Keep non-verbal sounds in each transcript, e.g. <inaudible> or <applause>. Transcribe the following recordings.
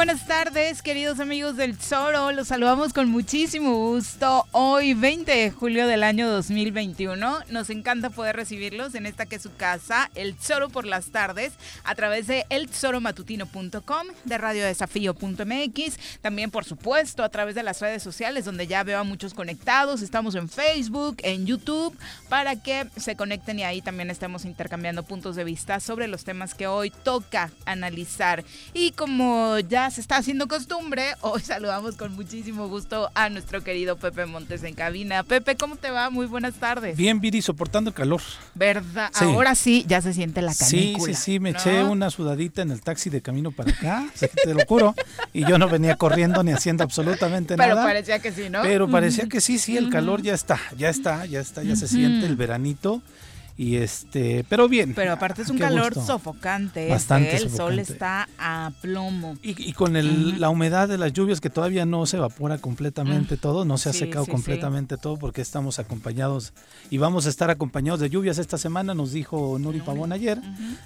Buenas tardes, queridos amigos del Zoro. Los saludamos con muchísimo gusto. Hoy, 20 de julio del año 2021. Nos encanta poder recibirlos en esta que es su casa, El Zoro por las tardes, a través de elzoromatutino.com, de radiodesafío.mx. También, por supuesto, a través de las redes sociales, donde ya veo a muchos conectados. Estamos en Facebook, en YouTube, para que se conecten y ahí también estemos intercambiando puntos de vista sobre los temas que hoy toca analizar. Y como ya se está haciendo costumbre, hoy saludamos con muchísimo gusto a nuestro querido Pepe Montes en cabina. Pepe, ¿cómo te va? Muy buenas tardes. Bien, Viri, soportando el calor. ¿Verdad? Ahora sí, ya se siente la canícula. Sí, sí, sí, me eché una sudadita en el taxi de camino para acá, te lo juro, y yo no venía corriendo ni haciendo absolutamente nada. Pero parecía que sí, ¿no? Pero parecía que sí, sí, el calor ya está, ya está, ya está, ya se siente el veranito. Y este, pero bien. Pero aparte es un calor sofocante. ¿eh? Bastante. El sol está a plomo. Y, con el, la humedad de las lluvias que todavía no se evapora completamente todo, no se ha secado completamente todo porque estamos acompañados y vamos a estar acompañados de lluvias esta semana, nos dijo Nuri Pavón ayer.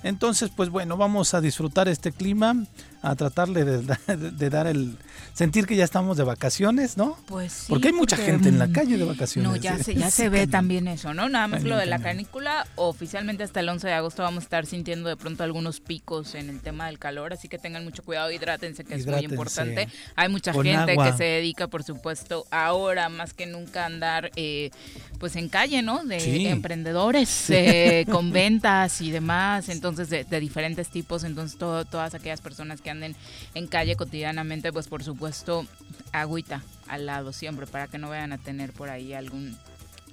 Entonces, pues bueno, vamos a disfrutar este clima a tratarle de, dar el sentir que ya estamos de vacaciones, ¿no? Pues sí. Porque hay mucha gente en la calle de vacaciones. No, ya se, ya se ve también eso, ¿no? Nada más lo de la canícula, oficialmente hasta el 11 de agosto vamos a estar sintiendo de pronto algunos picos en el tema del calor, así que tengan mucho cuidado, hidrátense, que es muy importante. Hay mucha gente que se dedica, por supuesto, ahora más que nunca a andar eh, pues en calle, ¿no? De emprendedores, eh, <laughs> con ventas y demás, entonces de, diferentes tipos, entonces todas aquellas personas que en calle cotidianamente, pues por supuesto, agüita al lado siempre para que no vayan a tener por ahí algún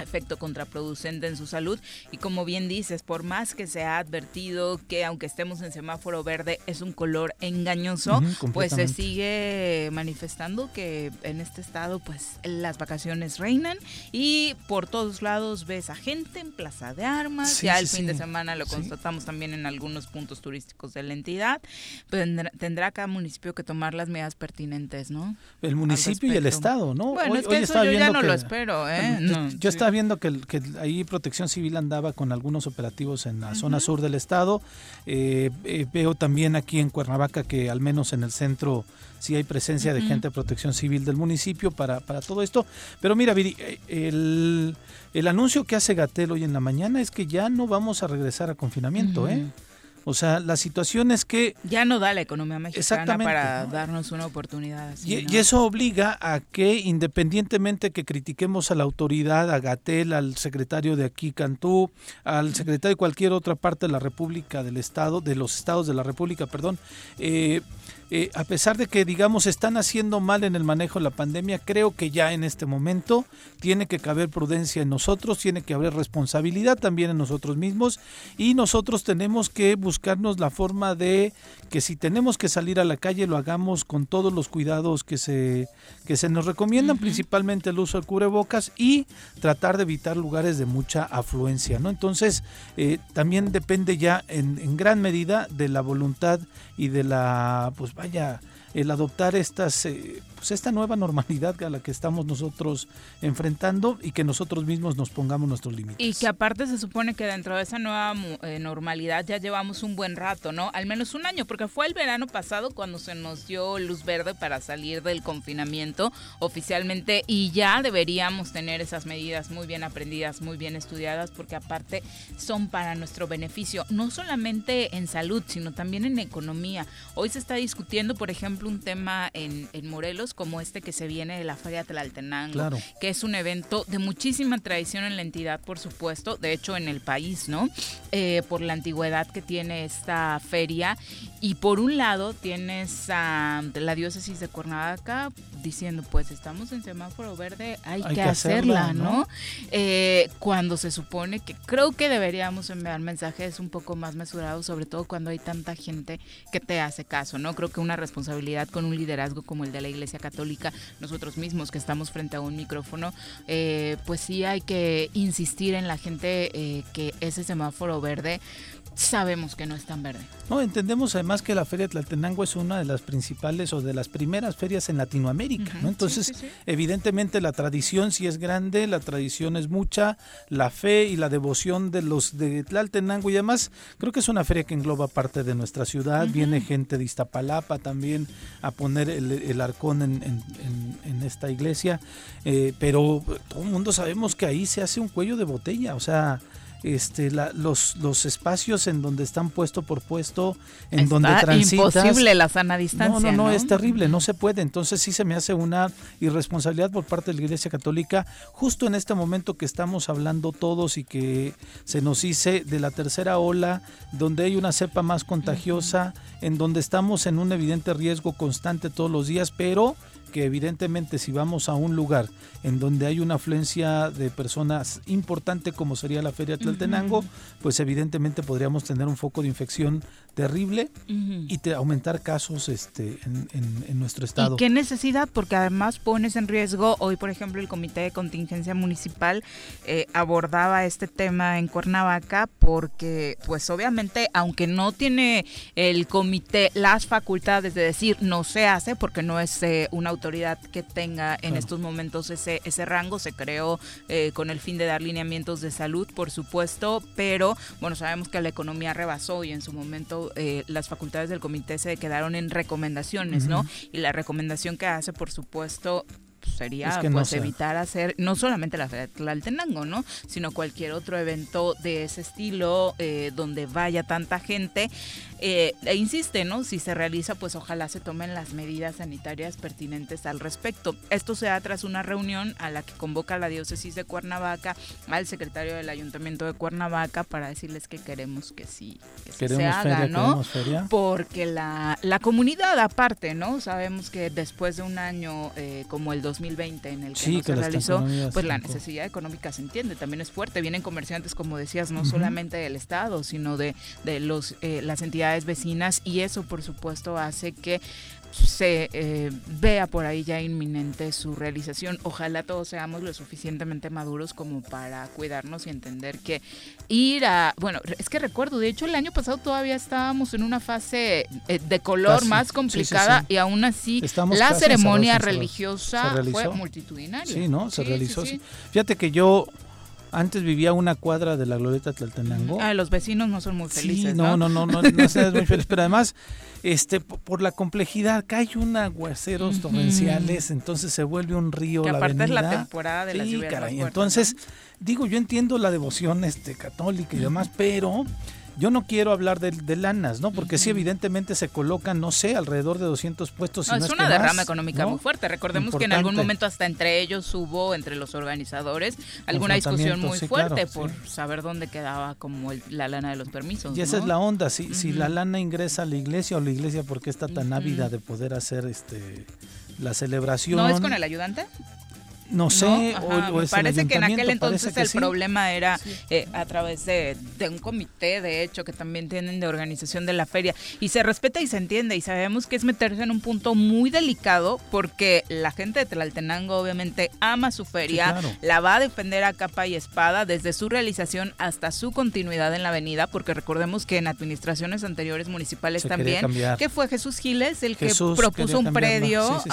efecto contraproducente en su salud. Y como bien dices, por más que se ha advertido que aunque estemos en semáforo verde es un color engañoso, pues se sigue manifestando que en este estado pues las vacaciones reinan y por todos lados ves a gente en Plaza de Armas, ya el fin de semana lo constatamos también en algunos puntos turísticos de la entidad, tendrá, cada municipio que tomar las medidas pertinentes, ¿no? El municipio y el estado, ¿no? Bueno, es que eso yo ya no lo espero, ¿eh? yo estaba viendo que, que, ahí Protección Civil andaba con algunos operativos en la zona sur del estado. Eh, eh, veo también aquí en Cuernavaca que al menos en el centro sí hay presencia de gente de Protección Civil del municipio para, para todo esto. Pero mira, Viri, eh, el, el anuncio que hace Gatel hoy en la mañana es que ya no vamos a regresar a confinamiento, ¿eh? O sea, la situación es que... Ya no da la economía mexicana para darnos una oportunidad. y, eso obliga a que, independientemente que critiquemos a la autoridad, a Gatel, al secretario de aquí, Cantú, al secretario de cualquier otra parte de la República del Estado, de los estados de la República, perdón, eh, eh, a pesar de que, digamos, están haciendo mal en el manejo de la pandemia, creo que ya en este momento tiene que caber prudencia en nosotros, tiene que haber responsabilidad también en nosotros mismos y nosotros tenemos que buscarnos la forma de que si tenemos que salir a la calle lo hagamos con todos los cuidados que se, que se nos recomiendan, principalmente el uso de cubrebocas y tratar de evitar lugares de mucha afluencia, ¿no? Entonces, eh, también depende ya en, en gran medida de la voluntad y de la, pues vaya, el adoptar estas, eh, pues esta nueva normalidad a la que estamos nosotros enfrentando y que nosotros mismos nos pongamos nuestros límites. Y que aparte se supone que dentro de esa nueva eh, normalidad ya llevamos un buen rato, ¿no? Al menos un año, porque fue el verano pasado cuando se nos dio luz verde para salir del confinamiento oficialmente y ya deberíamos tener esas medidas muy bien aprendidas, muy bien estudiadas, porque aparte son para nuestro beneficio, no solamente en salud, sino también en economía. Hoy se está discutiendo, por ejemplo, un tema en, en Morelos como este que se viene de la Feria Tlaltenango, que es un evento de muchísima tradición en la entidad, por supuesto, de hecho en el país, ¿no? Eh, por la antigüedad que tiene esta feria. Y por un lado tienes a la diócesis de Cuernavaca diciendo, pues estamos en semáforo verde, hay, que, hacerla, ¿no? Eh, cuando se supone que creo que deberíamos enviar mensajes un poco más mesurados, sobre todo cuando hay tanta gente que te hace caso, ¿no? Creo que una responsabilidad con un liderazgo como el de la Iglesia Católica, nosotros mismos que estamos frente a un micrófono, eh, pues sí hay que insistir en la gente eh, que ese semáforo verde sabemos que no es tan verde. No, entendemos además que la Feria de Tlaltenango es una de las principales o de las primeras ferias en Latinoamérica, ¿no? Entonces, evidentemente la tradición sí es grande, la tradición es mucha, la fe y la devoción de los de Tlaltenango y además creo que es una feria que engloba parte de nuestra ciudad, viene gente de Iztapalapa también a poner el, arcón en, esta iglesia, eh, pero todo el mundo sabemos que ahí se hace un cuello de botella, o sea, este, los, los espacios en donde están puesto por puesto, en donde transitas. imposible la sana distancia. No, no, no, es terrible, no se puede. Entonces sí se me hace una irresponsabilidad por parte de la Iglesia Católica, justo en este momento que estamos hablando todos y que se nos dice de la tercera ola, donde hay una cepa más contagiosa, en donde estamos en un evidente riesgo constante todos los días, pero que evidentemente si vamos a un lugar en donde hay una afluencia de personas importante como sería la Feria Tlaltenango, pues evidentemente podríamos tener un foco de infección terrible y te aumentar casos este en, nuestro estado. ¿Y qué necesidad? Porque además pones en riesgo, hoy por ejemplo el Comité de Contingencia Municipal eh, abordaba este tema en Cuernavaca porque pues obviamente aunque no tiene el comité las facultades de decir no se hace porque no es eh, una autoridad que tenga en estos momentos ese, ese rango, se creó eh, con el fin de dar lineamientos de salud por supuesto, pero bueno sabemos que la economía rebasó y en su momento eh, las facultades del comité se quedaron en recomendaciones, ¿no? Y la recomendación que hace, por supuesto, sería pues evitar hacer no solamente la Feria Tlaltenango, ¿no? Sino cualquier otro evento de ese estilo eh, donde vaya tanta gente. Eh, e insiste, ¿no? Si se realiza, pues ojalá se tomen las medidas sanitarias pertinentes al respecto. Esto se da tras una reunión a la que convoca la diócesis de Cuernavaca al secretario del ayuntamiento de Cuernavaca para decirles que queremos que sí, que se haga, ¿no? Porque la, la comunidad aparte, ¿no? Sabemos que después de un año eh, como el 2020 en el que se realizó, pues la necesidad económica se entiende, también es fuerte. Vienen comerciantes, como decías, no solamente del Estado, sino de, de los, eh, las entidades vecinas y eso, por supuesto, hace que se eh, vea por ahí ya inminente su realización. Ojalá todos seamos lo suficientemente maduros como para cuidarnos y entender que ir a, bueno, es que recuerdo, de hecho el año pasado todavía estábamos en una fase eh, de color más complicada y aún así la ceremonia religiosa fue multitudinaria. Sí, ¿no? Se realizó. Fíjate que yo antes vivía una cuadra de la Glorieta Tlaltenango. Ah, los vecinos no son muy felices. Sí, no, no, no, no, no, no <laughs> seas muy feliz. Pero además, este, por la complejidad, cae un aguaceros torrenciales, entonces se vuelve un río. Que la aparte es la temporada de las lluvias. Caray, entonces, digo, yo entiendo la devoción este, católica y demás, pero yo no quiero hablar de, lanas, ¿no? Porque sí, evidentemente se colocan, no sé, alrededor de 200 puestos. es, una derrama económica muy fuerte. Recordemos que en algún momento hasta entre ellos hubo, entre los organizadores, alguna discusión muy fuerte por saber dónde quedaba como la lana de los permisos. Y esa es la onda, si, si la lana ingresa a la iglesia o la iglesia, ¿por qué está tan ávida de poder hacer este la celebración? ¿No es con el ayudante? No sé, me parece que en aquel entonces el problema era eh, a través de, un comité, de hecho, que también tienen de organización de la feria. Y se respeta y se entiende, y sabemos que es meterse en un punto muy delicado, porque la gente de Tlaltenango obviamente ama su feria, la va a defender a capa y espada desde su realización hasta su continuidad en la avenida, porque recordemos que en administraciones anteriores municipales también, que fue Jesús Giles el que propuso un predio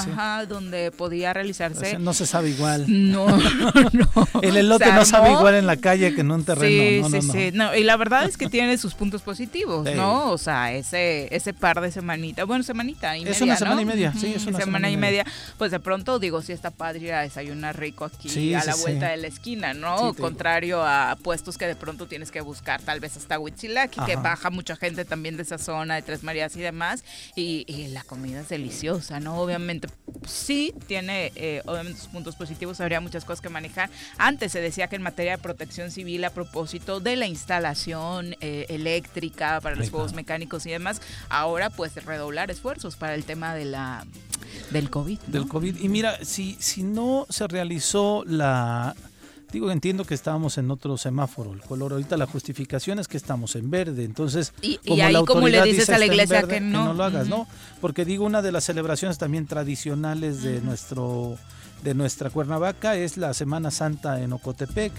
donde podía realizarse. no se sabe igual no, <laughs> no. El elote no sabe igual en la calle que en un terreno. Sí, sí, sí. No, y la verdad es que tiene sus puntos positivos, ¿no? O sea, ese, ese par de semanitas, bueno, semanita y media, Es una semana y media, sí, es una semana, y media. Pues de pronto digo, si está padre a desayunar rico aquí a la vuelta de la esquina, ¿no? Contrario a puestos que de pronto tienes que buscar, tal vez hasta Huitzilaki, que baja mucha gente también de esa zona, de Tres Marías y demás, y, la comida es deliciosa, ¿no? Obviamente, sí tiene, eh, obviamente, sus puntos positivos habría muchas cosas que manejar. Antes se decía que en materia de protección civil, a propósito de la instalación eh, eléctrica para los juegos mecánicos y demás, ahora pues redoblar esfuerzos para el tema de la del COVID. Del COVID. Y mira, si, si no se realizó la Digo, entiendo que estábamos en otro semáforo, el color. Ahorita la justificación es que estamos en verde. Entonces, y, como ahí, ¿cómo le dices a la iglesia que, no? lo hagas, ¿no? Porque digo, una de las celebraciones también tradicionales de nuestro de nuestra Cuernavaca es la Semana Santa en Ocotepec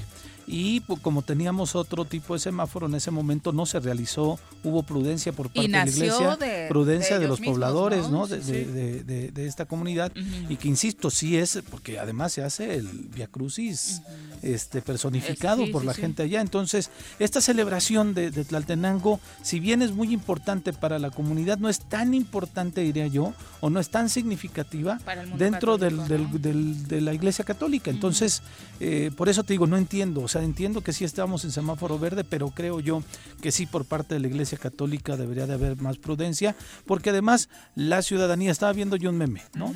y pues, como teníamos otro tipo de semáforo en ese momento no se realizó, hubo prudencia por parte de la iglesia, prudencia de, los pobladores ¿no? De, esta comunidad. Y que insisto, sí es, porque además se hace el Via Crucis este, personificado por la gente allá, entonces esta celebración de, Tlaltenango, si bien es muy importante para la comunidad, no es tan importante diría yo, o no es tan significativa dentro del, de la iglesia católica, entonces eh, por eso te digo, no entiendo, o sea, entiendo que sí estamos en semáforo verde, pero creo yo que sí por parte de la Iglesia Católica debería de haber más prudencia, porque además la ciudadanía, estaba viendo yo un meme, ¿no?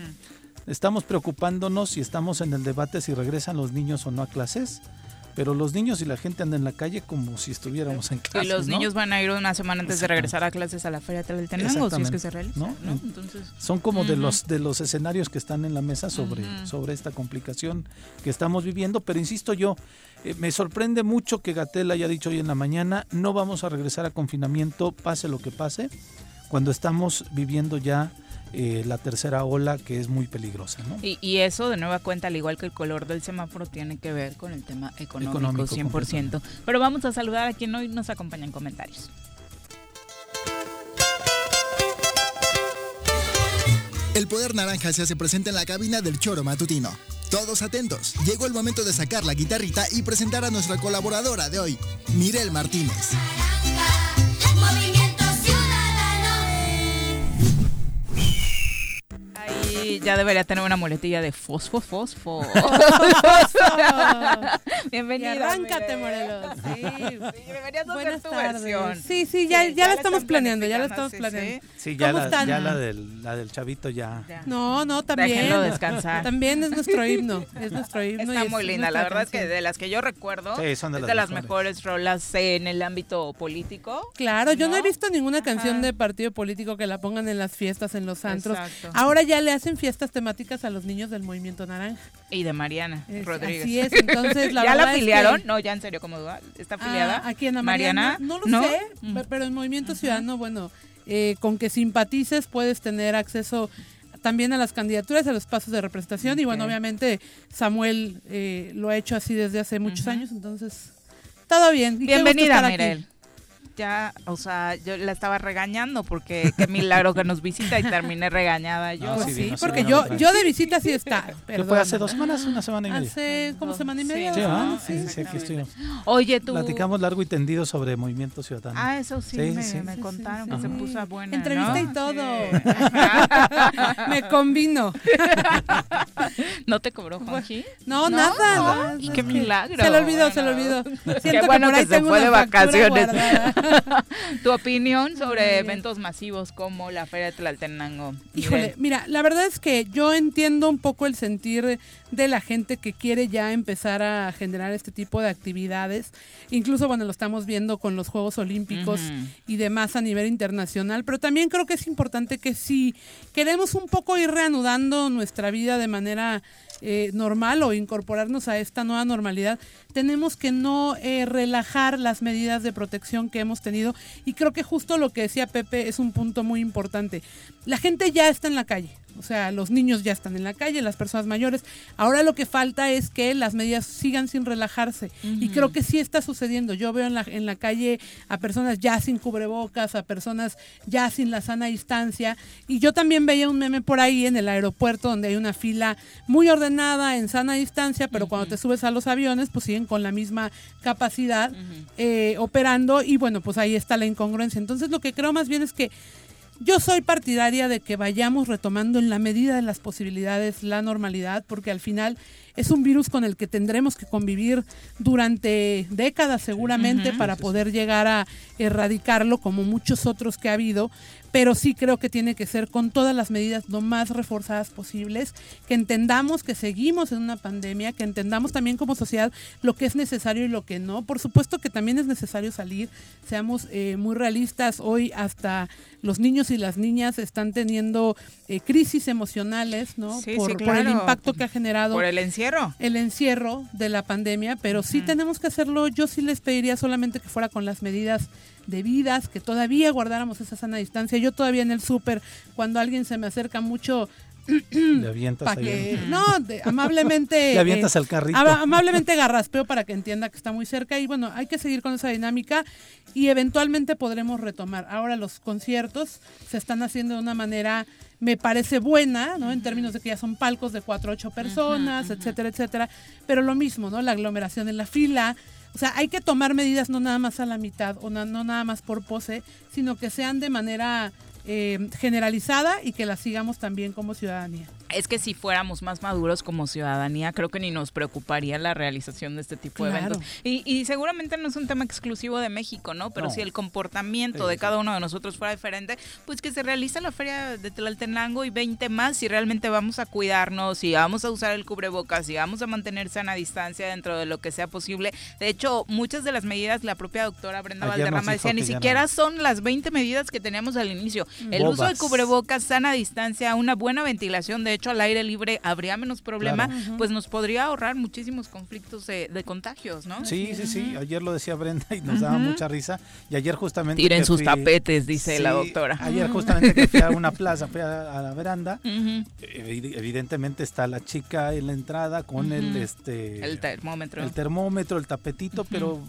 Estamos preocupándonos y estamos en el debate si regresan los niños o no a clases pero los niños y la gente andan en la calle como si estuviéramos en clase. Y los niños van a ir una semana antes de regresar a clases a la Feria del Tenango, si es que se realiza. ¿no? Entonces, son como de los de los escenarios que están en la mesa sobre, sobre esta complicación que estamos viviendo, pero insisto yo, eh, me sorprende mucho que Gatel haya dicho hoy en la mañana, no vamos a regresar a confinamiento, pase lo que pase, cuando estamos viviendo ya eh, la tercera ola que es muy peligrosa. ¿no? Y, eso de nueva cuenta, al igual que el color del semáforo, tiene que ver con el tema económico, 100%. Pero vamos a saludar a quien hoy nos acompaña en comentarios. El poder naranja se hace presente en la cabina del choro matutino. Todos atentos, llegó el momento de sacar la guitarrita y presentar a nuestra colaboradora de hoy, Mirel Martínez. Ya debería tener una muletilla de fosfo, fosfo. <laughs> <laughs> Bienvenida. arráncate, Morelos. Sí, sí, deberías hacer tu versión. Sí, sí, ya, ya, la estamos planeando, ya la estamos planeando. Sí, ya, la, ya la, del, la del chavito ya. No, no, también. Déjenlo descansar. También es nuestro himno, es nuestro <laughs> himno. Está muy linda, la verdad es que de las que yo recuerdo, es de las mejores rolas en el ámbito político. Claro, yo no he visto ninguna canción de partido político que la pongan en las fiestas, en los antros. Ahora ya le hacen fiestas temáticas a los niños del Movimiento Naranja. Y de Mariana Rodríguez. Así es, entonces <laughs> la ¿Ya la afiliaron? No, ya en serio, ¿cómo ¿Está afiliada? Ah, aquí en la Mariana. No, lo sé, mm. pero en Movimiento Ciudadano, bueno, eh, con que simpatices puedes tener acceso también a las candidaturas, a los pasos de representación. Y bueno, obviamente Samuel eh, lo ha hecho así desde hace muchos años, entonces todo bien. Bienvenida, Mirel ya, o sea, yo la estaba regañando porque qué milagro que nos visita y terminé regañada yo. Pues sí, porque yo, yo de visita sí está. ¿Qué fue hace dos semanas, una semana y media? Hace como semana y media. Sí, sí, aquí estoy. Oye, tú. Platicamos largo y tendido sobre Movimiento Ciudadano. Ah, eso sí, me, me contaron que se puso a buena. Entrevista y todo. <laughs> <laughs> me combino. <laughs> ¿No te cobró Juanji? No, nada. qué milagro. Se lo olvidó, se lo olvidó. qué bueno que, se fue de vacaciones. <laughs> tu opinión sobre eventos masivos como la Feria de Tlaltenango. Híjole, mira, la verdad es que yo entiendo un poco el sentir de la gente que quiere ya empezar a generar este tipo de actividades. Incluso, bueno, lo estamos viendo con los Juegos Olímpicos y demás a nivel internacional, pero también creo que es importante que si queremos un poco ir reanudando nuestra vida de manera eh, normal o incorporarnos a esta nueva normalidad, tenemos que no eh, relajar las medidas de protección que hemos tenido. Y creo que justo lo que decía Pepe es un punto muy importante. La gente ya está en la calle. O sea, los niños ya están en la calle, las personas mayores. Ahora lo que falta es que las medidas sigan sin relajarse. Y creo que sí está sucediendo. Yo veo en la, en la calle a personas ya sin cubrebocas, a personas ya sin la sana distancia. Y yo también veía un meme por ahí en el aeropuerto donde hay una fila muy ordenada en sana distancia, pero cuando te subes a los aviones, pues siguen con la misma capacidad eh, operando. Y bueno, pues ahí está la incongruencia. Entonces lo que creo más bien es que yo soy partidaria de que vayamos retomando en la medida de las posibilidades la normalidad, porque al final es un virus con el que tendremos que convivir durante décadas seguramente para poder llegar a erradicarlo como muchos otros que ha habido, pero sí creo que tiene que ser con todas las medidas lo más reforzadas posibles, que entendamos que seguimos en una pandemia, que entendamos también como sociedad lo que es necesario y lo que no. Por supuesto que también es necesario salir, seamos eh, muy realistas, hoy hasta los niños y las niñas están teniendo eh, crisis emocionales, ¿no? por, el impacto que ha generado. Por el encierro. El encierro de la pandemia, pero sí tenemos que hacerlo, yo sí les pediría solamente que fuera con las medidas debidas, que todavía guardáramos esa sana distancia. Yo todavía en el súper, cuando alguien se me acerca mucho, <clears throat> le avientas que, no amablemente <laughs> le avientas el carrito. amablemente garraspeo para que entienda que está muy cerca y bueno hay que seguir con esa dinámica y eventualmente podremos retomar. Ahora los conciertos se están haciendo de una manera me parece buena, ¿no? En términos de que ya son palcos de cuatro o ocho personas, etcétera, etcétera. Pero lo mismo, ¿no? La aglomeración en la fila, o sea, hay que tomar medidas no nada más a la mitad o no, nada más por pose, sino que sean de manera eh, generalizada y que la sigamos también como ciudadanía es que si fuéramos más maduros como ciudadanía, creo que ni nos preocuparía la realización de este tipo de eventos. Y, seguramente no es un tema exclusivo de México, ¿no? Pero si el comportamiento de cada uno de nosotros fuera diferente, pues que se realice la feria de Tlaltenango y 20 más si realmente vamos a cuidarnos, si vamos a usar el cubrebocas, si vamos a mantener sana distancia dentro de lo que sea posible. De hecho, muchas de las medidas, la propia doctora Brenda Valderrama decía, ni siquiera son las 20 medidas que teníamos al inicio. El uso de cubrebocas, sana distancia, una buena ventilación, de hecho, al aire libre habría menos problema, pues nos podría ahorrar muchísimos conflictos de, contagios, ¿no? Sí, sí, sí. Ayer lo decía Brenda y nos daba mucha risa. Y ayer justamente. Tiren sus tapetes, dice la doctora. Ayer justamente que fui a una plaza, fui a, la veranda. Evidentemente está la chica en la entrada con el este. El termómetro. El termómetro, el tapetito, pero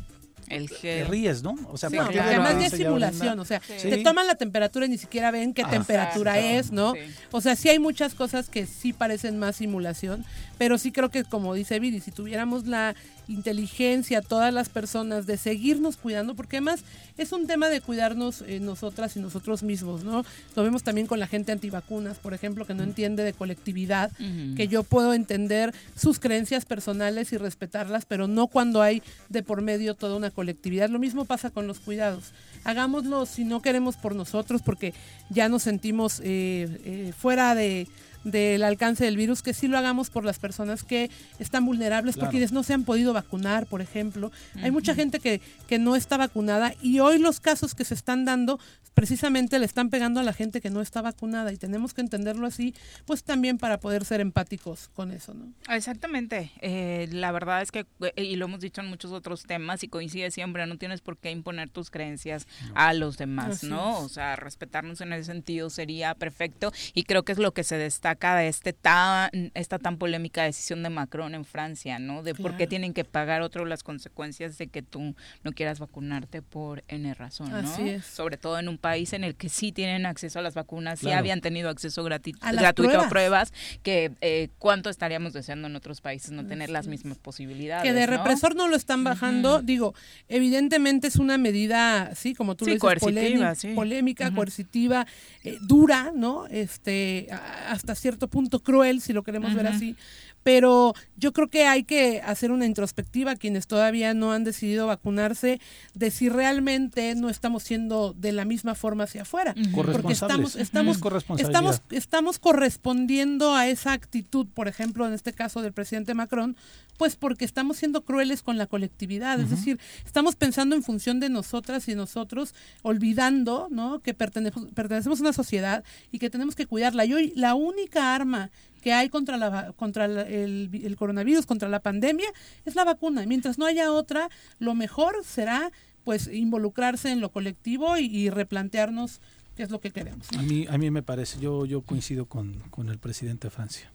el Te ríes, ¿no? O sea, además de simulación, o sea, te toman la temperatura y ni siquiera ven qué temperatura es, ¿no? O sea, sí hay muchas cosas que sí parecen más simulación, pero sí creo que como dice Viri, si tuviéramos la inteligencia todas las personas de seguirnos cuidando, porque además es un tema de cuidarnos eh, nosotras y nosotros mismos, ¿no? Lo vemos también con la gente antivacunas, por ejemplo, que no entiende de colectividad, que yo puedo entender sus creencias personales y respetarlas, pero no cuando hay de por medio toda una colectividad. Lo mismo pasa con los cuidados. Hagámoslo si no queremos por nosotros, porque ya nos sentimos eh, eh, fuera de del alcance del virus, que sí lo hagamos por las personas que están vulnerables, por quienes no se han podido vacunar, por ejemplo. Hay mucha gente que, que no está vacunada y hoy los casos que se están dando precisamente le están pegando a la gente que no está vacunada y tenemos que entenderlo así, pues también para poder ser empáticos con eso, ¿no? Exactamente. Eh, la verdad es que, eh, y lo hemos dicho en muchos otros temas y coincide siempre, no tienes por qué imponer tus creencias a los demás, ¿no? O sea, respetarnos en ese sentido sería perfecto y creo que es lo que se destaca de este tan, esta tan polémica decisión de Macron en Francia, ¿no? De por qué tienen que pagar otro las consecuencias de que tú no quieras vacunarte por N razón, ¿no? Sobre todo en un país en el que sí tienen acceso a las vacunas, sí habían tenido acceso gratuito a pruebas, que eh, cuánto estaríamos deseando en otros países no tener las mismas posibilidades. Que de represor no lo están bajando, digo, evidentemente es una medida, sí, como tú lo dices, polémica, polémica coercitiva, eh, dura, ¿no? Este, hasta cierto punto cruel, si lo queremos ver así, pero yo creo que hay que hacer una introspectiva quienes todavía no han decidido vacunarse de si realmente no estamos siendo de la misma forma hacia afuera, porque estamos estamos estamos estamos correspondiendo a esa actitud, por ejemplo, en este caso del presidente Macron, pues porque estamos siendo crueles con la colectividad, es decir, estamos pensando en función de nosotras y nosotros, olvidando, ¿no? que pertenecemos, pertenecemos a una sociedad y que tenemos que cuidarla. Y hoy la única arma que hay contra, la, contra el, coronavirus, contra la pandemia, es la vacuna. Mientras no haya otra, lo mejor será pues involucrarse en lo colectivo y, replantearnos qué es lo que queremos. A mí, a mí me parece, yo, yo coincido con, el presidente de Francia.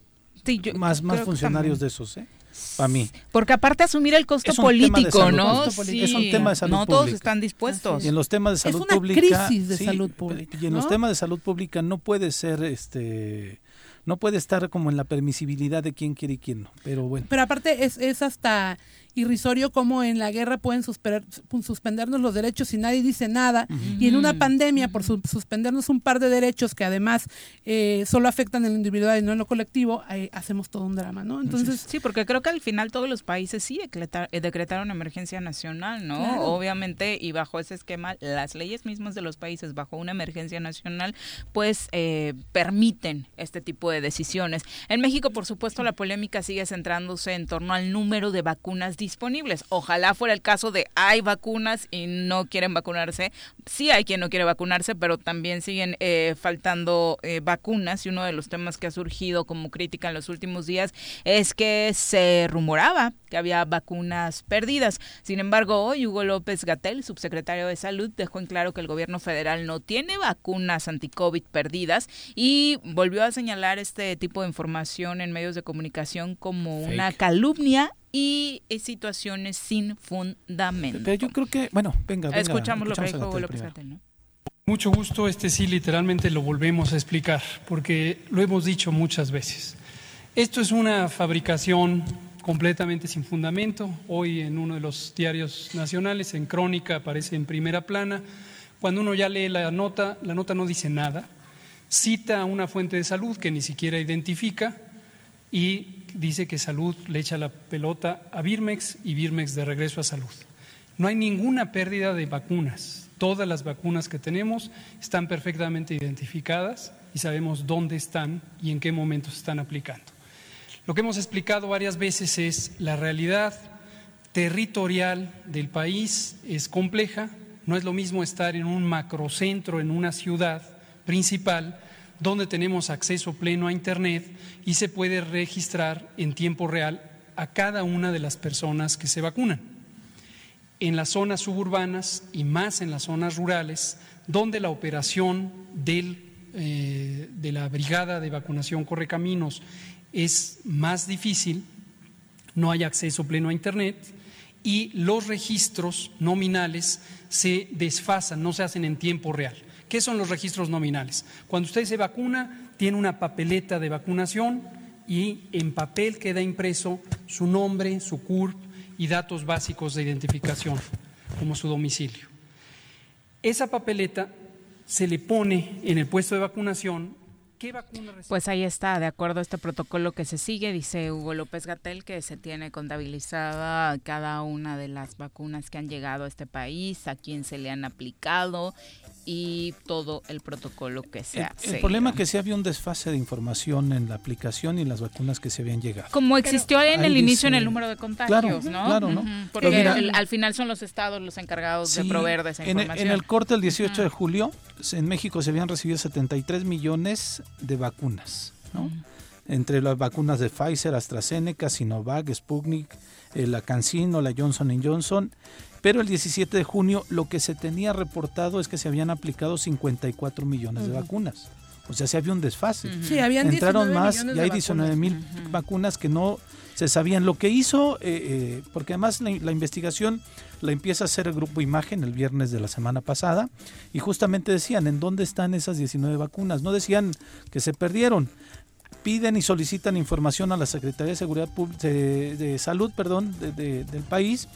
más más funcionarios de esos, ¿eh? Para mí. Porque aparte asumir el costo político, ¿no? es un tema de salud no todos están dispuestos. Y en los temas de salud es una pública. crisis de salud pública. Y en los temas de salud pública no puede ser este no puede estar como en la permisibilidad de quién quiere y quién no, pero bueno. Pero aparte es, es hasta irrisorio como en la guerra pueden suspendernos los derechos y nadie dice nada. Y en una pandemia, por suspendernos un par de derechos que además eh, solo afectan en lo individual y no en lo colectivo, hacemos todo un drama, ¿no? Entonces Sí, porque creo que al final todos los países sí eh, decretaron emergencia nacional, ¿no? Obviamente, y bajo ese esquema, las leyes mismas de los países bajo una emergencia nacional, pues eh, permiten este tipo de decisiones. En México, por supuesto, la polémica sigue centrándose en torno al número de vacunas disponibles. Ojalá fuera el caso de hay vacunas y no quieren vacunarse. Sí hay quien no quiere vacunarse, pero también siguen eh, faltando eh, vacunas y uno de los temas que ha surgido como crítica en los últimos días es que se rumoraba que había vacunas perdidas. Sin embargo, hoy Hugo López Gatel, subsecretario de Salud, dejó en claro que el gobierno federal no tiene vacunas anti-COVID perdidas y volvió a señalar este tipo de información en medios de comunicación como una calumnia y situaciones sin fundamento. Pero yo creo que, bueno, venga, venga Escuchamos, lo que dijo López ¿no? Mucho gusto, este sí literalmente lo volvemos a explicar, porque lo hemos dicho muchas veces. Esto es una fabricación completamente sin fundamento. Hoy en uno de los diarios nacionales, en Crónica, aparece en primera plana. Cuando uno ya lee la nota, la nota no dice nada. Cita a una fuente de salud que ni siquiera identifica y dice que Salud le echa la pelota a Birmex y Birmex de regreso a Salud. No hay ninguna pérdida de vacunas. Todas las vacunas que tenemos están perfectamente identificadas y sabemos dónde están y en qué momento se están aplicando. Lo que hemos explicado varias veces es la realidad territorial del país es compleja. No es lo mismo estar en un macrocentro, en una ciudad principal, donde tenemos acceso pleno a Internet y se puede registrar en tiempo real a cada una de las personas que se vacunan. En las zonas suburbanas y más en las zonas rurales, donde la operación eh, de la brigada de vacunación Correcaminos es más difícil, no hay acceso pleno a Internet y los registros nominales se desfasan, no se hacen en tiempo real. ¿Qué son los registros nominales? Cuando usted se vacuna, tiene una papeleta de vacunación y en papel queda impreso su nombre, su CURP y datos básicos de identificación, como su domicilio. Esa papeleta se le pone en el puesto de vacunación pues ahí está, de acuerdo a este protocolo que se sigue, dice Hugo López Gatel, que se tiene contabilizada cada una de las vacunas que han llegado a este país, a quién se le han aplicado y todo el protocolo que se ha El, problema es que sí había un desfase de información en la aplicación y en las vacunas que se habían llegado. Como existió en el inicio en el número de contagios, ¿no? Claro, ¿no? Porque al final son los estados los encargados de proveer de esa información. En, el corte del 18 de julio, en México se habían recibido 73 millones de vacunas, ¿no? Entre las vacunas de Pfizer, AstraZeneca, Sinovac, Sputnik, eh, la CanSino, la Johnson Johnson pero el 17 de junio lo que se tenía reportado es que se habían aplicado 54 millones de vacunas. O sea, se había un desfase. Sí, habían Entraron más y hay 19 mil vacunas que no se sabían lo que hizo, eh, eh, porque además la, investigación la empieza a hacer el grupo Imagen el viernes de la semana pasada y justamente decían en dónde están esas 19 vacunas. No decían que se perdieron. Piden y solicitan información a la Secretaría de Seguridad de, Salud perdón, del país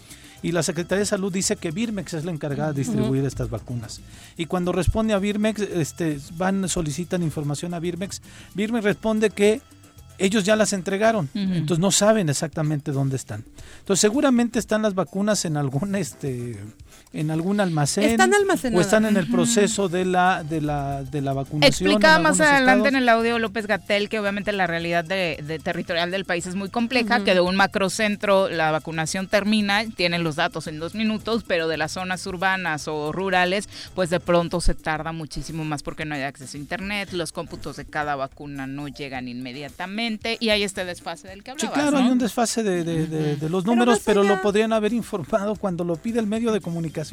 y la Secretaría de Salud dice que Birmex es la encargada de distribuir estas vacunas. Y cuando responde a Birmex, este, van, solicitan información a Birmex, Birmex responde que ellos ya las entregaron, entonces no saben exactamente dónde están. Entonces seguramente están las vacunas en algún este en algún almacén están almacenadas. o están en el proceso de la de la de la vacunación. Explicaba más adelante en el audio López Gatel que obviamente la realidad de, territorial del país es muy compleja, que de un macrocentro la vacunación termina, tienen los datos en dos minutos, pero de las zonas urbanas o rurales, pues de pronto se tarda muchísimo más porque no hay acceso a internet, los cómputos de cada vacuna no llegan inmediatamente y hay este desfase del que hablabas. Sí, claro, hay un desfase de, los números, pero, lo podrían haber informado cuando lo pide el medio de comunicación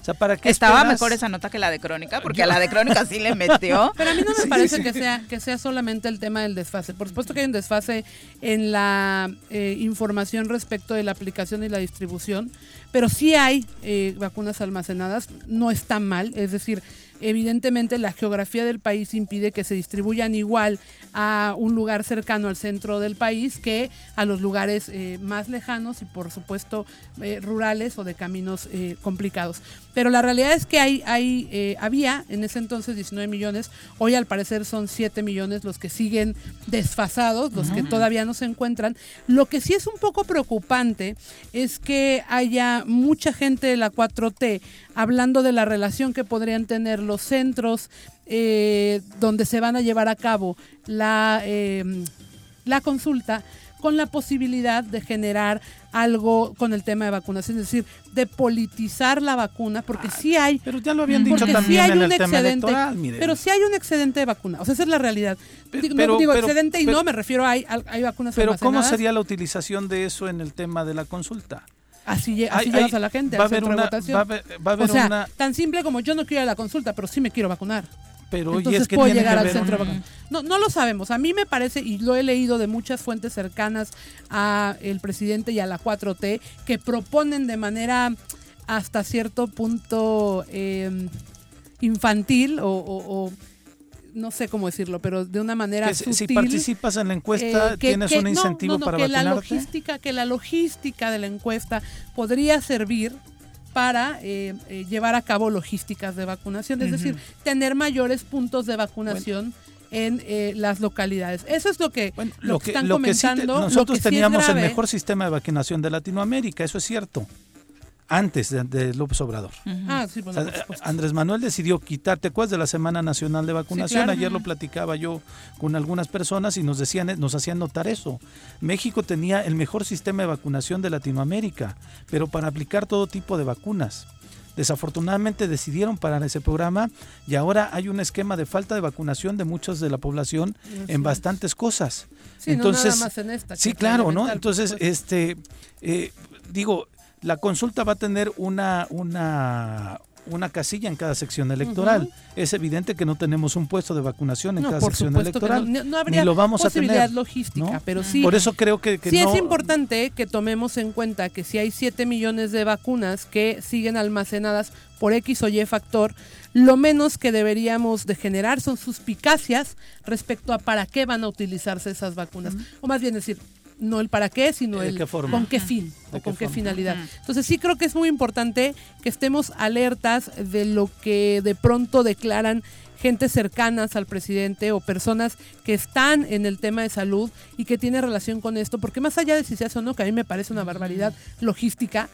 o sea, ¿para qué Estaba mejor esa nota que la de Crónica, porque a la de Crónica sí le metió. <laughs> Pero a mí no me parece Que, sea, que sea solamente el tema del desfase. Por supuesto que hay un desfase en la eh, información respecto de la aplicación y la distribución, pero sí hay eh, vacunas almacenadas, no está mal, es decir, evidentemente la geografía del país impide que se distribuyan igual a un lugar cercano al centro del país que a los lugares eh, más lejanos y por supuesto eh, rurales o de caminos eh, complicados. Pero la realidad es que hay, hay había en ese entonces 19 millones, hoy al parecer son 7 millones los que siguen desfasados, los que todavía no se encuentran. Lo que sí es un poco preocupante es que haya mucha gente de la 4T hablando de la relación que podrían tener los centros eh, donde se van a llevar a cabo la, eh, la consulta con la posibilidad de generar algo con el tema de vacunación, es decir, de politizar la vacuna, porque sí hay, pero ya lo habían dicho también hay un excedente, pero sí hay un excedente de vacuna, o sea, esa es la realidad. Pero, digo excedente y no, me refiero a hay, hay vacunas. Pero ¿cómo sería la utilización de eso en el tema de la consulta? Así, así llevas a la gente va a haber una, va a haber, o sea, tan simple como yo no quiero ir a la consulta, pero sí me quiero vacunar. Pero Entonces es que puedo llegar al centro No, no lo sabemos. A mí me parece, y lo he leído de muchas fuentes cercanas a el presidente y a la 4T, que proponen de manera hasta cierto punto eh, infantil o no sé cómo decirlo, pero de una manera sutil, Si participas en la encuesta, eh, tienes un incentivo para que La logística, que la logística de la encuesta podría servir para eh, eh, llevar a cabo logísticas de vacunación, es decir, tener mayores puntos de vacunación. en las localidades. Eso es lo que, lo, que, están comentando. nosotros teníamos el mejor sistema de vacunación de Latinoamérica, eso es cierto antes de, López Obrador. Ah, sí, Andrés Manuel decidió quitar, ¿te acuerdas de la Semana Nacional de Vacunación? Ayer lo platicaba yo con algunas personas y nos decían, nos hacían notar eso. México tenía el mejor sistema de vacunación de Latinoamérica, pero para aplicar todo tipo de vacunas. Desafortunadamente decidieron parar ese programa y ahora hay un esquema de falta de vacunación de muchos de la población en bastantes cosas. Sí, Entonces, no más en esta. Sí, claro, ¿no? Entonces, este, eh, digo, la consulta va a tener una, una, una casilla en cada sección electoral. Es evidente que no tenemos un puesto de vacunación en cada sección electoral. No, habría lo vamos posibilidad a tener, logística, pero sí. Por eso creo que, sí es importante que tomemos en cuenta que si hay 7 millones de vacunas que siguen almacenadas por X o Y factor, lo menos que deberíamos de generar son suspicacias respecto a para qué van a utilizarse esas vacunas. O más bien decir, no el para qué, sino el con qué fin o con qué, finalidad. Entonces sí creo que es muy importante que estemos alertas de lo que de pronto declaran gente cercanas al presidente o personas que están en el tema de salud y que tiene relación con esto, porque más allá de si se hace o no, que a mí me parece una barbaridad logística,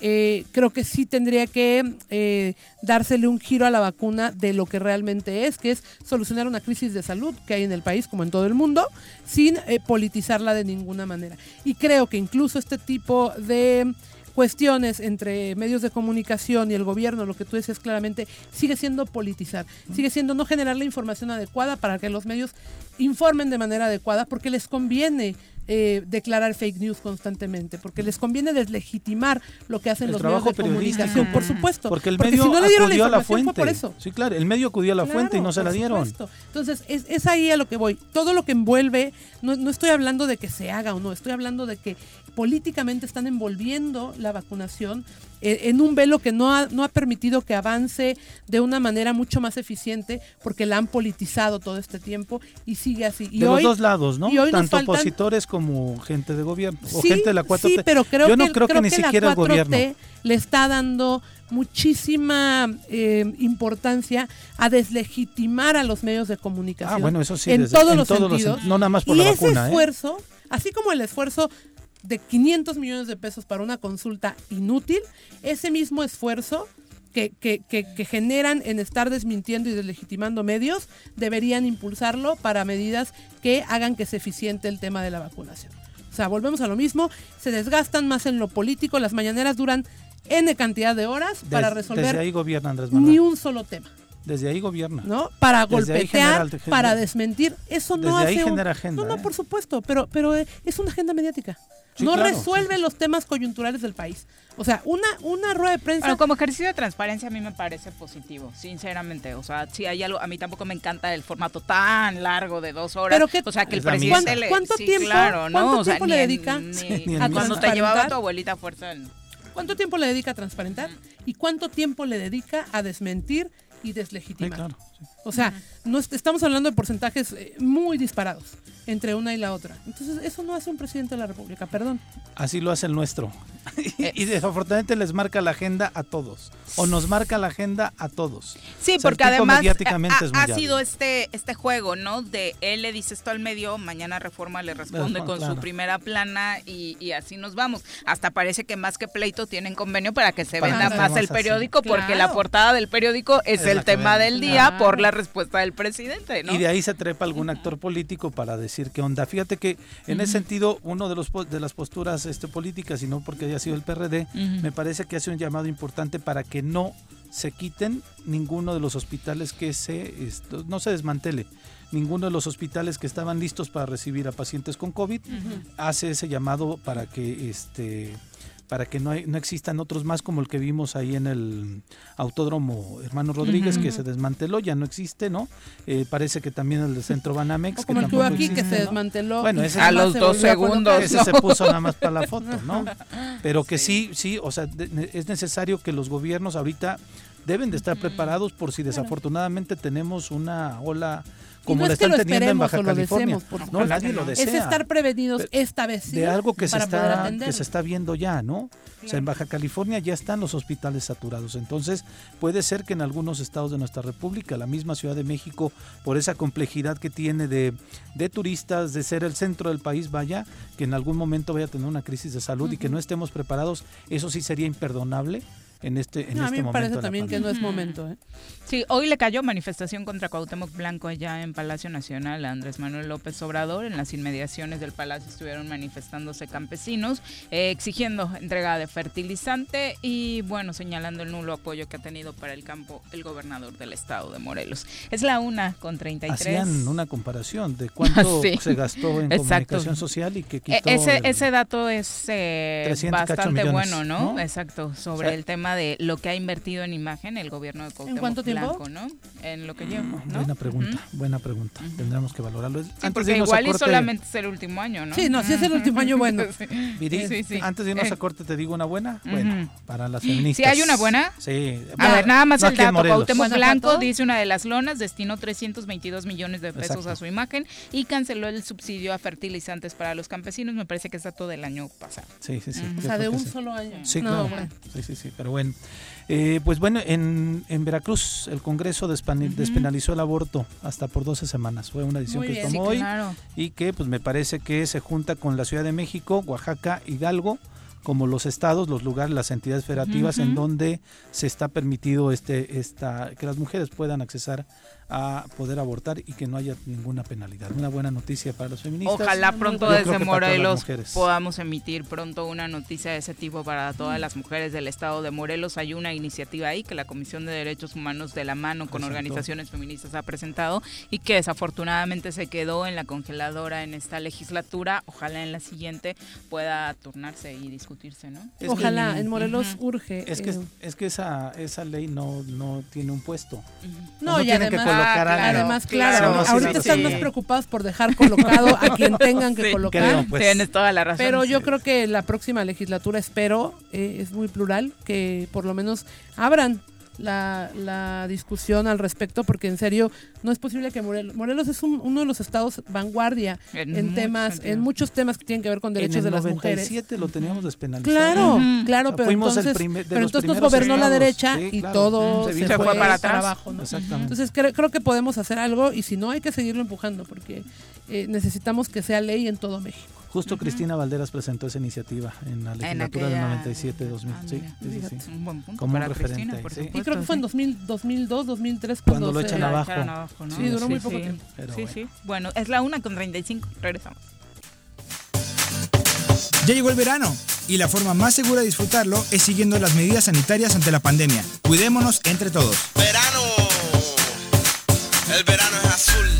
eh, creo que sí tendría que eh, dársele un giro a la vacuna de lo que realmente es, que es solucionar una crisis de salud que hay en el país, como en todo el mundo, sin eh, politizarla de ninguna manera. Y creo que incluso este tipo de cuestiones entre medios de comunicación y el gobierno, lo que tú decías claramente, sigue siendo politizar, sigue siendo no generar la información adecuada para que los medios informen de manera adecuada porque les conviene eh, declarar fake news constantemente, porque les conviene deslegitimar lo que hacen los medios de comunicación, por supuesto. Porque el medio si no le dieron la, a la fuente. por eso. Sí, claro, el medio acudió a la fuente y no se la dieron. Entonces, es, es, ahí a lo que voy. Todo lo que envuelve, no, no estoy hablando de que se haga o no, estoy hablando de que políticamente están envolviendo la vacunación eh, en un velo que no ha, no ha permitido que avance de una manera mucho más eficiente porque la han politizado todo este tiempo y sigue así. de los dos lados, ¿no? Tanto opositores como gente de gobierno o gente de la 4T. Sí, pero creo Yo no que, creo, que, ni siquiera el gobierno le está dando muchísima eh, importancia a deslegitimar a los medios de comunicación. Ah, bueno, eso sí, en todos, los, sentidos. no nada más por y la ese vacuna. ¿eh? esfuerzo, así como el esfuerzo de 500 millones de pesos para una consulta inútil, ese mismo esfuerzo que, que, que, generan en estar desmintiendo y deslegitimando medios, deberían impulsarlo para medidas que hagan que sea eficiente el tema de la vacunación. O sea, volvemos a lo mismo, se desgastan más en lo político, las mañaneras duran N cantidad de horas para resolver desde ahí gobierna Andrés ni un solo tema. Desde ahí gobierna. ¿No? Para golpetear, para desmentir. Eso no hace. Ahí genera agenda, no, no, ¿eh? por supuesto, pero, pero eh, es una agenda mediática no resuelve los temas coyunturales del país. O sea, una, una rueda de prensa. Bueno, como ejercicio de transparencia a mí me parece positivo, sinceramente. O sea, si hay algo, a mí tampoco me encanta el formato tan largo de dos horas. Pero o sea, que el presidente le. ¿Cuánto tiempo, claro, ¿no? ¿cuánto tiempo le dedica a Cuando te llevaba tu abuelita fuerza. ¿Cuánto tiempo le dedica a transparentar? ¿Y cuánto tiempo le dedica a desmentir y deslegitimar? claro. O sea, no estamos hablando de porcentajes eh, muy disparados entre una y la otra. Entonces, eso no hace un presidente de la República, perdón. Así lo hace el nuestro. <laughs> y desafortunadamente les marca la agenda a todos. O nos marca la agenda a todos. Sí, porque además ha, sido este, este juego, ¿no? De él le dice esto al medio, mañana Reforma le responde con su primera plana y, así nos vamos. Hasta parece que más que pleito tienen convenio para que se venda más el periódico, porque la portada del periódico es, el tema del día por la respuesta del presidente, ¿no? Y de ahí se trepa algún actor político para decir qué onda. Fíjate que en ese sentido, uno de los de las posturas este, políticas, y no porque haya sido el PRD, me parece que hace un llamado importante para que no se quiten ninguno de los hospitales que se no se desmantele. Ninguno de los hospitales que estaban listos para recibir a pacientes con COVID hace ese llamado para que este para que no, no existan otros más como el que vimos ahí en el Autódromo Hermano Rodríguez, que se desmanteló, ya no existe, ¿no? Eh, parece que también el de Centro Banamex. como que el aquí, que se desmanteló. Bueno, ese a los dos segundos. Ese se <laughs> puso nada más para la foto, ¿no? <laughs> Pero que sí, sí, o sea, es necesario que los gobiernos ahorita deben de estar preparados por si desafortunadamente tenemos una ola como la están teniendo en Baja California. no, nadie lo desea. Es estar prevenidos esta vez. de algo que se está que se está viendo ya, ¿no? O sea, en Baja California ya están los hospitales saturados. Entonces, puede ser que en algunos estados de nuestra República, la misma Ciudad de México, por esa complejidad que tiene de, de turistas, de ser el centro del país, vaya, que en algún momento vaya a tener una crisis de salud y que no estemos preparados, eso sí sería imperdonable en este, en no, este a mí me parece también que no es momento. ¿eh? Sí, hoy le cayó manifestación contra Cuauhtémoc Blanco allá en Palacio Nacional a Andrés Manuel López Obrador. En las inmediaciones del palacio estuvieron manifestándose campesinos eh, exigiendo entrega de fertilizante y bueno, señalando el nulo apoyo que ha tenido para el campo el gobernador del estado de Morelos. Es la una con 33. Hacían una comparación de <laughs> cuánto se gastó en comunicación social y que e, quitó ese, ese dato es eh, bastante bueno, ¿no? Exacto, sobre el tema de lo que ha invertido en imagen el gobierno de Cuauhtémoc ¿En cuánto tiempo? ¿no? En lo que lleva, ¿no? Buena pregunta, buena pregunta. Tendremos que valorarlo. Sí, antes de igual y solamente es el último año, ¿no? Sí, no, si es el último año, bueno. <laughs> sí. sí, antes de irnos a corte te digo una buena. Bueno, para las feministas. ¿Sí hay una buena? Sí. A ver, nada más el dato. Cuauhtémoc Blanco dice una de las lonas, destinó 322 millones de pesos a su imagen y canceló el subsidio a fertilizantes para los campesinos. Me parece que es dato del año pasado. Sí, sí, sí. O sea, de un solo año. Sí, claro. Sí, sí, sí. Pero bueno. Eh, pues bueno, en, en, Veracruz el Congreso despenalizó el aborto hasta por 12 semanas. Fue una decisión que tomó hoy y que pues me parece que se junta con la Ciudad de México, Oaxaca, Hidalgo como los estados, los lugares, las entidades federativas en donde se está permitido este esta que las mujeres puedan accesar a poder abortar y que no haya ninguna penalidad. Una buena noticia para los feministas. Ojalá pronto desde Morelos podamos emitir pronto una noticia de ese tipo para todas las mujeres del estado de Morelos. Hay una iniciativa ahí que la Comisión de Derechos Humanos de la mano con organizaciones feministas ha presentado y que desafortunadamente se quedó en la congeladora en esta legislatura. Ojalá en la siguiente pueda turnarse y discutirse, ¿no? Ojalá, en Morelos urge. Es que, eh, es que esa, esa ley no, no tiene un puesto. No, y además, además, claro, ahorita están más preocupados por dejar colocado a <laughs> quien tengan que colocar. Pues. Tienes toda la razón. Pero yo creo que la próxima legislatura, espero, eh, es muy plural, que por lo menos abran la, la, discusión al respecto, porque en serio no es posible que Morelos, Morelos es uno de los estados vanguardia en, temas, en muchos temas que tienen que ver con derechos de las mujeres. lo teníamos despenalizado. Claro, claro, pero entonces, pero entonces nos gobernó la derecha y todo se, fue, para, abajo. Entonces creo, que podemos hacer algo y si no hay que seguirlo empujando porque eh, necesitamos que sea ley en todo México. Justo Cristina Valderas presentó esa iniciativa en la legislatura del 97-2000. Ah, sí, sí, sí, Como un referente. y creo que fue en 2000, 2002, 2003 cuando, cuando lo echan abajo. Sí, duró muy poco tiempo. sí, sí. Bueno, es la una con 35. Regresamos. Ya llegó el verano y la forma más segura de disfrutarlo es siguiendo las medidas sanitarias ante la pandemia. Cuidémonos entre todos. Verano. El verano es azul.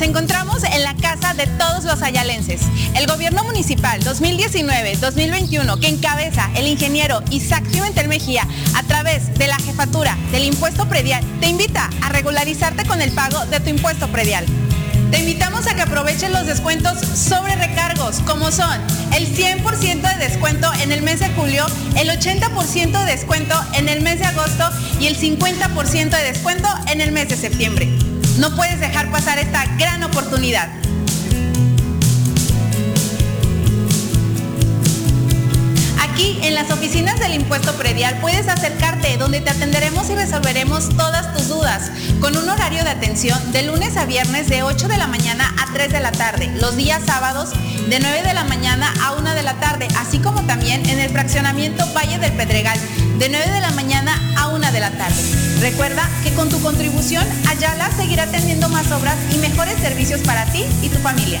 Nos encontramos en la casa de todos los ayalenses. El gobierno municipal 2019-2021 que encabeza el ingeniero Isaac Pimentel Mejía a través de la jefatura del impuesto predial te invita a regularizarte con el pago de tu impuesto predial. Te invitamos a que aproveches los descuentos sobre recargos, como son el 100% de descuento en el mes de julio, el 80% de descuento en el mes de agosto y el 50% de descuento en el mes de septiembre. No puedes dejar pasar esta gran oportunidad. Aquí en las oficinas del impuesto predial puedes acercarte donde te atenderemos y resolveremos todas tus dudas con un horario de atención de lunes a viernes de 8 de la mañana a 3 de la tarde, los días sábados de 9 de la mañana a 1 de la tarde, así como también en el fraccionamiento Valle del Pedregal de 9 de la mañana a 1 de la tarde. Recuerda que con tu contribución Ayala seguirá teniendo más obras y mejores servicios para ti y tu familia.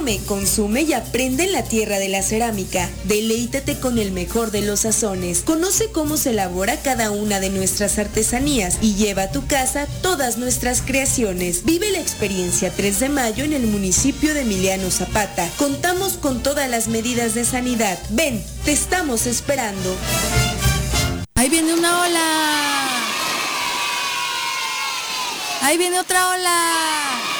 Come, consume y aprende en la tierra de la cerámica. Deleítate con el mejor de los sazones. Conoce cómo se elabora cada una de nuestras artesanías y lleva a tu casa todas nuestras creaciones. Vive la experiencia 3 de mayo en el municipio de Emiliano Zapata. Contamos con todas las medidas de sanidad. Ven, te estamos esperando. Ahí viene una ola. Ahí viene otra ola.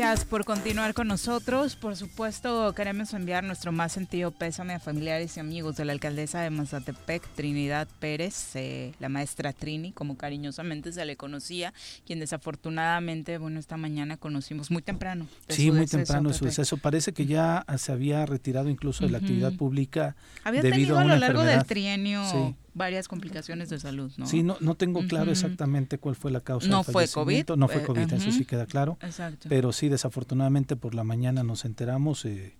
Gracias por continuar con nosotros. Por supuesto, queremos enviar nuestro más sentido pésame a familiares y amigos de la alcaldesa de Mazatepec, Trinidad Pérez, eh, la maestra Trini, como cariñosamente se le conocía, quien desafortunadamente, bueno, esta mañana conocimos muy temprano. Sí, muy temprano su deceso. Parece que ya se había retirado incluso de la actividad pública. Había debido tenido a, a lo largo del trienio varias complicaciones de salud, ¿no? Sí, no, no tengo claro exactamente cuál fue la causa. No fue COVID. No fue COVID, eso sí queda claro. Exacto. Pero sí, desafortunadamente por la mañana nos enteramos eh,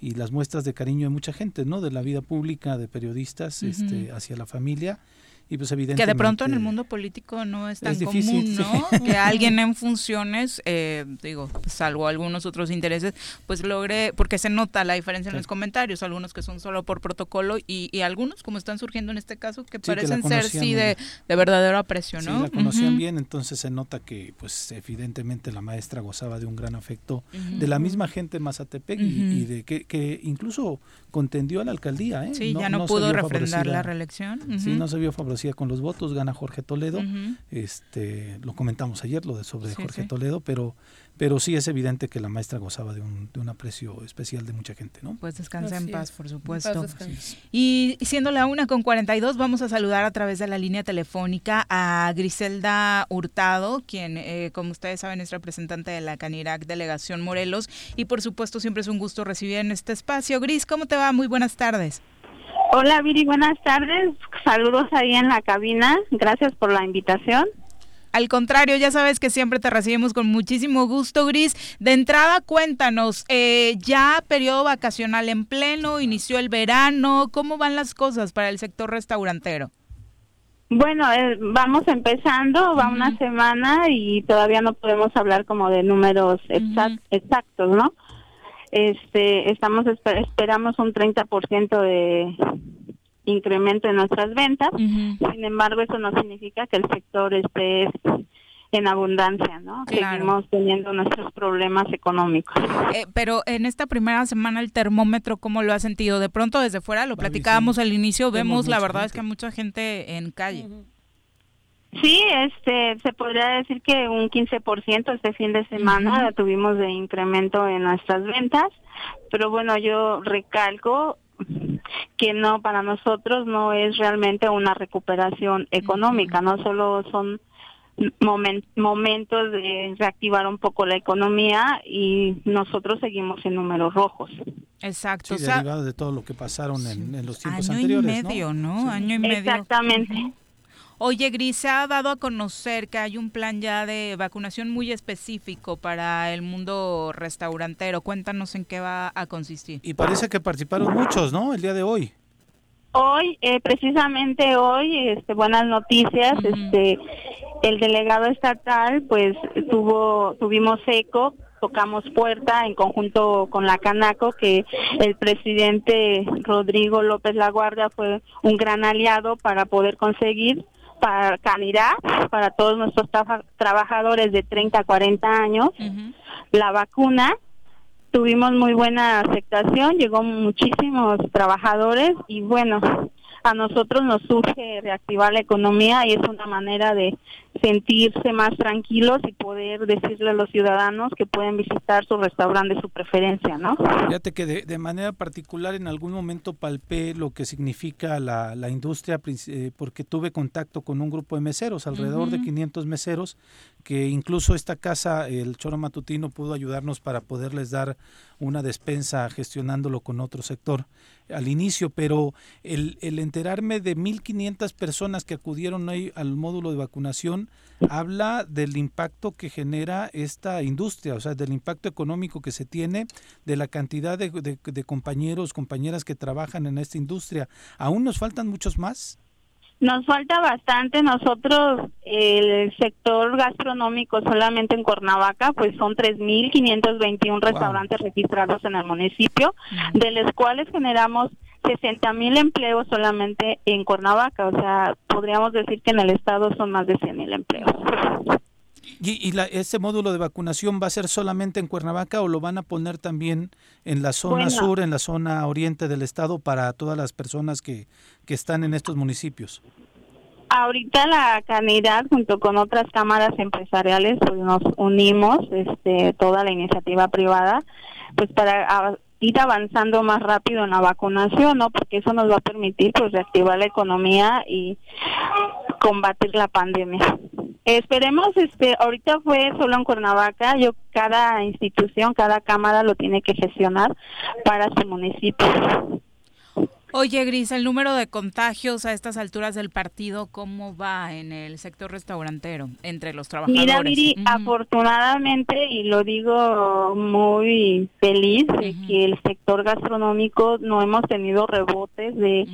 y las muestras de cariño de mucha gente, ¿no? De la vida pública, de periodistas, este, hacia la familia y pues evidentemente que de pronto en el mundo político no es tan común no <laughs> que alguien en funciones eh, digo salvo algunos otros intereses pues logre porque se nota la diferencia en los comentarios algunos que son solo por protocolo y, y, algunos como están surgiendo en este caso que parecen ser sí de, de, verdadero aprecio no sí, la conocían bien entonces se nota que pues evidentemente la maestra gozaba de un gran afecto de la misma gente Mazatepec y, y, de que, que incluso contendió a la alcaldía ¿eh? sí ya no, pudo refrendar la reelección. Sí no se vio favorecida con los votos, gana Jorge Toledo. Este, lo comentamos ayer lo de sobre Jorge Toledo, pero pero sí es evidente que la maestra gozaba de un, de un aprecio especial de mucha gente, ¿no? Pues descansa en paz, por supuesto. y siendo la una con 42, vamos a saludar a través de la línea telefónica a Griselda Hurtado, quien, eh, como ustedes saben, es representante de la Canirac Delegación Morelos. Y por supuesto, siempre es un gusto recibir en este espacio. Gris, ¿cómo te va? Muy buenas tardes. Hola Viri, buenas tardes. Saludos ahí en la cabina. Gracias por la invitación. Al contrario, ya sabes que siempre te recibimos con muchísimo gusto, Gris. De entrada, cuéntanos, eh, ya periodo vacacional en pleno, inició el verano, ¿cómo van las cosas para el sector restaurantero? Bueno, eh, vamos empezando, va una semana y todavía no podemos hablar como de números exactos, ¿no? Este, estamos esperamos un 30% de incremento en nuestras ventas. Sin embargo, eso no significa que el sector esté en abundancia, ¿no? Seguimos teniendo nuestros problemas económicos. Eh, pero en esta primera semana el termómetro, ¿cómo lo ha sentido? De pronto desde fuera, lo platicábamos al inicio, vemos, la verdad es que hay mucha gente en calle. Sí, este, se podría decir que un 15% este fin de semana tuvimos de incremento en nuestras ventas, pero bueno, yo recalco que no, para nosotros no es realmente una recuperación económica, no solo son momentos de reactivar un poco la economía y nosotros seguimos en números rojos. Exacto. Sí, derivado de todo lo que pasaron en, los tiempos año anteriores. Y medio, ¿no? Año y medio. Exactamente. Oye, Gris, se ha dado a conocer que hay un plan ya de vacunación muy específico para el mundo restaurantero. Cuéntanos en qué va a consistir. Y parece que participaron muchos, ¿no? El día de hoy. Hoy, eh, precisamente hoy, este, buenas noticias. Este, el delegado estatal, pues, tuvo, tuvimos eco tocamos puerta en conjunto con la Canaco, que el presidente Rodrigo López Laguardia fue un gran aliado para poder conseguir para Canidad, para todos nuestros trabajadores de 30 a 40 años, la vacuna. Tuvimos muy buena aceptación, llegó muchísimos trabajadores y bueno, a nosotros nos surge reactivar la economía y es una manera de sentirse más tranquilos y poder decirle a los ciudadanos que pueden visitar su restaurante de su preferencia, ¿no? Fíjate que de, manera particular en algún momento palpé lo que significa la, la industria eh, porque tuve contacto con un grupo de meseros, alrededor de 500 meseros, que incluso esta casa, el Choro Matutino, pudo ayudarnos para poderles dar una despensa gestionándolo con otro sector al inicio, pero el, el enterarme de 1.500 personas que acudieron ahí al módulo de vacunación habla del impacto que genera esta industria, o sea, del impacto económico que se tiene, de la cantidad de, de compañeros, compañeras que trabajan en esta industria. ¿Aún nos faltan muchos más? Nos falta bastante. Nosotros, el sector gastronómico solamente en Cuernavaca, pues son 3.521 restaurantes registrados en el municipio, de los cuales generamos 60.000 empleos solamente en Cuernavaca. O sea, podríamos decir que en el estado son más de 100.000 empleos. ¿Y, y ese módulo de vacunación va a ser solamente en Cuernavaca o lo van a poner también en la zona sur, en la zona oriente del estado para todas las personas que, que están en estos municipios? Ahorita la Canidad junto con otras cámaras empresariales pues nos unimos, este, toda la iniciativa privada, pues para ir avanzando más rápido en la vacunación, ¿no? Porque eso nos va a permitir pues reactivar la economía y combatir la pandemia. Esperemos, este, ahorita fue solo en Cuernavaca, yo cada institución, cada cámara lo tiene que gestionar para su municipio. Oye, Gris, el número de contagios a estas alturas del partido, ¿cómo va en el sector restaurantero entre los trabajadores? Mira, Viri, afortunadamente, y lo digo muy feliz, de que el sector gastronómico no hemos tenido rebotes de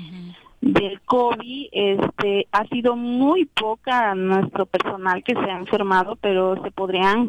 del COVID, este, ha sido muy poca nuestro personal que se ha enfermado, pero se podrían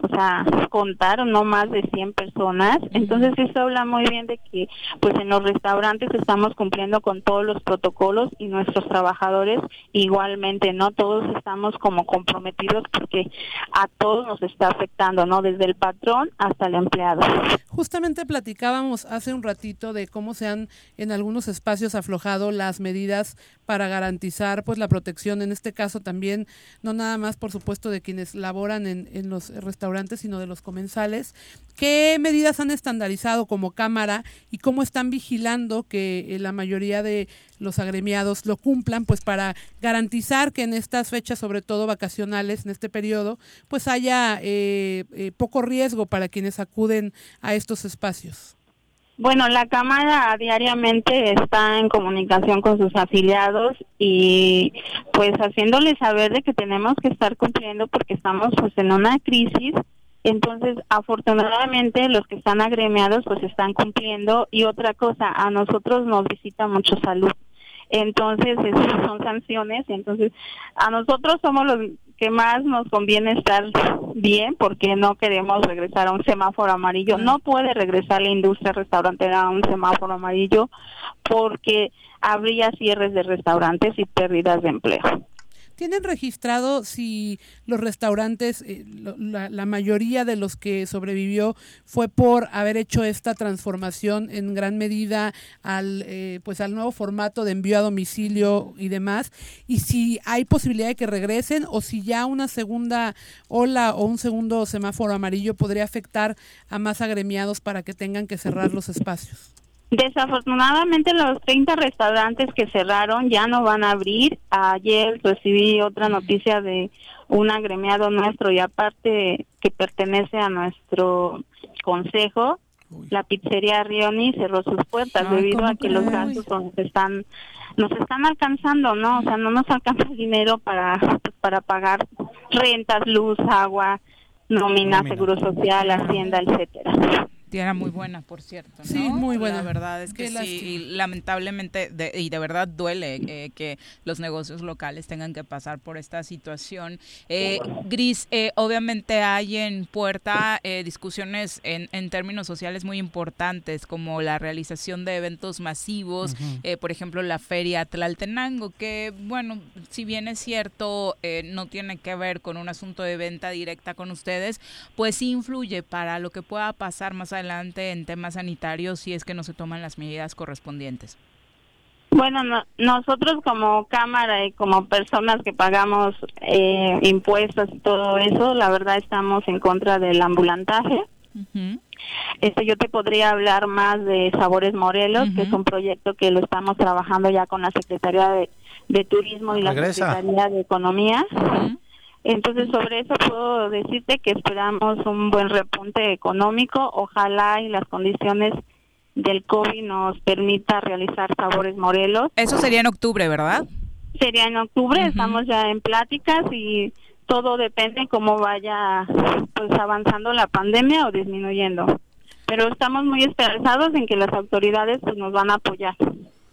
o sea, contaron no más de 100 personas. Entonces eso habla muy bien de que pues en los restaurantes estamos cumpliendo con todos los protocolos y nuestros trabajadores igualmente, ¿no? Todos estamos como comprometidos porque a todos nos está afectando, ¿no? Desde el patrón hasta el empleado. Justamente platicábamos hace un ratito de cómo se han en algunos espacios aflojado las medidas para garantizar pues la protección, en este caso también, no nada más por supuesto de quienes laboran en, en los restaurantes, sino de los comensales. ¿Qué medidas han estandarizado como Cámara y cómo están vigilando que eh, la mayoría de los agremiados lo cumplan, pues para garantizar que en estas fechas, sobre todo vacacionales, en este periodo, pues haya eh, eh, poco riesgo para quienes acuden a estos espacios? Bueno, la Cámara diariamente está en comunicación con sus afiliados y pues haciéndoles saber de que tenemos que estar cumpliendo porque estamos pues en una crisis. Entonces, afortunadamente los que están agremiados pues están cumpliendo y otra cosa, a nosotros nos visita mucho salud. Entonces, esas <laughs> son sanciones. Entonces, a nosotros somos los que más nos conviene estar bien porque no queremos regresar a un semáforo amarillo. No puede regresar la industria restaurantera a un semáforo amarillo porque habría cierres de restaurantes y pérdidas de empleo. ¿Tienen registrado si los restaurantes, eh, la, mayoría de los que sobrevivió fue por haber hecho esta transformación en gran medida al, eh, pues al nuevo formato de envío a domicilio y demás? Y si hay posibilidad de que regresen o si ya una segunda ola o un segundo semáforo amarillo podría afectar a más agremiados para que tengan que cerrar los espacios. Desafortunadamente los 30 restaurantes que cerraron ya no van a abrir. Ayer recibí otra noticia de un agremiado nuestro y aparte que pertenece a nuestro consejo, la pizzería Rioni cerró sus puertas debido a que los gastos nos están nos están alcanzando, ¿no? O sea, no nos alcanza el dinero para para pagar rentas, luz, agua, nómina, seguro social, hacienda, etcétera. Era muy buena, por cierto. ¿no? Sí, muy buena. La verdad es que sí, y lamentablemente, y de verdad duele eh, que los negocios locales tengan que pasar por esta situación. Eh, Gris, eh, obviamente hay en puerta discusiones en, en, términos sociales muy importantes, como la realización de eventos masivos, por ejemplo, la Feria Tlaltenango, que, bueno, si bien es cierto, no tiene que ver con un asunto de venta directa con ustedes, pues sí influye para lo que pueda pasar más adelante adelante en temas sanitarios si es que no se toman las medidas correspondientes? Bueno, nosotros como Cámara y como personas que pagamos eh, impuestos y todo eso, la verdad estamos en contra del ambulantaje. Este, yo te podría hablar más de Sabores Morelos, que es un proyecto que lo estamos trabajando ya con la Secretaría de, Turismo y la Secretaría de Economía. Entonces, sobre eso puedo decirte que esperamos un buen repunte económico. Ojalá y las condiciones del COVID nos permita realizar Sabores Morelos. Eso sería en octubre, ¿verdad? Sería en octubre, estamos ya en pláticas y todo depende cómo vaya pues avanzando la pandemia o disminuyendo. Pero estamos muy esperanzados en que las autoridades pues, nos van a apoyar.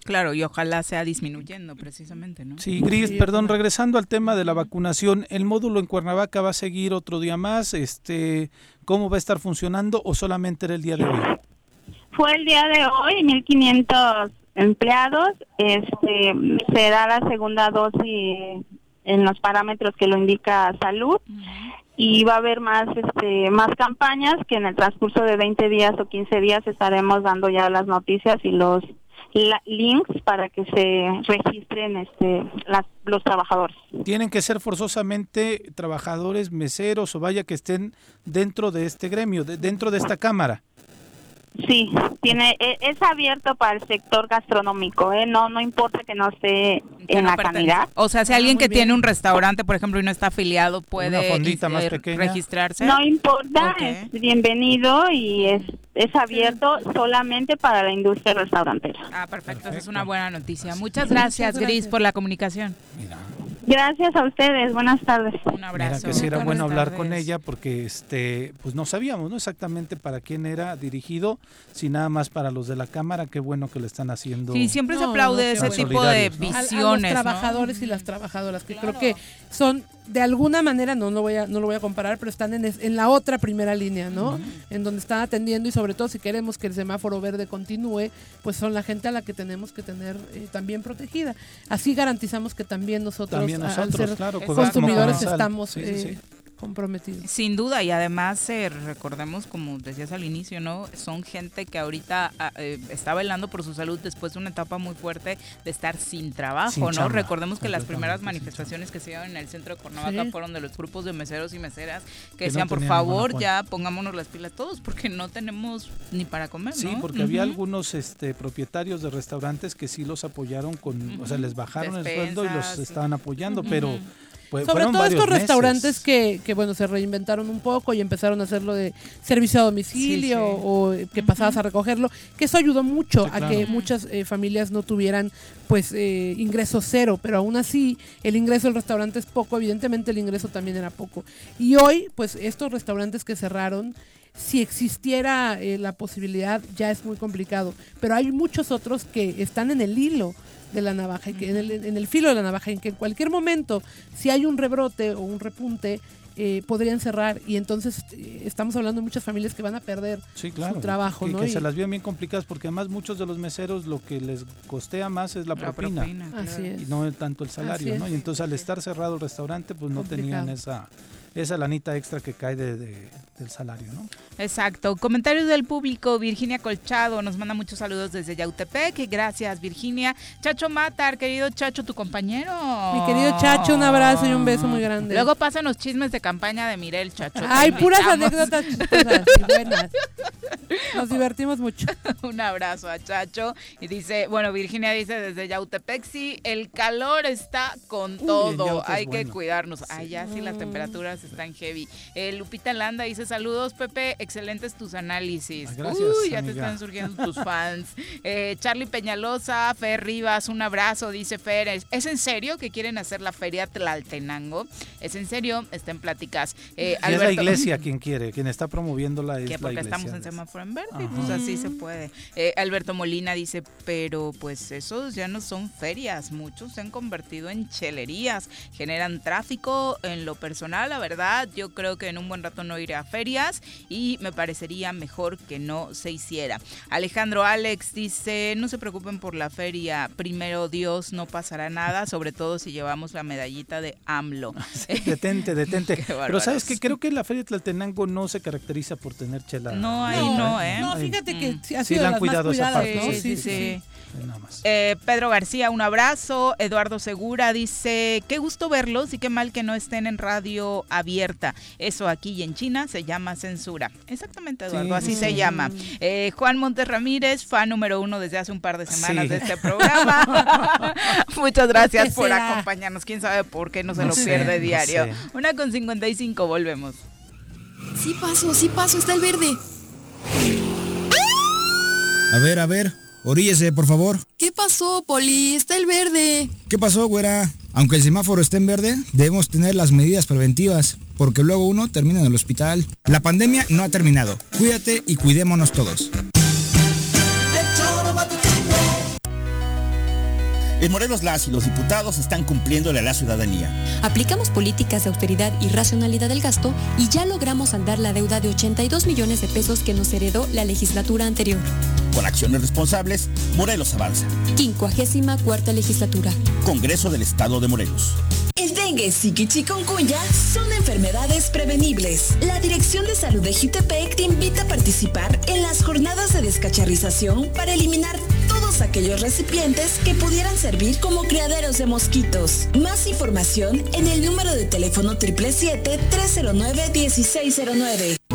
Claro, y ojalá sea disminuyendo precisamente, ¿no? Sí, Gris, perdón, regresando al tema de la vacunación, ¿el módulo en Cuernavaca va a seguir otro día más? Este, ¿Cómo va a estar funcionando o solamente era el día de hoy? Fue el día de hoy, 1.500 empleados. Este, será la segunda dosis en los parámetros que lo indica salud. Y va a haber más este más campañas que en el transcurso de 20 días o 15 días estaremos dando ya las noticias y los links para que se registren este, los trabajadores. Tienen que ser forzosamente trabajadores, meseros o vaya que estén dentro de este gremio, dentro de esta cámara. Sí, tiene e, es abierto para el sector gastronómico, ¿eh? no no importa que no esté en la calidad. O sea, si ah, alguien que tiene un restaurante, por ejemplo, y no está afiliado, puede este, registrarse. No importa, es bienvenido y es es abierto solamente para la industria restaurantera. Ah, perfecto, esa es una buena noticia. Muchas gracias, Gris, por la comunicación. Gracias a ustedes, buenas tardes. Un abrazo. Mira que sí era bueno hablar con ella porque este pues no sabíamos ¿no? exactamente para quién era dirigido, si nada más para los de la Cámara, qué bueno que le están haciendo. Sí, siempre se aplaude ese tipo de visiones. los trabajadores y las trabajadoras, que creo que son de alguna manera, no, no, voy a, no lo voy a comparar, pero están en, en la otra primera línea, ¿no? En donde están atendiendo y sobre todo si queremos que el semáforo verde continúe, pues son la gente a la que tenemos que tener eh, también protegida. Así garantizamos que también nosotros, al ser consumidores, estamos eh, comprometidos. Sin duda, y además eh, recordemos, como decías al inicio, ¿no? Son gente que ahorita ah, eh, está velando por su salud después de una etapa muy fuerte de estar sin trabajo, ¿no? recordemos que las primeras manifestaciones que se dieron en el centro de Cuernavaca fueron de los grupos de meseros y meseras que, decían, por favor, ya pongámonos las pilas todos porque no tenemos ni para comer, Sí, porque había algunos este, propietarios de restaurantes que sí los apoyaron con, o sea, les bajaron el sueldo y los estaban apoyando, pero sobre todo estos restaurantes que, que, bueno, se reinventaron un poco y empezaron a hacerlo de servicio a domicilio o que pasabas a recogerlo, que eso ayudó mucho a que muchas eh, familias no tuvieran pues eh, ingreso cero, pero aún así el ingreso del restaurante es poco, evidentemente el ingreso también era poco. Y hoy, pues estos restaurantes que cerraron, si existiera eh, la posibilidad ya es muy complicado, pero hay muchos otros que están en el hilo de la navaja, y que en, el, en el filo de la navaja, en que en cualquier momento, si hay un rebrote o un repunte, eh, podrían cerrar y entonces eh, estamos hablando de muchas familias que van a perder su trabajo. Y que se las vio bien complicadas porque además muchos de los meseros lo que les costea más es la, propina, y no tanto el salario. ¿no? Y entonces al estar cerrado el restaurante pues no tenían esa esa lanita extra que cae de, del salario, ¿no? Exacto. Comentarios del público. Virginia Colchado nos manda muchos saludos desde Yautepec. Gracias, Virginia. Chacho Matar, querido Chacho, tu compañero. Mi querido Chacho, un abrazo y un beso muy grande. Luego pasan los chismes de campaña de Mirel, Chacho. Ay, puras anécdotas buenas. Nos divertimos mucho. <laughs> un abrazo a Chacho. Y dice, bueno, Virginia dice desde Yautepec, sí, el calor está con todo. Hay que cuidarnos. Ay, ya sí las temperaturas están heavy. Eh, Lupita Landa dice saludos, Pepe, excelentes tus análisis. Ah, Uy, ya te están surgiendo tus <laughs> fans. Eh, Charlie Peñalosa, Fer Rivas, un abrazo, dice Fer. ¿Es, en serio que quieren hacer la feria Tlaltenango? ¿Es en serio? Está en pláticas. Eh, es la iglesia quien quiere, quien está promoviéndola es porque la estamos en semáforo en verde, pues así se puede. Eh, Alberto Molina dice, pero pues esos ya no son ferias, muchos se han convertido en chelerías, generan tráfico en lo personal, la verdad, yo creo que en un buen rato no iré a ferias y me parecería mejor que no se hiciera. Alejandro Alex dice, no se preocupen por la feria, primero Dios no pasará nada, sobre todo si llevamos la medallita de AMLO. detente, detente. <laughs> Pero sabes que creo que la feria de Tlaltenango no se caracteriza por tener chela. No, ahí no, ¿eh? No, fíjate que sí, ha sido la han cuidado esa parte. Sí, sí, sí. Eh, Pedro García, un abrazo. Eduardo Segura dice, qué gusto verlos y qué mal que no estén en radio abierta. Eso aquí y en China se llama censura. Exactamente, Eduardo, así se llama. Eh, Juan Montes Ramírez, fan número uno desde hace un par de semanas de este programa. <laughs> Muchas gracias por acompañarnos. Quién sabe por qué no se lo pierde diario. Una con 55, volvemos. Sí paso, sí paso, está el verde. A ver, a ver, oríllese, por favor. ¿Qué pasó, Poli? Está el verde. ¿Qué pasó, güera? Aunque el semáforo esté en verde, debemos tener las medidas preventivas, porque luego uno termina en el hospital. La pandemia no ha terminado. Cuídate y cuidémonos todos. En Morelos las y los diputados están cumpliéndole a la ciudadanía. Aplicamos políticas de austeridad y racionalidad del gasto y ya logramos saldar la deuda de 82 millones de pesos que nos heredó la legislatura anterior. Con acciones responsables, Morelos avanza. 54 legislatura. Congreso del Estado de Morelos. El dengue, zika y chikungunya son enfermedades prevenibles. La Dirección de Salud de Jutepec te invita a participar en las jornadas de descacharrización para eliminar todos aquellos recipientes que pudieran servir como criaderos de mosquitos. Más información en el número de teléfono 777-309-1609.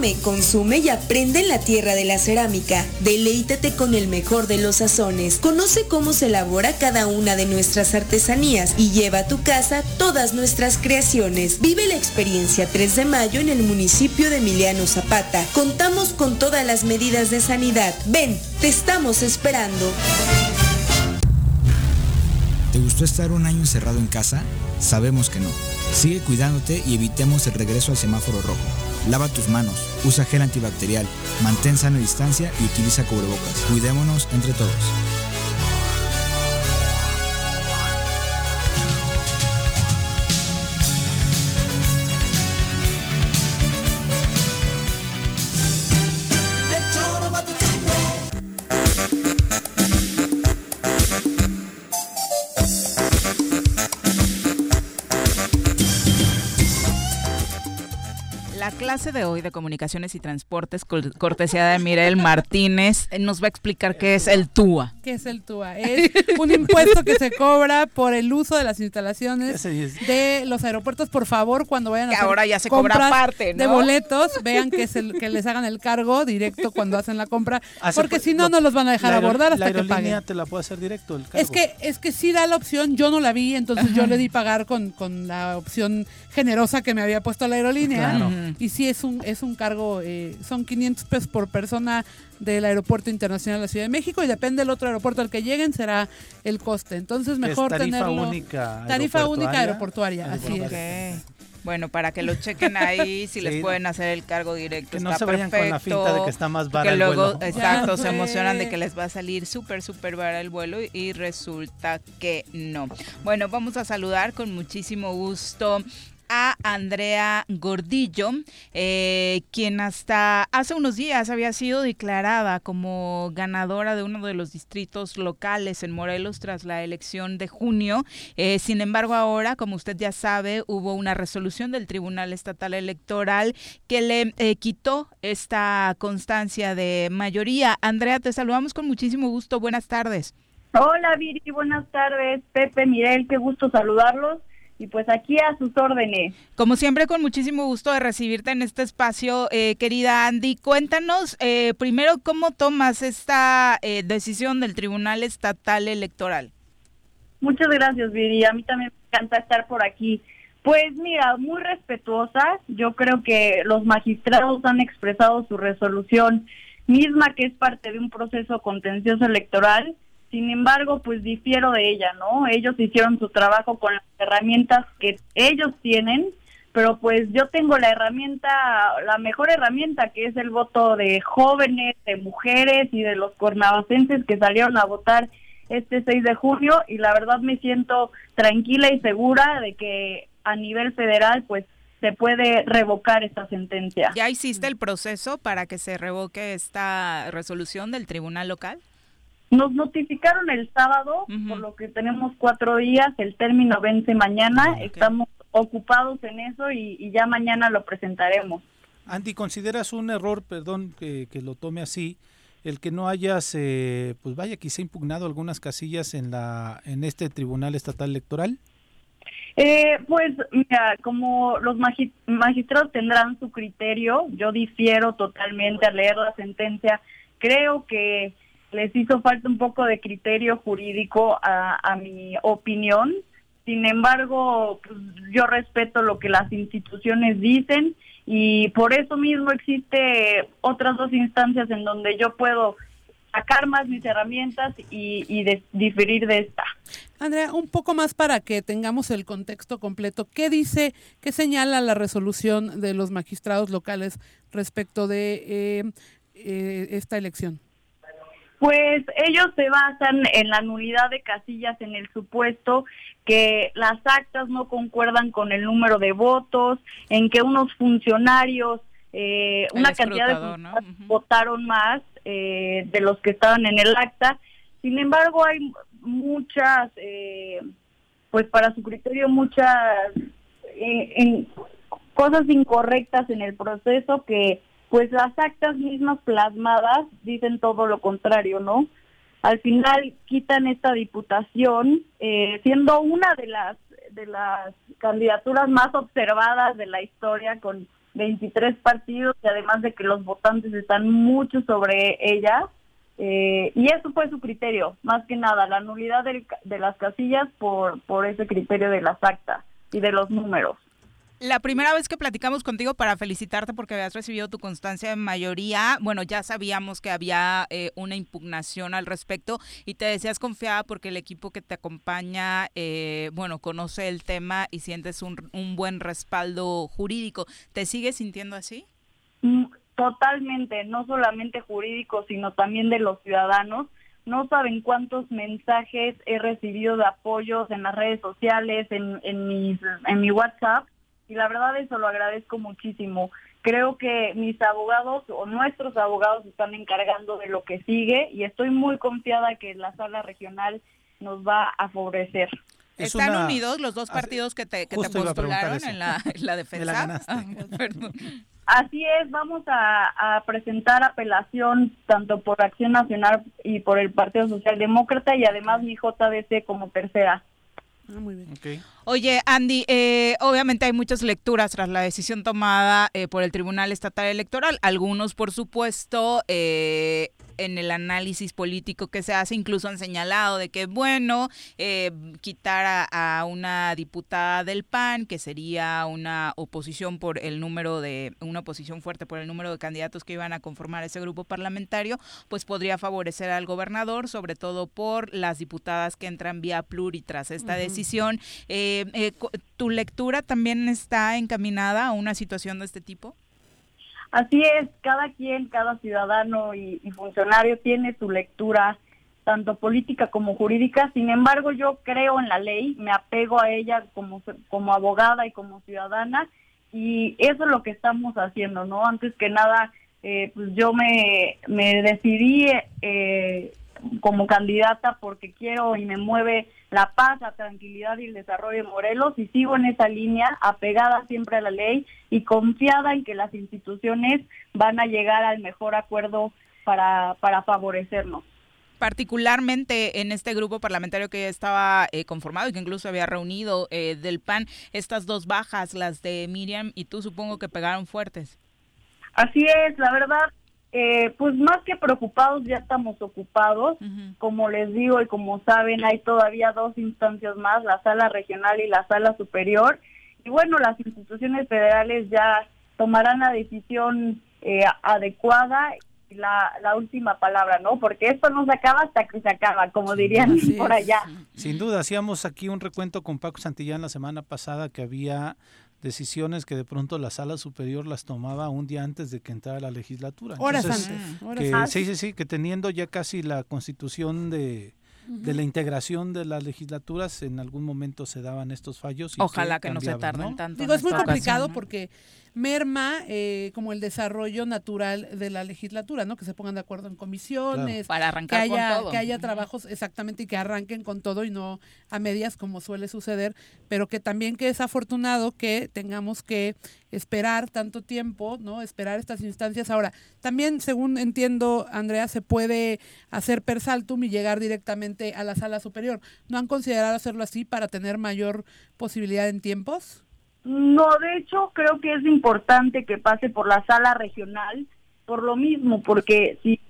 Come, consume y aprende en la tierra de la cerámica. Deleítate con el mejor de los sazones. Conoce cómo se elabora cada una de nuestras artesanías y lleva a tu casa todas nuestras creaciones. Vive la experiencia 3 de mayo en el municipio de Emiliano Zapata. Contamos con todas las medidas de sanidad. Ven, te estamos esperando. ¿Te gustó estar un año encerrado en casa? Sabemos que no. Sigue cuidándote y evitemos el regreso al semáforo rojo. Lava tus manos, usa gel antibacterial, mantén sana distancia y utiliza cubrebocas. Cuidémonos entre todos. Clase de hoy de comunicaciones y transportes, cortesía de Mirel Martínez, nos va a explicar qué es el TUA. ¿Qué es el TUA? Es un impuesto que se cobra por el uso de las instalaciones de los aeropuertos. Por favor, cuando vayan a hacer ahora ya se cobra parte, de boletos, vean que, el, que les hagan el cargo directo cuando hacen la compra, porque si no, no los van a dejar abordar hasta que paguen. te la puede hacer directo el cargo. Es que, es que sí da la opción, yo no la vi, entonces yo le di <laughs> pagar con, con la opción generosa que me había puesto la aerolínea. Y sí es un, es un cargo, eh, son 500 pesos por persona del Aeropuerto Internacional de la Ciudad de México y depende del otro aeropuerto al que lleguen será el coste. Entonces mejor es tarifa tenerlo. Única tarifa única aeroportuaria, así es. Bueno, para que lo chequen ahí, <laughs> si les pueden hacer el cargo directo. Que no se vayan con la finta de que está más barato. Que luego, exacto, se emocionan de que les va a salir súper, súper barato el vuelo y resulta que no. Bueno, vamos a saludar con muchísimo gusto a Andrea Gordillo, eh, quien hasta hace unos días había sido declarada como ganadora de uno de los distritos locales en Morelos tras la elección de junio. Eh, sin embargo, ahora, como usted ya sabe, hubo una resolución del Tribunal Estatal Electoral que le eh, quitó esta constancia de mayoría. Andrea, te saludamos con muchísimo gusto. Buenas tardes. Hola Viri, buenas tardes. Pepe, Mirel, qué gusto saludarlos y pues aquí a sus órdenes. Como siempre, con muchísimo gusto de recibirte en este espacio, eh, querida Andy. Cuéntanos eh, primero cómo tomas esta eh, decisión del Tribunal Estatal Electoral. Muchas gracias, Viri. A mí también me encanta estar por aquí. Pues mira, muy respetuosa. Yo creo que los magistrados han expresado su resolución misma que es parte de un proceso contencioso electoral. Sin embargo, pues difiero de ella, ¿no? Ellos hicieron su trabajo con las herramientas que ellos tienen, pero pues yo tengo la herramienta, la mejor herramienta que es el voto de jóvenes, de mujeres y de los cuernavacenses que salieron a votar este 6 de junio y la verdad me siento tranquila y segura de que a nivel federal pues se puede revocar esta sentencia. ¿Ya hiciste el proceso para que se revoque esta resolución del tribunal local? Nos notificaron el sábado, por lo que tenemos cuatro días, el término vence mañana, estamos ocupados en eso y, ya mañana lo presentaremos. Andy, ¿consideras un error, perdón que, que lo tome así, el que no hayas, eh, pues vaya, quizá impugnado algunas casillas en, la, en este Tribunal Estatal Electoral? Eh, pues mira, como los magistrados tendrán su criterio, yo difiero totalmente al leer la sentencia. Creo que les hizo falta un poco de criterio jurídico a, mi opinión. Sin embargo, pues, yo respeto lo que las instituciones dicen y por eso mismo existe otras dos instancias en donde yo puedo sacar más mis herramientas y, diferir de esta. Andrea, un poco más para que tengamos el contexto completo. ¿Qué dice, qué señala la resolución de los magistrados locales respecto de eh, eh, esta elección? Pues ellos se basan en la nulidad de casillas en el supuesto que las actas no concuerdan con el número de votos, en que unos funcionarios, eh, una cantidad de funcionarios votaron más eh, de los que estaban en el acta. Sin embargo, hay muchas, eh, pues para su criterio, muchas en, cosas incorrectas en el proceso que pues las actas mismas plasmadas dicen todo lo contrario, ¿no? Al final quitan esta diputación, eh, siendo una de las de las candidaturas más observadas de la historia con 23 partidos y además de que los votantes están mucho sobre ella. Eh, y eso fue su criterio, más que nada, la nulidad de las casillas por, por ese criterio de las actas y de los números la primera vez que platicamos contigo para felicitarte porque habías recibido tu constancia en mayoría, bueno, ya sabíamos que había eh, una impugnación al respecto y te decías confiada porque el equipo que te acompaña, eh, bueno, conoce el tema y sientes un, un buen respaldo jurídico. ¿Te sigues sintiendo así? Mm, totalmente, no solamente jurídico, sino también de los ciudadanos. No saben cuántos mensajes he recibido de apoyos en las redes sociales, en, en, mis, en mi WhatsApp y la verdad eso lo agradezco muchísimo. Creo que mis abogados o nuestros abogados están encargando de lo que sigue y estoy muy confiada que la sala regional nos va a favorecer. ¿Están unidos los dos partidos que te, que te postularon en la, <laughs> defensa? Ah, <laughs> Así es, vamos a, a, presentar apelación tanto por Acción Nacional y por el Partido Socialdemócrata y además mi JDC como tercera. Ah, muy bien. Oye, Andy, eh, obviamente hay muchas lecturas tras la decisión tomada eh, por el Tribunal Estatal Electoral. Algunos, por supuesto, eh, en el análisis político que se hace, incluso han señalado de que, bueno, eh, quitar a, una diputada del PAN, que sería una oposición por el número de, una oposición fuerte por el número de candidatos que iban a conformar ese grupo parlamentario, pues podría favorecer al gobernador, sobre todo por las diputadas que entran vía pluri tras esta decisión. Eh, eh, ¿Tu lectura también está encaminada a una situación de este tipo? Así es, cada quien, cada ciudadano y, funcionario tiene su lectura, tanto política como jurídica. Sin embargo, yo creo en la ley, me apego a ella como, como abogada y como ciudadana, y eso es lo que estamos haciendo, ¿no? Antes que nada, eh, pues yo me, me decidí eh, como candidata porque quiero y me mueve la paz, la tranquilidad y el desarrollo de Morelos y sigo en esa línea, apegada siempre a la ley y confiada en que las instituciones van a llegar al mejor acuerdo para, para favorecernos particularmente en este grupo parlamentario que estaba eh, conformado y que incluso había reunido eh, del PAN, estas dos bajas, las de Miriam y tú, supongo que pegaron fuertes. Así es, la verdad, Eh, pues más que preocupados, ya estamos ocupados. Como les digo y como saben, hay todavía dos instancias más, la sala regional y la sala superior. Y bueno, las instituciones federales ya tomarán la decisión eh, adecuada y la, la, última palabra, ¿no? Porque esto no se acaba hasta que se acaba, como dirían por allá. Sin duda, hacíamos aquí un recuento con Paco Santillán la semana pasada que había decisiones que de pronto la sala superior las tomaba un día antes de que entrara la legislatura. Horas antes. Sí, sí, sí, que teniendo ya casi la constitución de, de la integración de las legislaturas, en algún momento se daban estos fallos. Y Ojalá que, no se tarden tanto. Digo, es muy complicado porque merma eh, como el desarrollo natural de la legislatura, ¿no? Que se pongan de acuerdo en comisiones, para arrancar que haya, con todo. que haya trabajos exactamente y que arranquen con todo y no a medias como suele suceder, pero que también que es afortunado que tengamos que esperar tanto tiempo, ¿no? Esperar estas instancias. Ahora, también según entiendo, Andrea, se puede hacer per saltum y llegar directamente a la sala superior. ¿No han considerado hacerlo así para tener mayor posibilidad en tiempos? No, de hecho creo que es importante que pase por la sala regional, por lo mismo, porque si,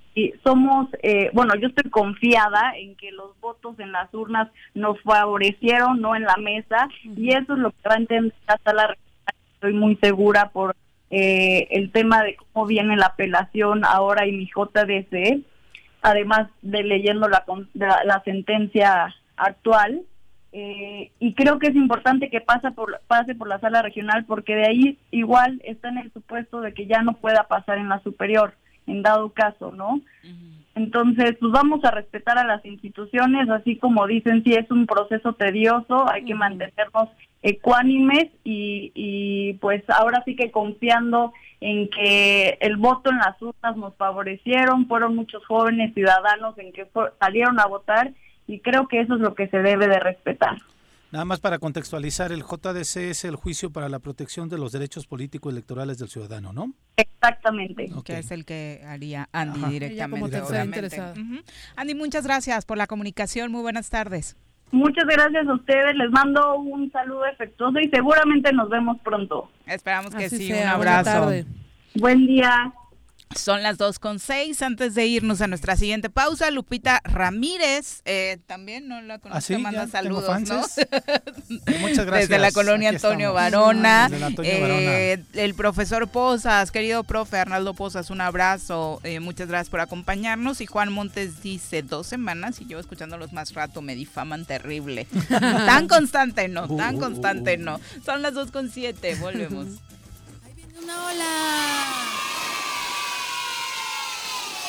somos, eh, bueno, yo estoy confiada en que los votos en las urnas nos favorecieron, no en la mesa, y eso es lo que va a entender la sala regional. Estoy muy segura por eh, el tema de cómo viene la apelación ahora y mi JDC, además de leyendo la, la sentencia actual. Eh, y creo que es importante que pase por, pase por la sala regional porque de ahí igual está en el supuesto de que ya no pueda pasar en la superior, en dado caso, ¿no? Entonces, pues vamos a respetar a las instituciones, así como dicen, si es un proceso tedioso, hay que mantenernos ecuánimes y, y pues ahora sí que confiando en que el voto en las urnas nos favorecieron, fueron muchos jóvenes ciudadanos en que salieron a votar y creo que eso es lo que se debe de respetar. Nada más para contextualizar, el JDC es el juicio para la protección de los derechos políticos electorales del ciudadano, ¿no? Exactamente. Que es el que haría Andy directamente. Andy, muchas gracias por la comunicación. Muy buenas tardes. Muchas gracias a ustedes. Les mando un saludo efectuoso y seguramente nos vemos pronto. Esperamos que sí. Un abrazo. Buen día. Son las dos con seis. Antes de irnos a nuestra siguiente pausa, Lupita Ramírez, eh, también no la conozco, ¿Ah, manda saludos, ¿no? <laughs> Muchas gracias. Desde la colonia Antonio Varona. Eh, el profesor Posas, querido profe Arnaldo Posas, un abrazo. Eh, muchas gracias por acompañarnos. Y Juan Montes dice, dos semanas y yo escuchándolos más rato me difaman terrible. <laughs> tan constante no, tan uh. constante no. Son las dos con siete, volvemos. Ahí viene una ola.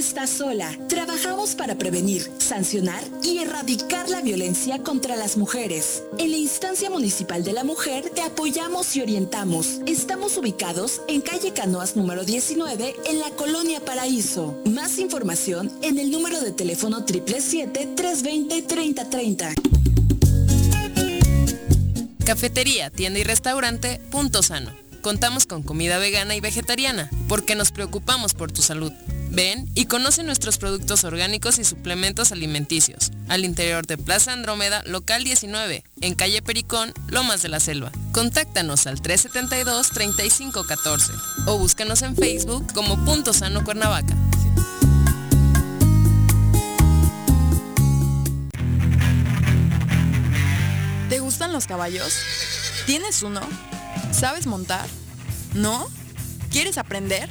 estás sola. Trabajamos para prevenir, sancionar y erradicar la violencia contra las mujeres. En la instancia municipal de la mujer te apoyamos y orientamos. Estamos ubicados en calle Canoas número 19 en la colonia Paraíso. Más información en el número de teléfono 777-320-3030. Cafetería, tienda y restaurante Punto Sano Contamos con comida vegana y vegetariana, porque nos preocupamos por tu salud. Ven y conoce nuestros productos orgánicos y suplementos alimenticios, al interior de Plaza Andrómeda, local 19, en calle Pericón, Lomas de la Selva. Contáctanos al 372-3514 o búscanos en Facebook como Punto Sano Cuernavaca. ¿Te gustan los caballos? ¿Tienes uno? ¿Sabes montar? ¿No? ¿Quieres aprender?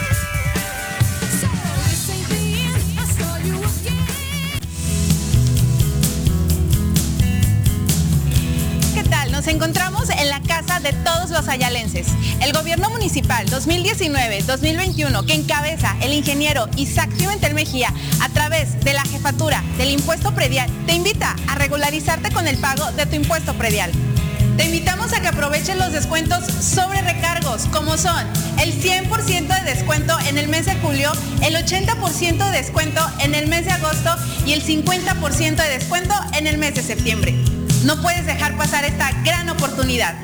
Encontramos en la casa de todos los ayalenses. El gobierno municipal 2019-2021 que encabeza el ingeniero Isaac Pimentel Mejía a través de la jefatura del impuesto predial te invita a regularizarte con el pago de tu impuesto predial. Te invitamos a que aprovechen los descuentos sobre recargos, como son el 100% de descuento en el mes de julio, el 80% de descuento en el mes de agosto y el 50% de descuento en el mes de septiembre. No puedes dejar pasar esta gran oportunidad.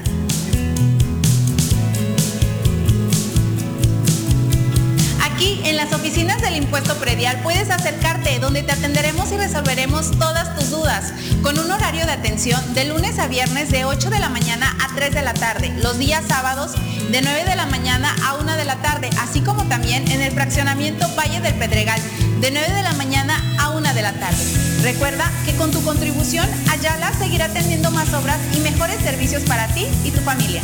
Aquí en las oficinas del impuesto predial puedes acercarte donde te atenderemos y resolveremos todas tus dudas con un horario de atención de lunes a viernes de 8 de la mañana a 3 de la tarde, los días sábados de 9 de la mañana a 1 de la tarde, así como también en el fraccionamiento Valle del Pedregal de 9 de la mañana a 1 de la tarde. Recuerda que con tu contribución Ayala seguirá teniendo más obras y mejores servicios para ti y tu familia.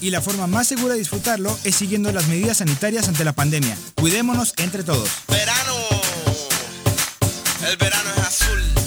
y la forma más segura de disfrutarlo es siguiendo las medidas sanitarias ante la pandemia. Cuidémonos entre todos. Verano. El verano es azul.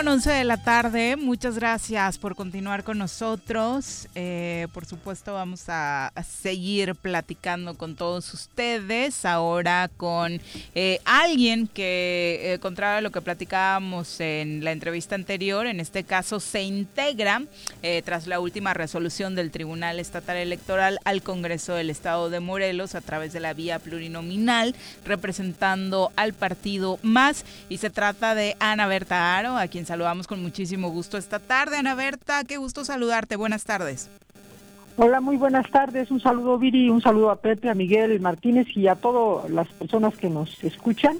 Con 11 de la tarde, muchas gracias por continuar con nosotros. Eh, por supuesto vamos a, seguir platicando con todos ustedes, ahora con eh, alguien que, eh, contrario a lo que platicábamos en la entrevista anterior, en este caso se integra eh, tras la última resolución del Tribunal Estatal Electoral al Congreso del Estado de Morelos a través de la vía plurinominal, representando al partido Más, y se trata de Ana Berta Aro, a quien saludamos con muchísimo gusto esta tarde. Ana Berta, qué gusto saludarte. Buenas tardes. Hola, muy buenas tardes. Un saludo, Viri, un saludo a Pepe, a Miguel Martínez y a todas las personas que nos escuchan.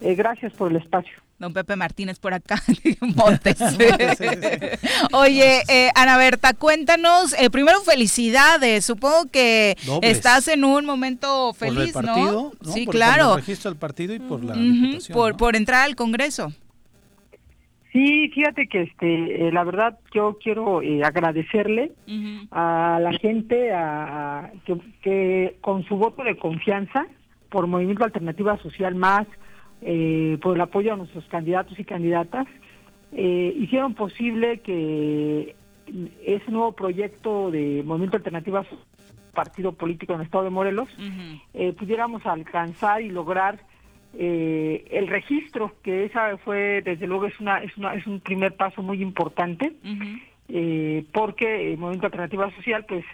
Eh, gracias por el espacio. Don Pepe Martínez por acá, <laughs> Montes. <laughs> Oye, eh, Ana Berta, cuéntanos, eh, primero felicidades, supongo que Dobles. estás en un momento feliz, por el partido, ¿no? Sí, por, claro. Por el registro del partido y por la uh -huh, por, ¿no? por entrar al Congreso. Sí, fíjate que este, eh, la verdad yo quiero eh, agradecerle uh -huh. a la gente a, a, que, que, con su voto de confianza por Movimiento Alternativa Social Más, eh, por el apoyo a nuestros candidatos y candidatas, eh, hicieron posible que ese nuevo proyecto de Movimiento Alternativa Partido Político en el Estado de Morelos uh -huh. pudiéramos alcanzar y lograr eh, el registro que esa fue desde luego es una es una es un primer paso muy importante uh -huh. eh, porque el movimiento alternativa social pues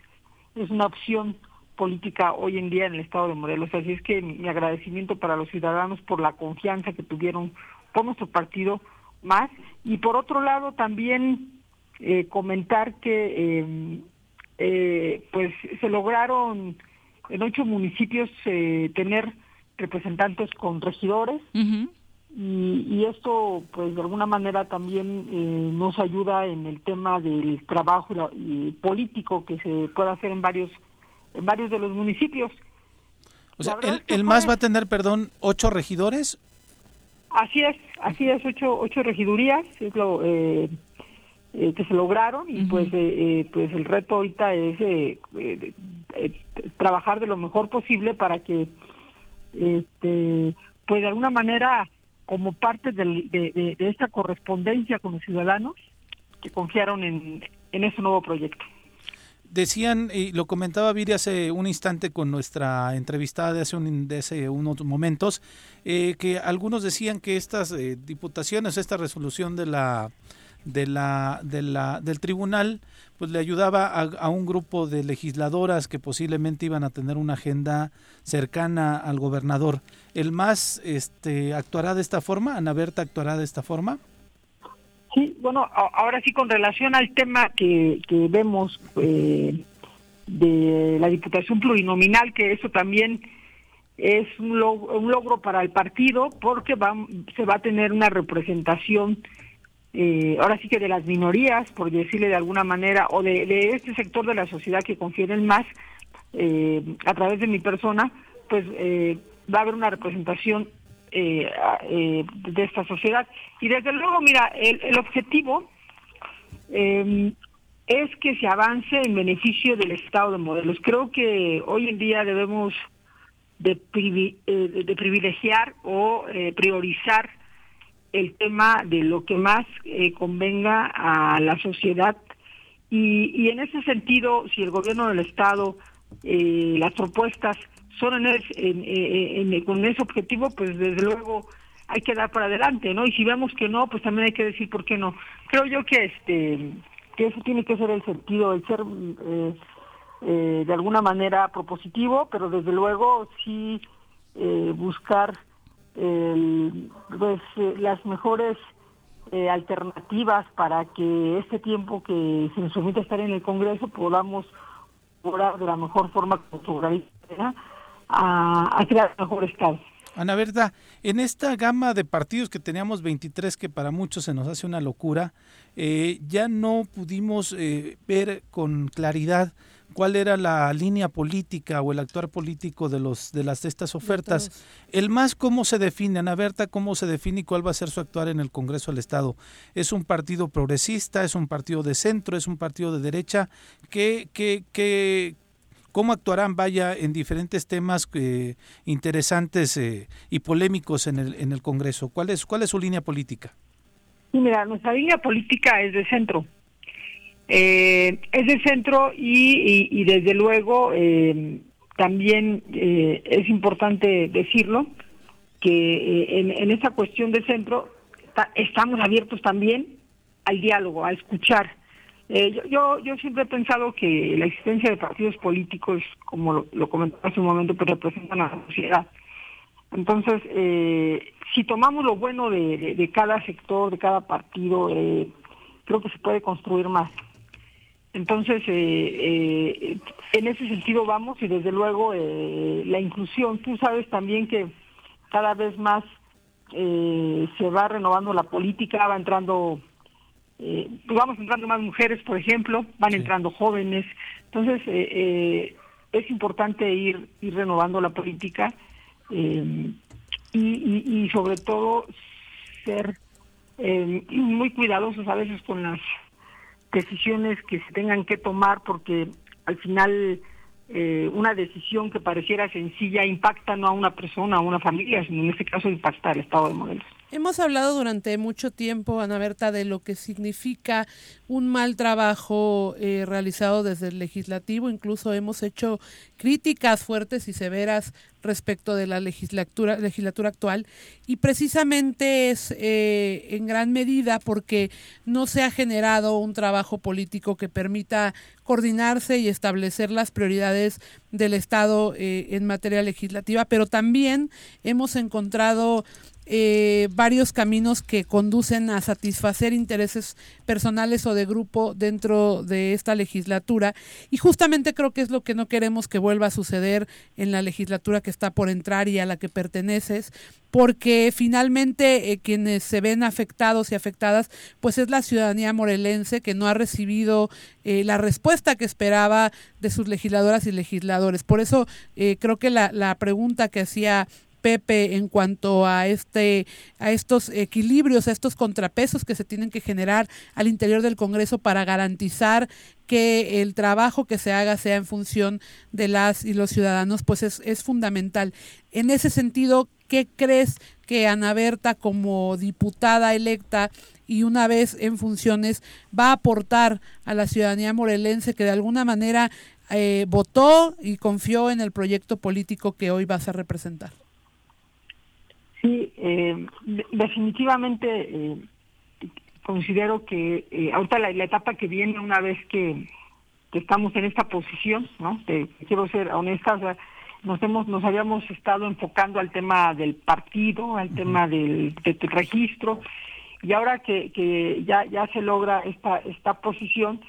es una opción política hoy en día en el estado de Morelos así es que mi, mi agradecimiento para los ciudadanos por la confianza que tuvieron por nuestro partido más y por otro lado también eh, comentar que eh, pues se lograron en ocho municipios tener representantes con regidores uh -huh. y, y, esto pues de alguna manera también eh, nos ayuda en el tema del trabajo y político que se puede hacer en varios en varios de los municipios O sea, el, el MAS va a tener, perdón, ocho regidores. Así es, así es, ocho, ocho regidurías, es lo eh, eh, que se lograron y pues eh, pues el reto ahorita es trabajar de lo mejor posible para que este pues de alguna manera como parte de, esta correspondencia con los ciudadanos que confiaron en, en este nuevo proyecto. Decían, y lo comentaba Viri hace un instante con nuestra entrevistada de hace, un, de hace unos momentos, eh, que algunos decían que estas eh, diputaciones, esta resolución de la, de la, de la, del tribunal, pues le ayudaba a, un grupo de legisladoras que posiblemente iban a tener una agenda cercana al gobernador. ¿El MAS este, actuará de esta forma? ¿Ana Berta actuará de esta forma? Sí, bueno, ahora sí con relación al tema que, que vemos eh, de la Diputación Plurinominal, que eso también es un, logro, para el partido porque va, se va a tener una representación, eh, ahora sí que de las minorías, por decirle de alguna manera, o de, este sector de la sociedad que confiere en más, eh, a través de mi persona, pues va a haber una representación eh, eh, de esta sociedad. Y desde luego, mira, el, objetivo em, es que se avance en beneficio del Estado de modelos. Creo que hoy en día debemos de, eh, de privilegiar o eh, priorizar el tema de lo que más convenga a la sociedad y, y en ese sentido, si el gobierno del Estado, las propuestas son en, con ese objetivo, pues desde luego hay que dar para adelante, ¿no? Y si vemos que no, pues también hay que decir por qué no. Creo yo que este que eso tiene que ser el sentido, el ser eh, eh, de alguna manera propositivo, pero desde luego sí eh, buscar pues las mejores alternativas para que este tiempo que se nos permite estar en el Congreso podamos orar de la mejor forma con su a, crear mejor Estado. Ana Berta, en esta gama de partidos que teníamos 23, que para muchos se nos hace una locura, eh, ya no pudimos eh, ver con claridad cuál era la línea política o el actuar político de los de las de estas ofertas. el más cómo se define, Ana Berta, cómo se define y cuál va a ser su actuar en el Congreso del Estado. ¿Es un partido progresista, es un partido de centro, es un partido de derecha? ¿Qué, qué, qué, cómo actuarán, vaya, en diferentes temas eh, interesantes eh, y polémicos en el, en el Congreso. ¿Cuál es, ¿Cuál es su línea política? Sí, mira, nuestra línea política es de centro. Eh, es de centro y, y, desde luego también es importante decirlo que en, en esta cuestión de centro estamos abiertos también al diálogo, a escuchar eh, yo, yo, siempre he pensado que la existencia de partidos políticos, como lo, comentaba hace un momento, pues representan a la sociedad. Entonces, eh, si tomamos lo bueno de, cada sector, de cada partido, eh, creo que se puede construir más. Entonces, en ese sentido vamos y desde luego la inclusión. Tú sabes también que cada vez más se va renovando la política, va entrando eh, pues vamos entrando más mujeres, por ejemplo, van entrando jóvenes. Entonces, eh, eh, es importante ir, ir renovando la política y, y, sobre todo ser muy cuidadosos a veces con las decisiones que se tengan que tomar porque al final una decisión que pareciera sencilla impacta no a una persona, a una familia, sino en este caso impacta al Estado de Modelos. Hemos hablado durante mucho tiempo, Ana Berta, de lo que significa un mal trabajo eh, realizado desde el legislativo. Incluso hemos hecho críticas fuertes y severas respecto de la legislatura, legislatura actual. Y precisamente es eh, en gran medida porque no se ha generado un trabajo político que permita coordinarse y establecer las prioridades del Estado eh, en materia legislativa, pero también hemos encontrado eh, varios caminos que conducen a satisfacer intereses personales o de grupo dentro de esta legislatura y justamente creo que es lo que no queremos que vuelva a suceder en la legislatura que está por entrar y a la que perteneces porque finalmente eh, quienes se ven afectados y afectadas, pues es la ciudadanía morelense que no ha recibido eh, la respuesta que esperaba de sus legisladoras y legisladores. Por eso creo que la, la pregunta que hacía Pepe en cuanto a este a estos equilibrios, a estos contrapesos que se tienen que generar al interior del Congreso para garantizar que el trabajo que se haga sea en función de las y los ciudadanos, pues es, fundamental. En ese sentido, ¿qué crees que Ana Berta como diputada electa y una vez en funciones va a aportar a la ciudadanía morelense que de alguna manera eh, votó y confió en el proyecto político que hoy vas a representar? Sí, eh, definitivamente eh, considero que eh, ahorita la, etapa que viene una vez que, estamos en esta posición, ¿no? quiero ser honesta, nos hemos nos habíamos estado enfocando al tema del partido, al tema del, registro y ahora que, que ya ya se logra esta esta posición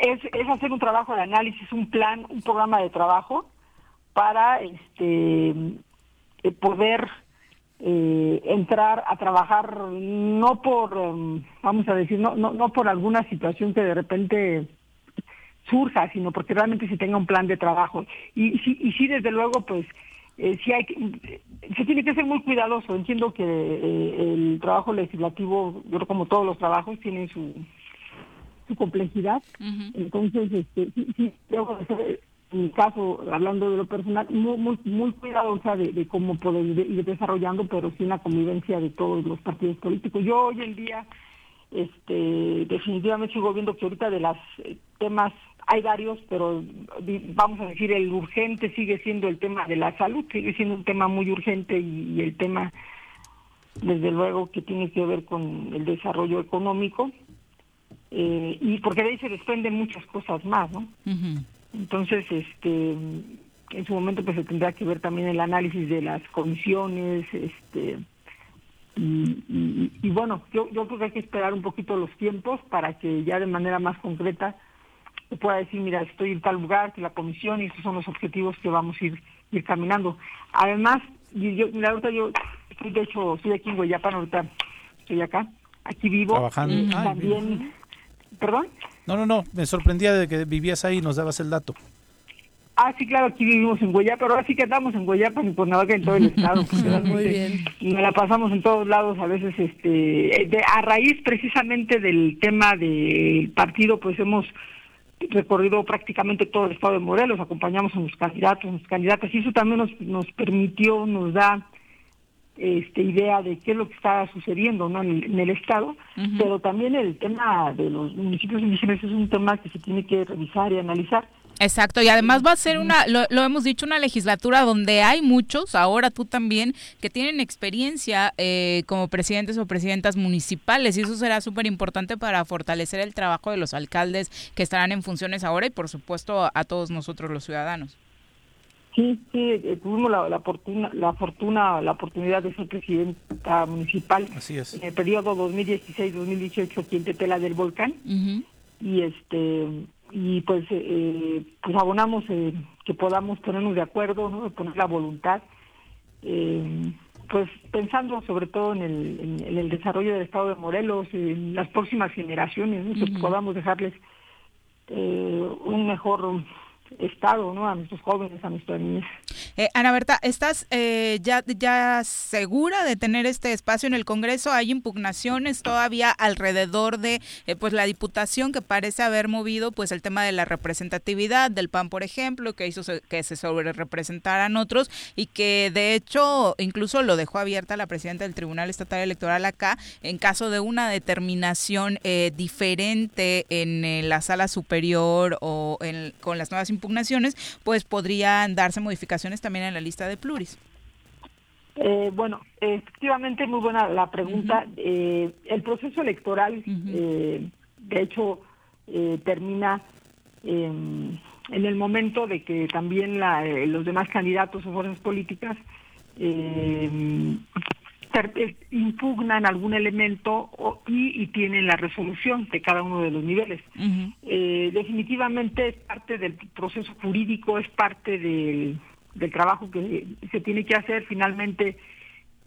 es, es hacer un trabajo de análisis, un plan, un programa de trabajo para este eh, poder eh, entrar a trabajar no por, em, vamos a decir, no, no, no por alguna situación que de repente surja, sino porque realmente se tenga un plan de trabajo. Y, sí, y sí, desde luego, pues, eh, sí hay se tiene que ser muy cuidadoso. Entiendo que eh, el trabajo legislativo, yo creo como todos los trabajos, tienen su, su complejidad. Entonces, este, sí, sí, mi caso, hablando de lo personal, muy, muy, muy cuidadosa de, cómo poder ir desarrollando, pero sin la convivencia de todos los partidos políticos. Yo hoy en día, este, definitivamente sigo viendo que ahorita de los eh, temas hay varios, pero vamos a decir, el urgente sigue siendo el tema de la salud, sigue siendo un tema muy urgente y, el tema, desde luego, que tiene que ver con el desarrollo económico. Eh, y porque de ahí se desprenden muchas cosas más, ¿no? Entonces, este, en su momento pues se tendrá que ver también el análisis de las comisiones, este, y, bueno, yo, yo creo que hay que esperar un poquito los tiempos para que ya de manera más concreta se pueda decir, mira, estoy en tal lugar, que la comisión, y estos son los objetivos que vamos a ir, ir caminando. Además, yo, mira, ahorita yo estoy, de hecho, estoy aquí en Guayapa, ahorita estoy acá, aquí vivo. Trabajando. también, ¿Perdón? No, no, no, me sorprendía de que vivías ahí y nos dabas el dato. Ah, sí, claro, aquí vivimos en Guayapa, pero ahora sí que andamos en Guayapa y por que en todo el estado. <laughs> Muy bien. Y la pasamos en todos lados, a veces, este, a raíz precisamente del tema del partido, pues hemos recorrido prácticamente todo el estado de Morelos, acompañamos a los candidatos, a los candidatas, y eso también nos, nos permitió, nos da este, idea de qué es lo que está sucediendo ¿no? en, el, Estado, pero también el tema de los municipios indígenas es un tema que se tiene que revisar y analizar. Exacto, y además va a ser una, lo, hemos dicho, una legislatura donde hay muchos, ahora tú también, que tienen experiencia eh, como presidentes o presidentas municipales, y eso será súper importante para fortalecer el trabajo de los alcaldes que estarán en funciones ahora y por supuesto a todos nosotros los ciudadanos. Sí, sí, eh, tuvimos la, la, fortuna, la fortuna, la oportunidad de ser presidenta municipal en el periodo 2016-2018 aquí en Tetela del Volcán. Y este y pues eh, pues abonamos eh, que podamos ponernos de acuerdo, ¿no? poner la voluntad, pues pensando sobre todo en el, en, el desarrollo del Estado de Morelos, en las próximas generaciones, que podamos dejarles un mejor Estado, ¿no? A nuestros jóvenes, a nuestras niñas. Eh, Ana Berta, ¿estás eh, ya, ya segura de tener este espacio en el Congreso? ¿Hay impugnaciones todavía alrededor de eh, pues la diputación que parece haber movido pues el tema de la representatividad del PAN, por ejemplo, que hizo que se sobre representaran otros y que de hecho incluso lo dejó abierta la presidenta del Tribunal Estatal Electoral acá en caso de una determinación diferente en la sala superior o en, con las nuevas impugnaciones, pues podrían darse modificaciones también en la lista de pluris. Eh, bueno, efectivamente, muy buena la pregunta. Eh, el proceso electoral, eh, de hecho, termina en el momento de que también los demás candidatos o fuerzas políticas impugnan algún elemento y, tienen la resolución de cada uno de los niveles. Eh, definitivamente es parte del proceso jurídico, es parte del, del trabajo que se tiene que hacer. Finalmente,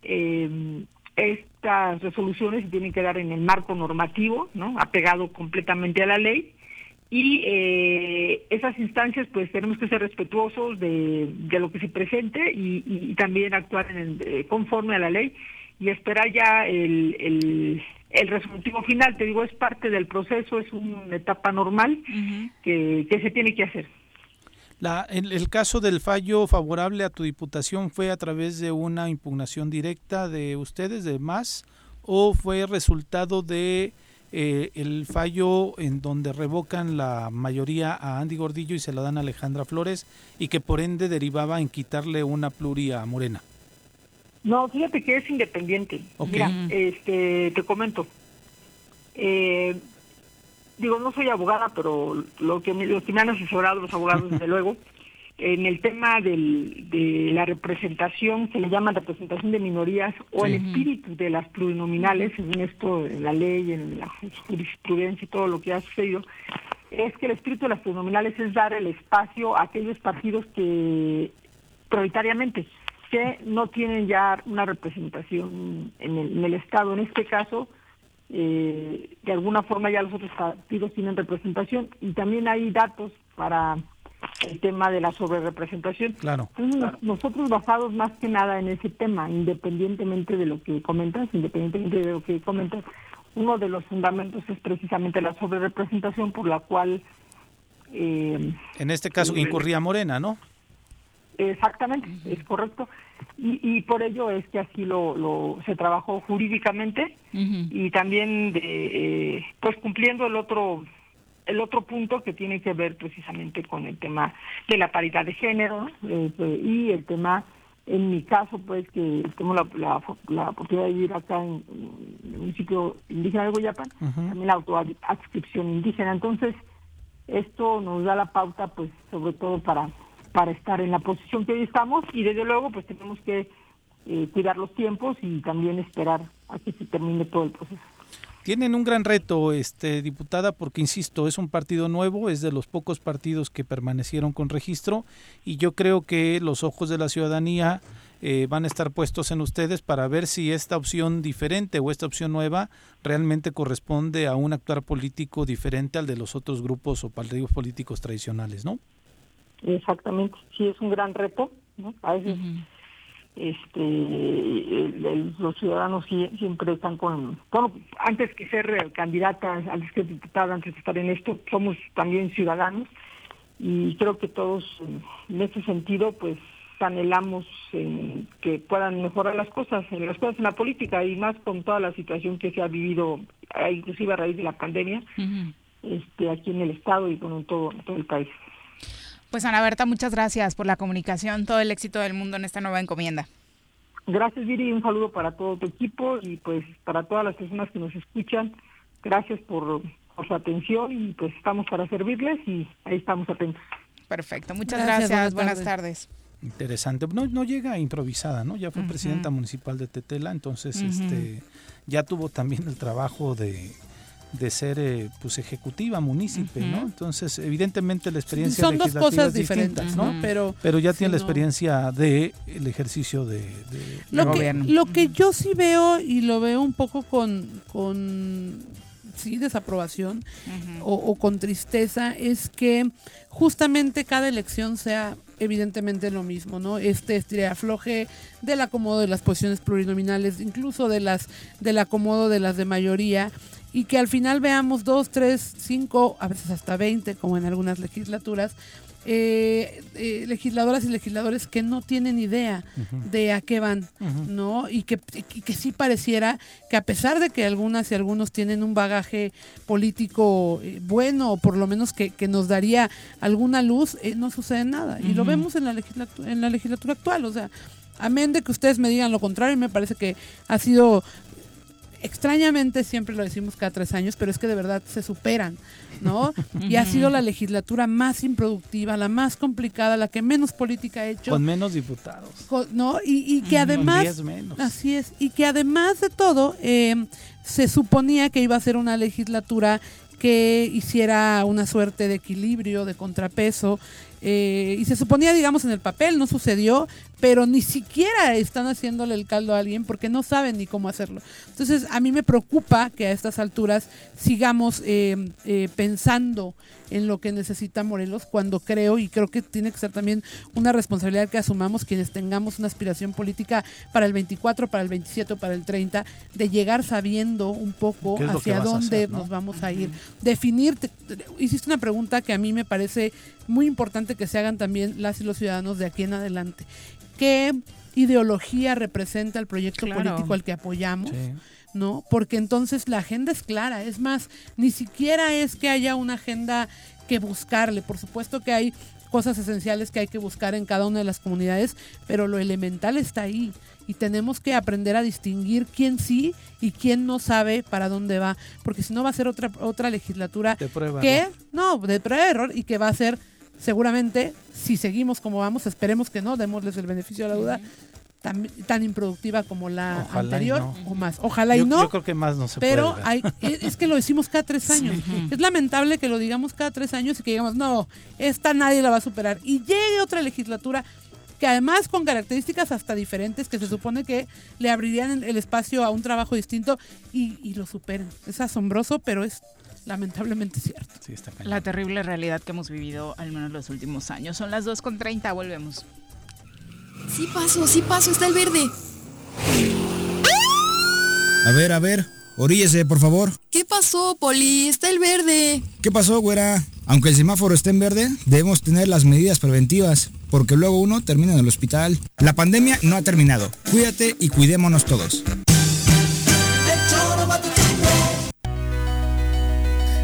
eh, estas resoluciones se tienen que dar en el marco normativo, ¿no? apegado completamente a la ley. Y eh, esas instancias, pues tenemos que ser respetuosos de, lo que se presente y, también actuar en eh, conforme a la ley y esperar ya el, el, resolutivo final. Te digo, es parte del proceso, es una etapa normal que, que se tiene que hacer. La, el, caso del fallo favorable a tu diputación fue a través de una impugnación directa de ustedes, de más, o fue resultado de eh, el fallo en donde revocan la mayoría a Andy Gordillo y se la dan a Alejandra Flores y que por ende derivaba en quitarle una pluria a Morena. No, fíjate que es independiente. Mira, este, te comento. Eh, digo, no soy abogada, pero lo que, me, que me han asesorado los abogados, desde <laughs> luego, en el tema del, de la representación, se le llama representación de minorías, o el espíritu de las plurinominales, en esto, en la ley, en la jurisprudencia y todo lo que ha sucedido, es que el espíritu de las plurinominales es dar el espacio a aquellos partidos que prioritariamente que no tienen ya una representación en el, en el Estado. En este caso, eh, de alguna forma ya los otros partidos tienen representación y también hay datos para el tema de la sobrerepresentación. Claro. nosotros basados más que nada en ese tema, independientemente de lo que comentas, independientemente de lo que comentas, uno de los fundamentos es precisamente la sobrerepresentación por la cual... Eh, en este caso incurría Morena, ¿no? Exactamente, es correcto. Y, y, por ello es que así lo, lo se trabajó jurídicamente y también de, eh, pues cumpliendo el otro el otro punto que tiene que ver precisamente con el tema de la paridad de género eh, y el tema en mi caso pues que tengo la, la, oportunidad de vivir acá en, el municipio indígena de Guayapan también la autoadscripción indígena entonces esto nos da la pauta pues sobre todo para para estar en la posición que hoy estamos y desde luego pues tenemos que eh, cuidar los tiempos y también esperar a que se termine todo el proceso. Tienen un gran reto, este diputada, porque insisto, es un partido nuevo, es de los pocos partidos que permanecieron con registro y yo creo que los ojos de la ciudadanía eh, van a estar puestos en ustedes para ver si esta opción diferente o esta opción nueva realmente corresponde a un actuar político diferente al de los otros grupos o partidos políticos tradicionales, ¿no? Exactamente, sí es un gran reto, ¿no? A veces este los ciudadanos siempre están con, bueno, antes que ser candidatas, antes que diputada, antes de estar en esto, somos también ciudadanos y creo que todos en ese sentido pues anhelamos que puedan mejorar las cosas, en las cosas en la política y más con toda la situación que se ha vivido, inclusive a raíz de la pandemia, este aquí en el estado y con todo, en todo el país. Pues Ana Berta, muchas gracias por la comunicación, todo el éxito del mundo en esta nueva encomienda. Gracias Viri, un saludo para todo tu equipo y pues para todas las personas que nos escuchan. Gracias por, su atención y pues estamos para servirles y ahí estamos atentos. Perfecto, muchas gracias, buenas, tardes. Interesante. No, no llega improvisada, ¿no? Ya fue presidenta municipal de Tetela, entonces este ya tuvo también el trabajo de de ser eh, pues ejecutiva munícipe, ¿no? Entonces, evidentemente la experiencia son dos cosas diferentes, ¿no? Pero pero ya tiene la experiencia de el ejercicio de, lo gobierno. lo que yo sí veo y lo veo un poco con con sí desaprobación o, con tristeza es que justamente cada elección sea evidentemente lo mismo, ¿no? Este afloje del acomodo de las posiciones plurinominales, incluso de las del acomodo de las de mayoría y que al final veamos dos, tres, cinco, a veces hasta veinte, como en algunas legislaturas, eh, eh, legisladoras y legisladores que no tienen idea de a qué van, ¿no? Y que, que sí pareciera que a pesar de que algunas y algunos tienen un bagaje político eh, bueno, o por lo menos que, nos daría alguna luz, no sucede nada. Y lo vemos en la, en la legislatura actual, o sea, amén de que ustedes me digan lo contrario, me parece que ha sido extrañamente siempre lo decimos cada tres años, pero es que de verdad se superan, ¿no? y ha sido la legislatura más improductiva, la más complicada, la que menos política ha hecho. Con menos diputados. ¿No? Y, que además... menos. Así es. Y que además de todo, eh, se suponía que iba a ser una legislatura que hiciera una suerte de equilibrio, de contrapeso, eh, y se suponía, digamos, en el papel, no sucedió, pero ni siquiera están haciéndole el caldo a alguien porque no saben ni cómo hacerlo. Entonces, a mí me preocupa que a estas alturas sigamos eh, eh, pensando en lo que necesita Morelos cuando creo y creo que tiene que ser también una responsabilidad que asumamos quienes tengamos una aspiración política para el 24, para el 27 o para el 30, de llegar sabiendo un poco hacia dónde nos vamos a ir. Definir, hiciste una pregunta que a mí me parece muy importante que se hagan también las y los ciudadanos de aquí en adelante. ¿Qué ideología representa el proyecto político al que apoyamos? ¿no? Porque entonces la agenda es clara. Es más, ni siquiera es que haya una agenda que buscarle. Por supuesto que hay cosas esenciales que hay que buscar en cada una de las comunidades, pero lo elemental está ahí y tenemos que aprender a distinguir quién sí y quién no sabe para dónde va, porque si no va a ser otra otra legislatura que no, de prueba de error y que va a ser seguramente, si seguimos como vamos, esperemos que no, démosles el beneficio de la duda, tan, improductiva como la anterior o más. Ojalá y no. Yo creo que más no se pero puede. Hay, es que lo decimos cada tres años. Es lamentable que lo digamos cada tres años y que digamos, no, esta nadie la va a superar. Y llegue otra legislatura que además con características hasta diferentes que se supone que le abrirían el espacio a un trabajo distinto y, y lo superen. Es asombroso, pero es lamentablemente cierto. la terrible realidad que hemos vivido al menos los últimos años. Son las 2.30, volvemos. Sí paso, sí paso, está el verde. A ver, a ver, oríllese, por favor. ¿Qué pasó, Poli? Está el verde. ¿Qué pasó, güera? Aunque el semáforo esté en verde, debemos tener las medidas preventivas, porque luego uno termina en el hospital. La pandemia no ha terminado. Cuídate y cuidémonos todos.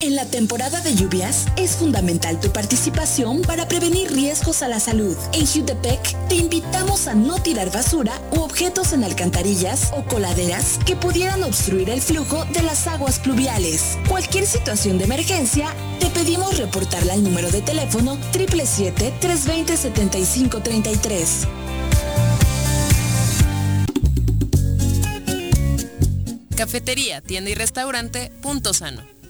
En la temporada de lluvias es fundamental tu participación para prevenir riesgos a la salud. En Jutepec te invitamos a no tirar basura u objetos en alcantarillas o coladeras que pudieran obstruir el flujo de las aguas pluviales. Cualquier situación de emergencia, te pedimos reportarla al número de teléfono 777-320-7533. Cafetería, tienda y restaurante Punto Sano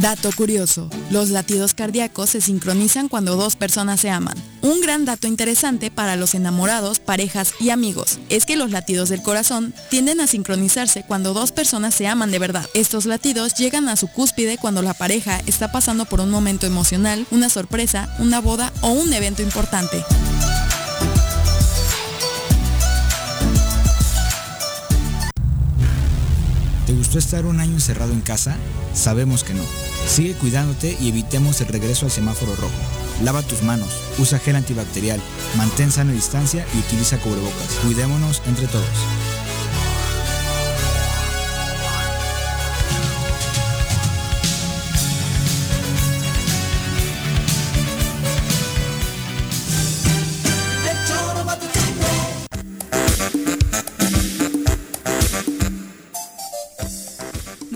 Dato curioso, los latidos cardíacos se sincronizan cuando dos personas se aman. Un gran dato interesante para los enamorados, parejas y amigos es que los latidos del corazón tienden a sincronizarse cuando dos personas se aman de verdad. Estos latidos llegan a su cúspide cuando la pareja está pasando por un momento emocional, una sorpresa, una boda o un evento importante. ¿Te gustó estar un año encerrado en casa? Sabemos que no. Sigue cuidándote y evitemos el regreso al semáforo rojo. Lava tus manos, usa gel antibacterial, mantén sana distancia y utiliza cubrebocas. Cuidémonos entre todos.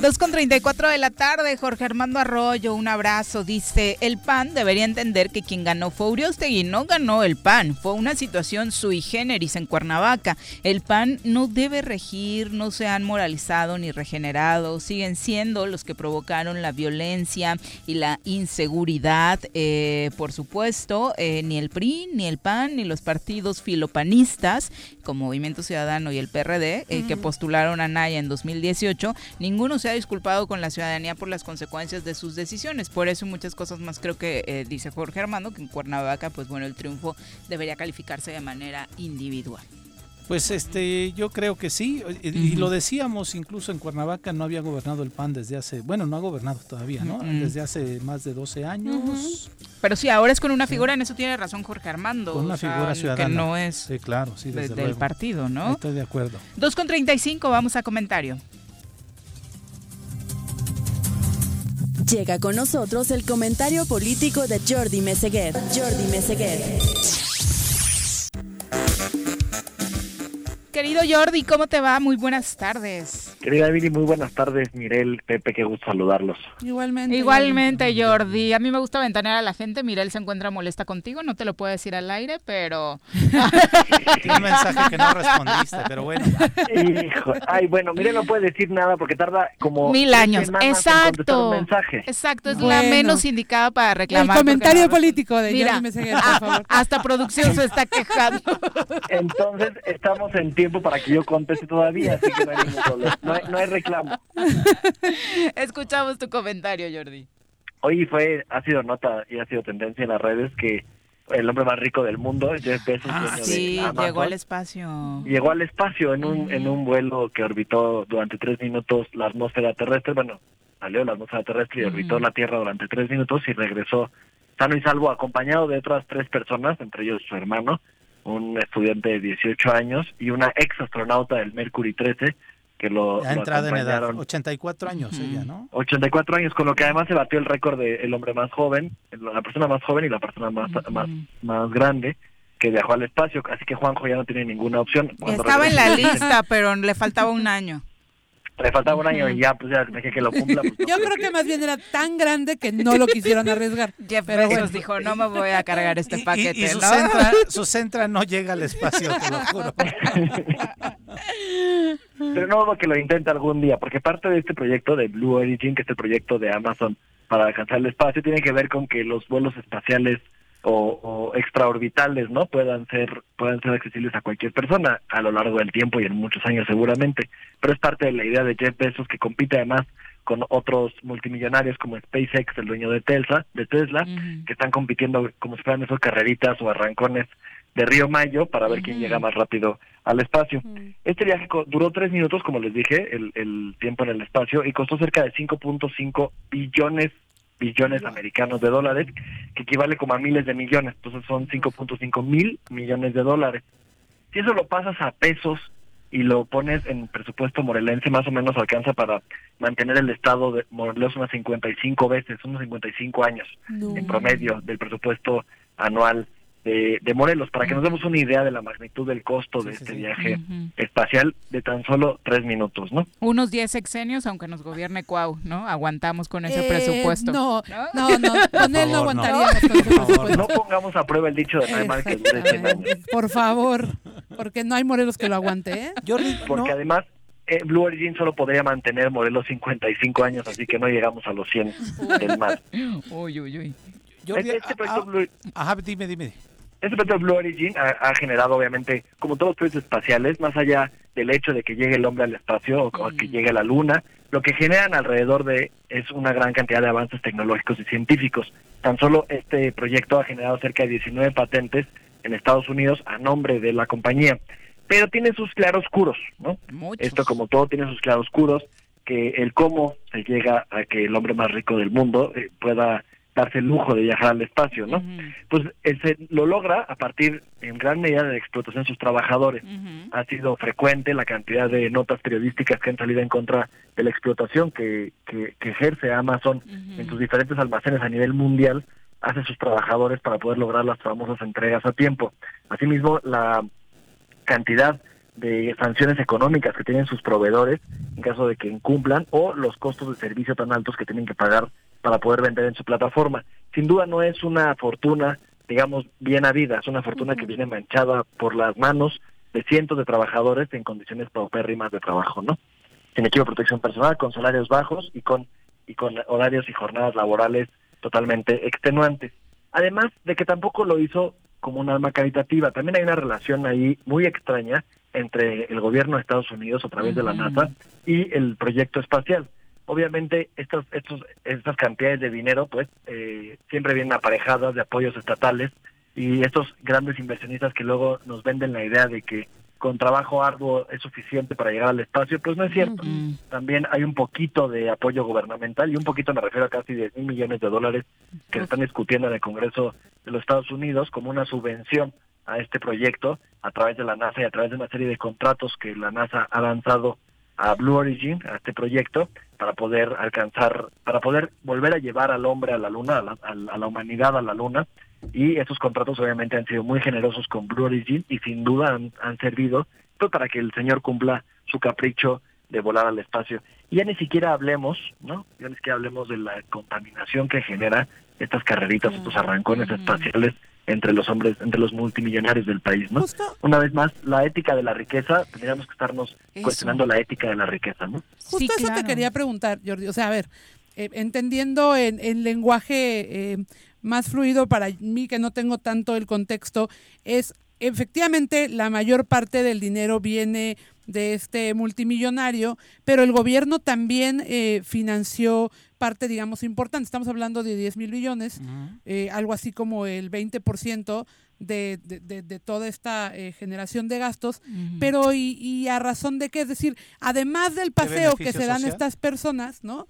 Dos con 34 de la tarde, Jorge Armando Arroyo, un abrazo. Dice, el PAN debería entender que quien ganó fue Uriostegui, no ganó el PAN. Fue una situación sui generis en Cuernavaca. El PAN no debe regir, no se han moralizado ni regenerado. Siguen siendo los que provocaron la violencia y la inseguridad. Eh, por supuesto, eh, ni el PRI, ni el PAN, ni los partidos filopanistas, como Movimiento Ciudadano y el PRD, eh, que postularon a Naya en 2018, ninguno se ha disculpado con la ciudadanía por las consecuencias de sus decisiones. Por eso muchas cosas más creo que eh, dice Jorge Armando que en Cuernavaca, pues bueno, el triunfo debería calificarse de manera individual. Pues este, yo creo que sí, y, y lo decíamos, incluso en Cuernavaca no había gobernado el PAN desde hace, bueno, no ha gobernado todavía, ¿no? Desde hace más de 12 años. Pero sí, ahora es con una figura, en eso tiene razón Jorge Armando. Con una o sea, figura ciudadana. Que no es Sí, claro, sí, de- desde del partido, ¿no? Estoy de acuerdo. 2 con 35, vamos a comentario. Llega con nosotros el comentario político de Jordi Meseguer. Jordi Meseguer. Querido Jordi, ¿cómo te va? Muy buenas tardes. Querida Viri, muy buenas tardes. Mirel, Pepe, qué gusto saludarlos. Igualmente. Igualmente, Jordi. A mí me gusta ventanear a la gente. Mirel se encuentra molesta contigo, no te lo puedo decir al aire, pero... <laughs> Tiene un mensaje que no respondiste, pero bueno. Hijo, ay, bueno, Mirel no puede decir nada porque tarda como Mil años. Exacto. un mensaje. Exacto, es la menos indicada para reclamar. El comentario no- político de Mira, Jordi Meseguer, por favor. hasta producción se está <laughs> quejando. Entonces, estamos en tiempo para que yo conteste todavía, así que no hay ningún problema. No hay, no hay reclamo. <laughs> Escuchamos tu comentario, Jordi. Hoy fue, ha sido nota y ha sido tendencia en las redes que el hombre más rico del mundo, Jeff Bezos, Ah, Sí, de Amazon, llegó al espacio. llegó al espacio en un en un vuelo que orbitó durante tres minutos la atmósfera terrestre. Bueno, salió de la atmósfera terrestre y orbitó la Tierra durante tres minutos y regresó sano y salvo, acompañado de otras tres personas, entre ellos su hermano, un estudiante de 18 años y una ex astronauta del Mercury 13 que lo, Ya lo entrada en edad, acompañaron. 84 años ella, ¿no? 84 años, con lo que además se batió el récord de el hombre más joven, la persona más joven y la persona más, más, más grande que viajó al espacio. Así que Juanjo ya no tiene ninguna opción. Cuando Estaba en la lista, <laughs> pero le faltaba un año. Le faltaba un año y ya, pues ya dejé que lo cumpla. pues, no Yo creo que más bien era tan grande que no lo quisieron arriesgar. <laughs> Jeff Pero bueno. dijo, no me voy a cargar este Y, paquete, y su, ¿no? centra, <laughs> su centra no llega al espacio, te lo juro. <laughs> Pero no dudo que lo intente algún día, porque parte de este proyecto de Blue Origin, que es el proyecto de Amazon para alcanzar el espacio, tiene que ver con que los vuelos espaciales o, o extraorbitales no puedan ser puedan ser accesibles a cualquier persona a lo largo del tiempo y en muchos años seguramente. Pero es parte de la idea de Jeff Bezos que compite además con otros multimillonarios como SpaceX, el dueño de Tesla, de Tesla, que están compitiendo como si fueran esos carreritas o arrancones de Río Mayo para ver quién llega más rápido al espacio. Este viaje duró tres minutos, como les dije, el, el tiempo en el espacio, y costó cerca de 5.5 billones billones americanos de dólares, que equivale como a miles de millones, entonces son 5.5 mil millones de dólares. Si eso lo pasas a pesos y lo pones en presupuesto morelense, más o menos alcanza para mantener el estado de Morelos unas 55 veces, unos 55 años No. en promedio del presupuesto anual de, de Morelos, para que nos demos una idea de la magnitud del costo de este viaje Ujú. espacial de tan solo tres minutos, ¿no? Unos 10 sexenios, aunque nos gobierne Cuau, ¿no? Aguantamos con ese Eh, presupuesto. No, no, no, con él no favor, no. aguantaríamos con <laughs> ese presupuesto. No pongamos a prueba el dicho de Neymar que dure 100 años. Por favor, porque no hay morelos que lo aguante, ¿eh? Porque además eh, Blue Origin solo podría mantener modelos 55 años, así que no llegamos a los 100 del mar. Uy, uy, uy. Este, este proyecto Blue, Ajá, dime, dime. Este proyecto Blue Origin ha, ha generado, obviamente, como todos los proyectos espaciales, más allá del hecho de que llegue el hombre al espacio o, o que llegue a la luna, lo que generan alrededor de es una gran cantidad de avances tecnológicos y científicos. Tan solo este proyecto ha generado cerca de 19 patentes en Estados Unidos a nombre de la compañía, pero tiene sus claroscuros, ¿no? Esto como todo tiene sus claroscuros, que el cómo se llega a que el hombre más rico del mundo eh, pueda darse el lujo de viajar al espacio, ¿no? Pues él se lo logra a partir en gran medida de la explotación de sus trabajadores. Ha sido frecuente la cantidad de notas periodísticas que han salido en contra de la explotación que, que, que ejerce Amazon en sus diferentes almacenes a nivel mundial hace sus trabajadores para poder lograr las famosas entregas a tiempo. Asimismo, la cantidad de sanciones económicas que tienen sus proveedores en caso de que incumplan o los costos de servicio tan altos que tienen que pagar para poder vender en su plataforma. Sin duda no es una fortuna, digamos, bien habida, es una fortuna que viene manchada por las manos de cientos de trabajadores en condiciones paupérrimas de trabajo, ¿no? Sin equipo de protección personal, con salarios bajos y con y con horarios y jornadas laborales totalmente extenuantes. Además de que tampoco lo hizo como un alma caritativa. También hay una relación ahí muy extraña entre el gobierno de Estados Unidos a través de la NASA y el proyecto espacial. Obviamente estas estos estas cantidades de dinero pues eh, siempre vienen aparejadas de apoyos estatales y estos grandes inversionistas que luego nos venden la idea de que con trabajo arduo es suficiente para llegar al espacio, pues no es cierto. También hay un poquito de apoyo gubernamental y un poquito me refiero a casi 10 mil millones de dólares que se están discutiendo en el Congreso de los Estados Unidos como una subvención a este proyecto a través de la NASA y a través de una serie de contratos que la NASA ha lanzado a Blue Origin, a este proyecto, para poder alcanzar, para poder volver a llevar al hombre a la luna, a la, a la humanidad a la luna, y estos contratos obviamente han sido muy generosos con Blue Origin y sin duda han, han servido pues, para que el señor cumpla su capricho de volar al espacio. Y ya ni siquiera hablemos, ¿no? Ya ni siquiera hablemos de la contaminación que genera estas carreritas, estos arrancones espaciales entre los hombres, entre los multimillonarios del país, ¿no? Una vez más, la ética de la riqueza, tendríamos que estarnos cuestionando la ética de la riqueza, ¿no? Justo eso te quería preguntar, Jordi. O sea, a ver, eh, entendiendo en, en lenguaje eh, más fluido para mí, que no tengo tanto el contexto, es efectivamente la mayor parte del dinero viene de este multimillonario, pero el gobierno también eh, financió parte, digamos, importante. Estamos hablando de 10 mil millones, eh, algo así como el 20% de, de, de, de toda esta eh, generación de gastos, pero y, y, a razón de qué? Es decir, además del paseo que se dan estas personas, ¿no?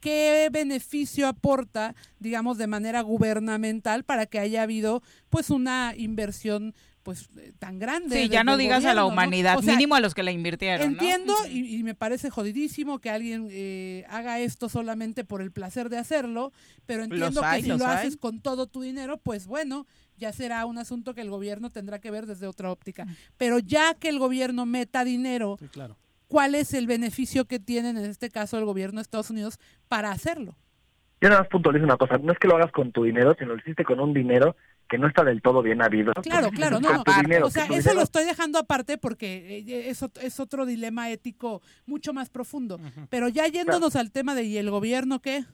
qué beneficio aporta, digamos, de manera gubernamental para que haya habido pues una inversión pues tan grande. Sí, ya no digas gobierno, a la humanidad, ¿no? o sea, mínimo a los que la invirtieron. Entiendo ¿no? y, y, me parece jodidísimo que alguien eh, haga esto solamente por el placer de hacerlo, pero entiendo hay, que si lo hay. haces con todo tu dinero, pues bueno, ya será un asunto que el gobierno tendrá que ver desde otra óptica. Pero ya que el gobierno meta dinero sí, claro cuál es el beneficio que tienen en este caso el gobierno de Estados Unidos para hacerlo. Yo nada más puntualizo una cosa, no es que lo hagas con tu dinero, sino lo hiciste con un dinero que no está del todo bien habido. Claro, claro, no, no. Dinero, o sea, eso dinero... lo estoy dejando aparte porque eh, eso es otro dilema ético mucho más profundo. Uh -huh. Pero ya yéndonos claro. al tema de ¿y el gobierno qué?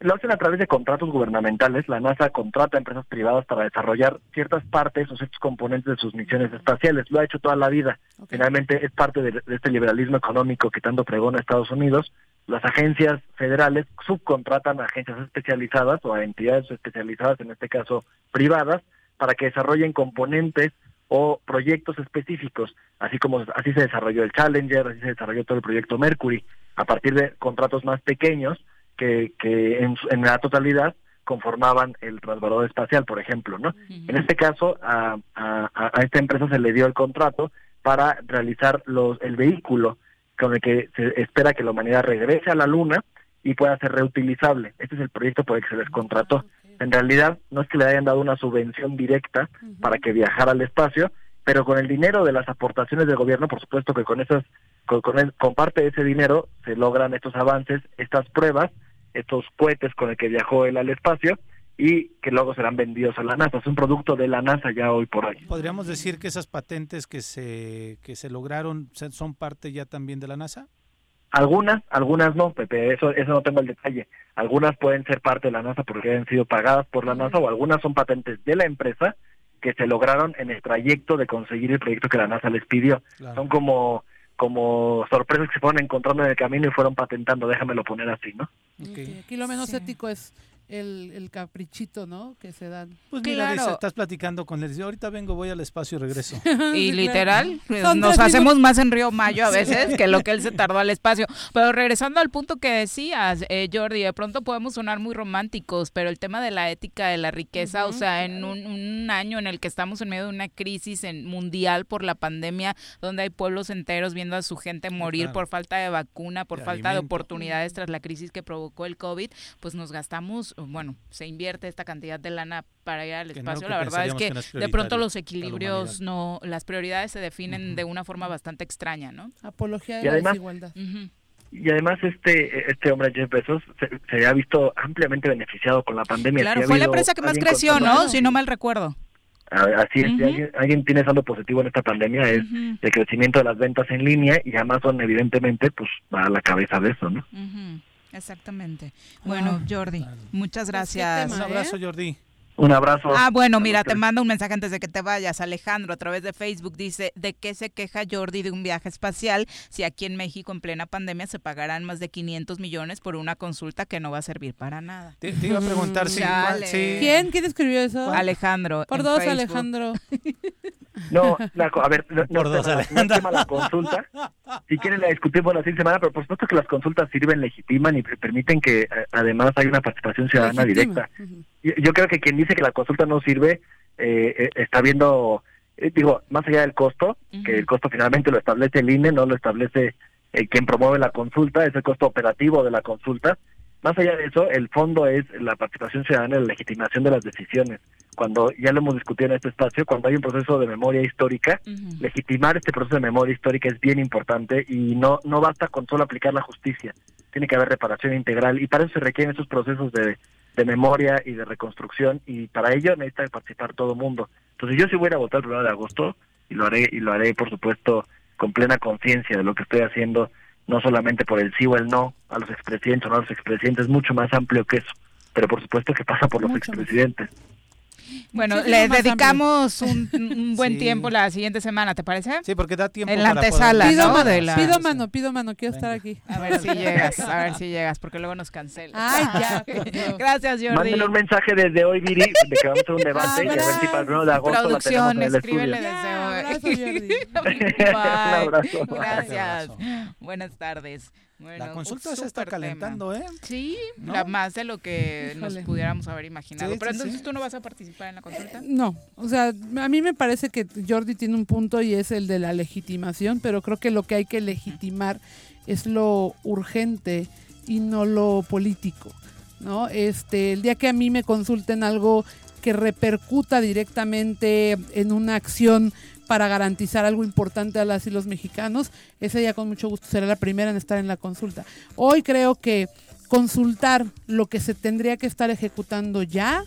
Lo hacen a través de contratos gubernamentales. La NASA contrata a empresas privadas para desarrollar ciertas partes o ciertos componentes de sus misiones espaciales. Lo ha hecho toda la vida. Okay. Finalmente es parte de, de, este liberalismo económico que tanto pregona Estados Unidos. Las agencias federales subcontratan a agencias especializadas o a entidades especializadas, en este caso privadas, para que desarrollen componentes o proyectos específicos, así como así se desarrolló el Challenger, así se desarrolló todo el proyecto Mercury, a partir de contratos más pequeños que, que en, en, la totalidad conformaban el transbordador espacial, por ejemplo, ¿no? Uh -huh. En este caso, a, a, a, esta empresa se le dio el contrato para realizar los, el vehículo con el que se espera que la humanidad regrese a la Luna y pueda ser reutilizable. Este es el proyecto por el que se les contrató. -huh. En realidad, no es que le hayan dado una subvención directa para que viajara al espacio, pero con el dinero de las aportaciones del gobierno, por supuesto que con esas con, con, el, con, parte de ese dinero se logran estos avances, estas pruebas, estos cohetes con el que viajó él al espacio y que luego serán vendidos a la NASA. Es un producto de la NASA ya hoy por hoy. ¿Podríamos decir que esas patentes que se, que se lograron son parte ya también de la NASA? Algunas, algunas no, Pepe, eso, eso no tengo el detalle. Algunas pueden ser parte de la NASA porque han sido pagadas por la NASA o algunas son patentes de la empresa que se lograron en el trayecto de conseguir el proyecto que la NASA les pidió. Son como como sorpresas que se fueron encontrando en el camino y fueron patentando, déjamelo poner así, ¿no? Aquí lo menos ético es el, el, caprichito, ¿no? Que se dan. Pues mira, dice, estás platicando con él, dice, ahorita vengo, voy al espacio y regreso. <laughs> y literal, nos hacemos más en Río Mayo a veces que lo que él se <laughs> tardó al espacio. Pero regresando al punto que decías, eh, Jordi, de pronto podemos sonar muy románticos, pero el tema de la ética, de la riqueza, o sea, en un, un, año en el que estamos en medio de una crisis en, mundial por la pandemia, donde hay pueblos enteros viendo a su gente morir por falta de vacuna, por falta de oportunidades tras la crisis que provocó el COVID, pues nos gastamos bueno, se invierte esta cantidad de lana para ir al espacio, la verdad es que, de pronto los equilibrios no, las prioridades se definen de una forma bastante extraña, ¿no? Apología de la desigualdad. Y además este este hombre Jeff Bezos se, ha visto ampliamente beneficiado con la pandemia. Claro, fue la empresa que más creció, ¿no? Si no mal recuerdo. Así es, si alguien, tiene saldo positivo en esta pandemia es el crecimiento de las ventas en línea y Amazon evidentemente pues va a la cabeza de eso, ¿no? Exactamente. Bueno, ah, Jordi, muchas pues, gracias. Un abrazo, Jordi. Un abrazo. Ah, bueno, mira, te mando un mensaje antes de que te vayas. Alejandro, a través de Facebook, dice, ¿de qué se queja Jordi de un viaje espacial si aquí en México en plena pandemia se pagarán más de 500 millones por una consulta que no va a servir para nada? Te, iba a preguntar si... ¿Quién? ¿Quién escribió eso? Alejandro. Por dos, Alejandro. <laughs> No, a ver, no, no, no la consulta. Si quieren la discutimos la siguiente semana, pero por supuesto que las consultas sirven, legitiman y permiten que eh, además hay una participación ciudadana directa. yo, creo que quien dice que la consulta no sirve eh, eh está viendo, eh, digo, más allá del costo, que el costo finalmente lo establece el INE, no lo establece quien promueve la consulta, es el costo operativo de la consulta. Más allá de eso, el fondo es la participación ciudadana y la legitimación de las decisiones cuando ya lo hemos discutido en este espacio, cuando hay un proceso de memoria histórica, legitimar este proceso de memoria histórica es bien importante y no, no basta con solo aplicar la justicia, tiene que haber reparación integral y para eso se requieren estos procesos de, de memoria y de reconstrucción y para ello necesita participar todo el mundo. Entonces yo sí voy a votar el 1 de agosto y lo haré y lo haré por supuesto con plena conciencia de lo que estoy haciendo, no solamente por el sí o el no a los expresidentes o no a los expresidentes, mucho más amplio que eso, pero por supuesto que pasa por los expresidentes. Bueno, le dedicamos un, buen tiempo la siguiente semana, ¿te parece? Sí, porque da tiempo En la antesala, pido, ¿no? mano, pido mano, pido mano, quiero estar aquí. A ver si llegas, a ver si llegas, porque luego nos cancelan. Ay, ya. <laughs> Gracias, Jordi. Mándenle un mensaje desde hoy, Viri, de que vamos a hacer un debate y a ver si para el 1 de agosto Producción, la escríbele desde hoy. <laughs> <laughs> Un abrazo, Jordi. un abrazo. Gracias. Buenas tardes la consulta se está calentando, ¿eh? Sí, más de lo que nos pudiéramos haber imaginado. Pero entonces tú no vas a participar en la consulta. No, o sea, a mí me parece que Jordi tiene un punto y es el de la legitimación, pero creo que lo que hay que legitimar es lo urgente y no lo político, ¿no? Este, el día que a mí me consulten algo que repercuta directamente en una acción para garantizar algo importante a las y los mexicanos, ese día con mucho gusto será la primera en estar en la consulta. Hoy creo que consultar lo que se tendría que estar ejecutando ya,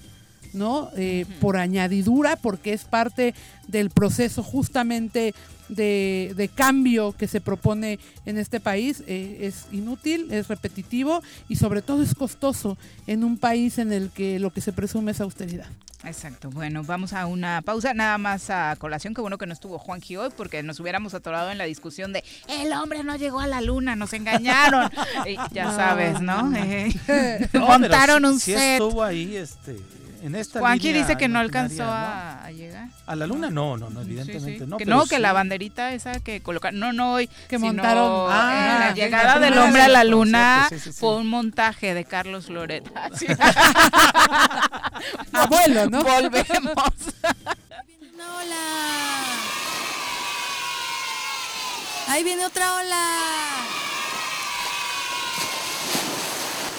¿no? Eh, por añadidura, porque es parte del proceso justamente de, cambio que se propone en este país eh, es inútil, es repetitivo y sobre todo es costoso en un país en el que lo que se presume es austeridad. Exacto. Bueno, vamos a una pausa. Nada más a colación. Qué bueno que no estuvo Juan hoy porque nos hubiéramos atorado en la discusión de el hombre no llegó a la luna, nos engañaron. <laughs> ya sabes, ¿no? Eh, <laughs> montaron un set. estuvo ahí, este en esta Juanqui dice que no alcanzó a, llegar. ¿A la luna? No, no, no evidentemente no. Que no, que la banderita esa que colocaron, no, no hoy, que montaron. Ah, la llegada del hombre a la luna fue un montaje de Carlos Loret. <laughs> <laughs> Abuelo, ¿no? Volvemos. ola. Ahí viene otra ola.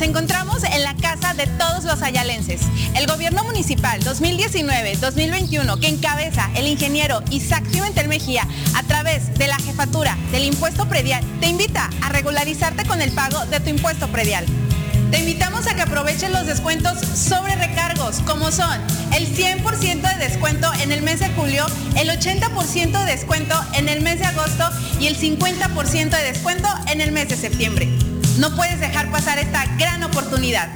Nos encontramos en la casa de todos los ayalenses. El gobierno municipal 2019-2021 que encabeza el ingeniero Isaac Pimentel Mejía a través de la jefatura del impuesto predial te invita a regularizarte con el pago de tu impuesto predial. Te invitamos a que aproveches los descuentos sobre recargos, como son el 100% de descuento en el mes de julio, el 80% de descuento en el mes de agosto y el 50% de descuento en el mes de septiembre. No puedes dejar pasar esta gran oportunidad.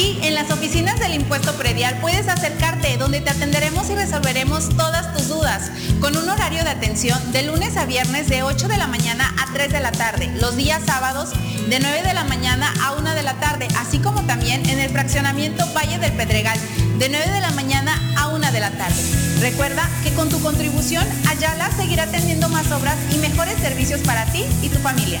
Aquí en las oficinas del impuesto predial puedes acercarte donde te atenderemos y resolveremos todas tus dudas con un horario de atención de lunes a viernes de 8 de la mañana a 3 de la tarde, los días sábados de 9 de la mañana a 1 de la tarde, así como también en el fraccionamiento Valle del Pedregal de 9 de la mañana a 1 de la tarde. Recuerda que con tu contribución Ayala seguirá teniendo más obras y mejores servicios para ti y tu familia.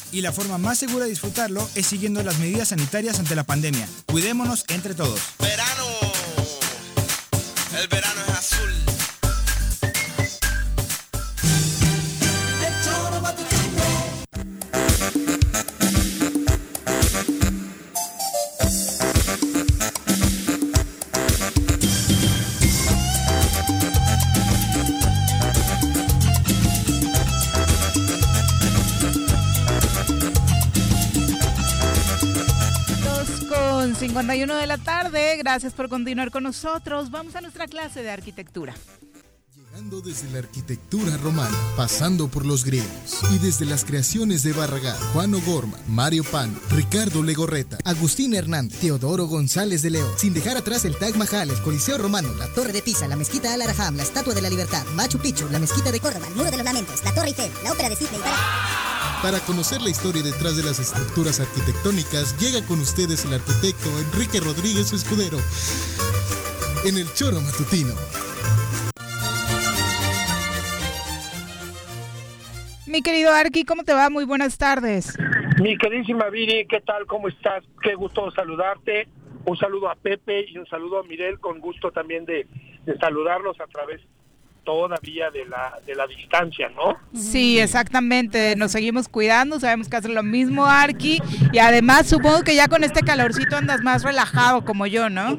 y la forma más segura de disfrutarlo es siguiendo las medidas sanitarias ante la pandemia. Cuidémonos entre todos. Verano. El verano es azul. 31 de la tarde. Gracias por continuar con nosotros. Vamos a nuestra clase de arquitectura. Llegando desde la arquitectura romana, pasando por los griegos y desde las creaciones de Barragán, Juan O'Gorman, Mario Pan, Ricardo Legorreta, Agustín Hernández, Teodoro González de León, sin dejar atrás el Taj Mahal, el Coliseo Romano, la Torre de Pisa, la Mezquita Al Araham, la Estatua de la Libertad, Machu Picchu, la Mezquita de Córdoba, el Muro de los Lamentos, la Torre Eiffel, la Ópera de Sydney. Para conocer la historia detrás de las estructuras arquitectónicas, llega con ustedes el arquitecto Enrique Rodríguez Escudero en el Choro Matutino. Mi querido Arqui, ¿cómo te va? Muy buenas tardes. Mi queridísima Viri, ¿qué tal? ¿Cómo estás? Qué gusto saludarte. Un saludo a Pepe y un saludo a Mirel, con gusto también de, de saludarlos a través todavía de la, de la distancia, ¿no? Sí, exactamente. Nos seguimos cuidando, sabemos que hace lo mismo Arqui y además supongo que ya con este calorcito andas más relajado como yo, ¿no?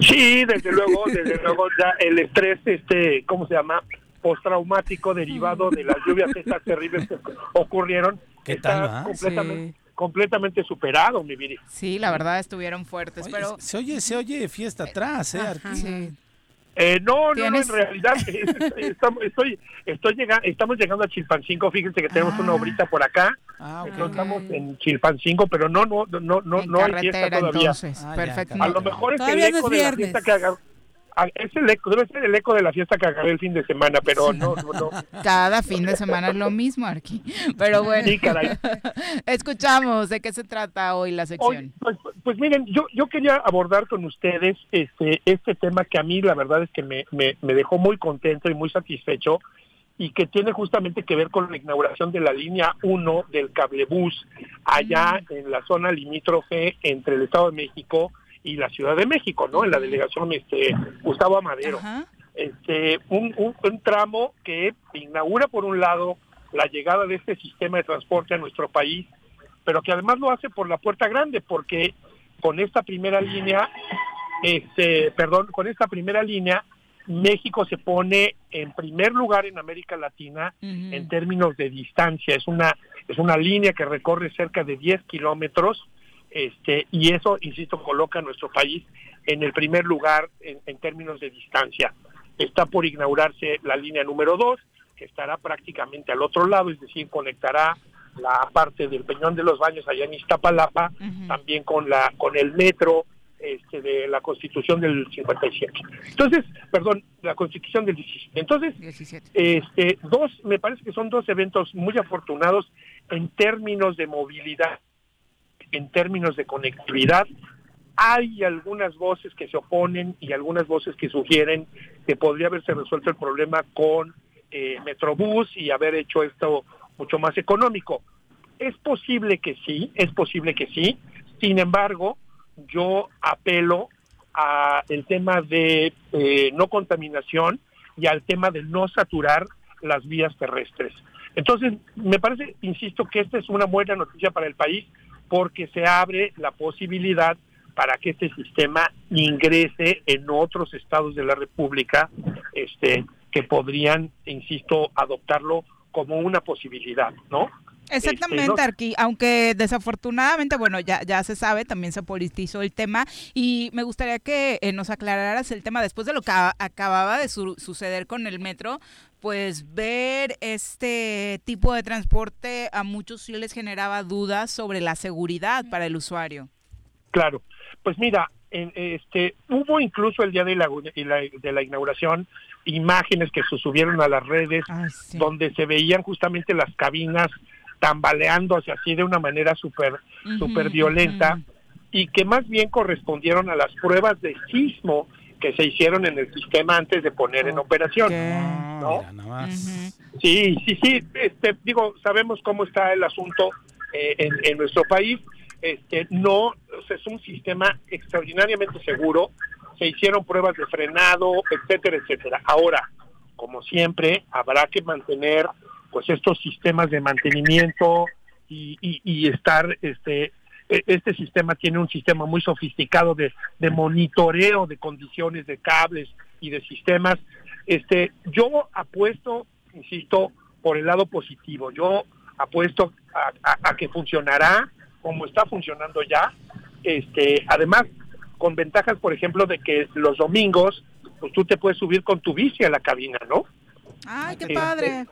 Sí, desde luego, desde <laughs> luego ya el estrés, este, ¿cómo se llama? Postraumático derivado de las lluvias estas terribles que ocurrieron. ¿Qué está tal, completamente, completamente superado, mi Viri. Sí, la verdad estuvieron fuertes, Oye, pero se oye, se oye fiesta atrás, ¿eh? Arqui? sí. Eh, no, no, no, en realidad eh, estamos, estoy, estoy llega- estamos llegando a Chilpancingo, fíjense que tenemos una obrita por acá, Ah. Entonces, estamos en Chilpancingo, pero no, no, no, no, En no hay fiesta todavía. entonces. Ah, Perfecto. A lo mejor es el eco es de la fiesta que haga, Ah, es el eco, debe ser el eco de la fiesta que acabé el fin de semana, pero no, no, no. <laughs> Cada fin de semana es lo mismo, Arqui. Pero bueno, Sí, caray. <laughs> escuchamos de qué se trata hoy la sección. Pues, pues miren, yo, yo quería abordar con ustedes este, este tema que a mí la verdad es que me, me, me dejó muy contento y muy satisfecho y que tiene justamente que ver con la inauguración de la línea 1 del cablebús allá en la zona limítrofe entre el Estado de México y la Ciudad de México, ¿no? En la delegación este, Gustavo Amadero. Este, un, un, un tramo que inaugura por un lado la llegada de este sistema de transporte a nuestro país, pero que además lo hace por la puerta grande, porque con esta primera línea, este, perdón, con esta primera línea, México se pone en primer lugar en América Latina en términos de distancia. Es una es una línea que recorre cerca de 10 kilómetros, este, y eso, insisto, coloca a nuestro país en el primer lugar en, en términos de distancia. Está por inaugurarse la línea número 2, que estará prácticamente al otro lado, es decir, conectará la parte del Peñón de los Baños allá en Iztapalapa, también con la con el metro este, de la Constitución del 57. Entonces, perdón, la Constitución del 17. Entonces, este, dos, me parece que son dos eventos muy afortunados en términos de movilidad, en términos de conectividad. Hay algunas voces que se oponen y algunas voces que sugieren que podría haberse resuelto el problema con eh, Metrobús y haber hecho esto mucho más económico. Es posible que sí, es posible que sí. Sin embargo, yo apelo a el tema de eh, no contaminación y al tema de no saturar las vías terrestres. Entonces, me parece, insisto, que esta es una buena noticia para el país porque se abre la posibilidad para que este sistema ingrese en otros estados de la República, este, que podrían, insisto, adoptarlo como una posibilidad, ¿no? Exactamente, Este, Arqui, aunque desafortunadamente, bueno, ya, ya se sabe, también se politizó el tema y me gustaría que eh, nos aclararas el tema después de lo que acababa de su- suceder con el metro, pues ver este tipo de transporte a muchos sí les generaba dudas sobre la seguridad para el usuario. Claro, pues mira, en, este, hubo incluso el día de la, de la, inauguración imágenes que se subieron a las redes donde se veían justamente las cabinas tambaleándose así de una manera súper Ujú, súper violenta y que más bien correspondieron a las pruebas de sismo que se hicieron en el sistema antes de poner en operación. ¿no? Sí, sí, sí. Este, digo, sabemos cómo está el asunto eh, en, en nuestro país. Este, no, o sea, es un sistema extraordinariamente seguro. Se hicieron pruebas de frenado, etcétera, etcétera. Ahora, como siempre, habrá que mantener, pues, estos sistemas de mantenimiento y, y, y estar, este, este sistema tiene un sistema muy sofisticado de, de monitoreo de condiciones de cables y de sistemas. Este, yo apuesto, insisto, por el lado positivo. Yo apuesto a, a- a que funcionará como está funcionando ya. Este, además, con ventajas, por ejemplo, de que los domingos, pues tú te puedes subir con tu bici a la cabina, ¿no? ¡Ay, qué Este, padre!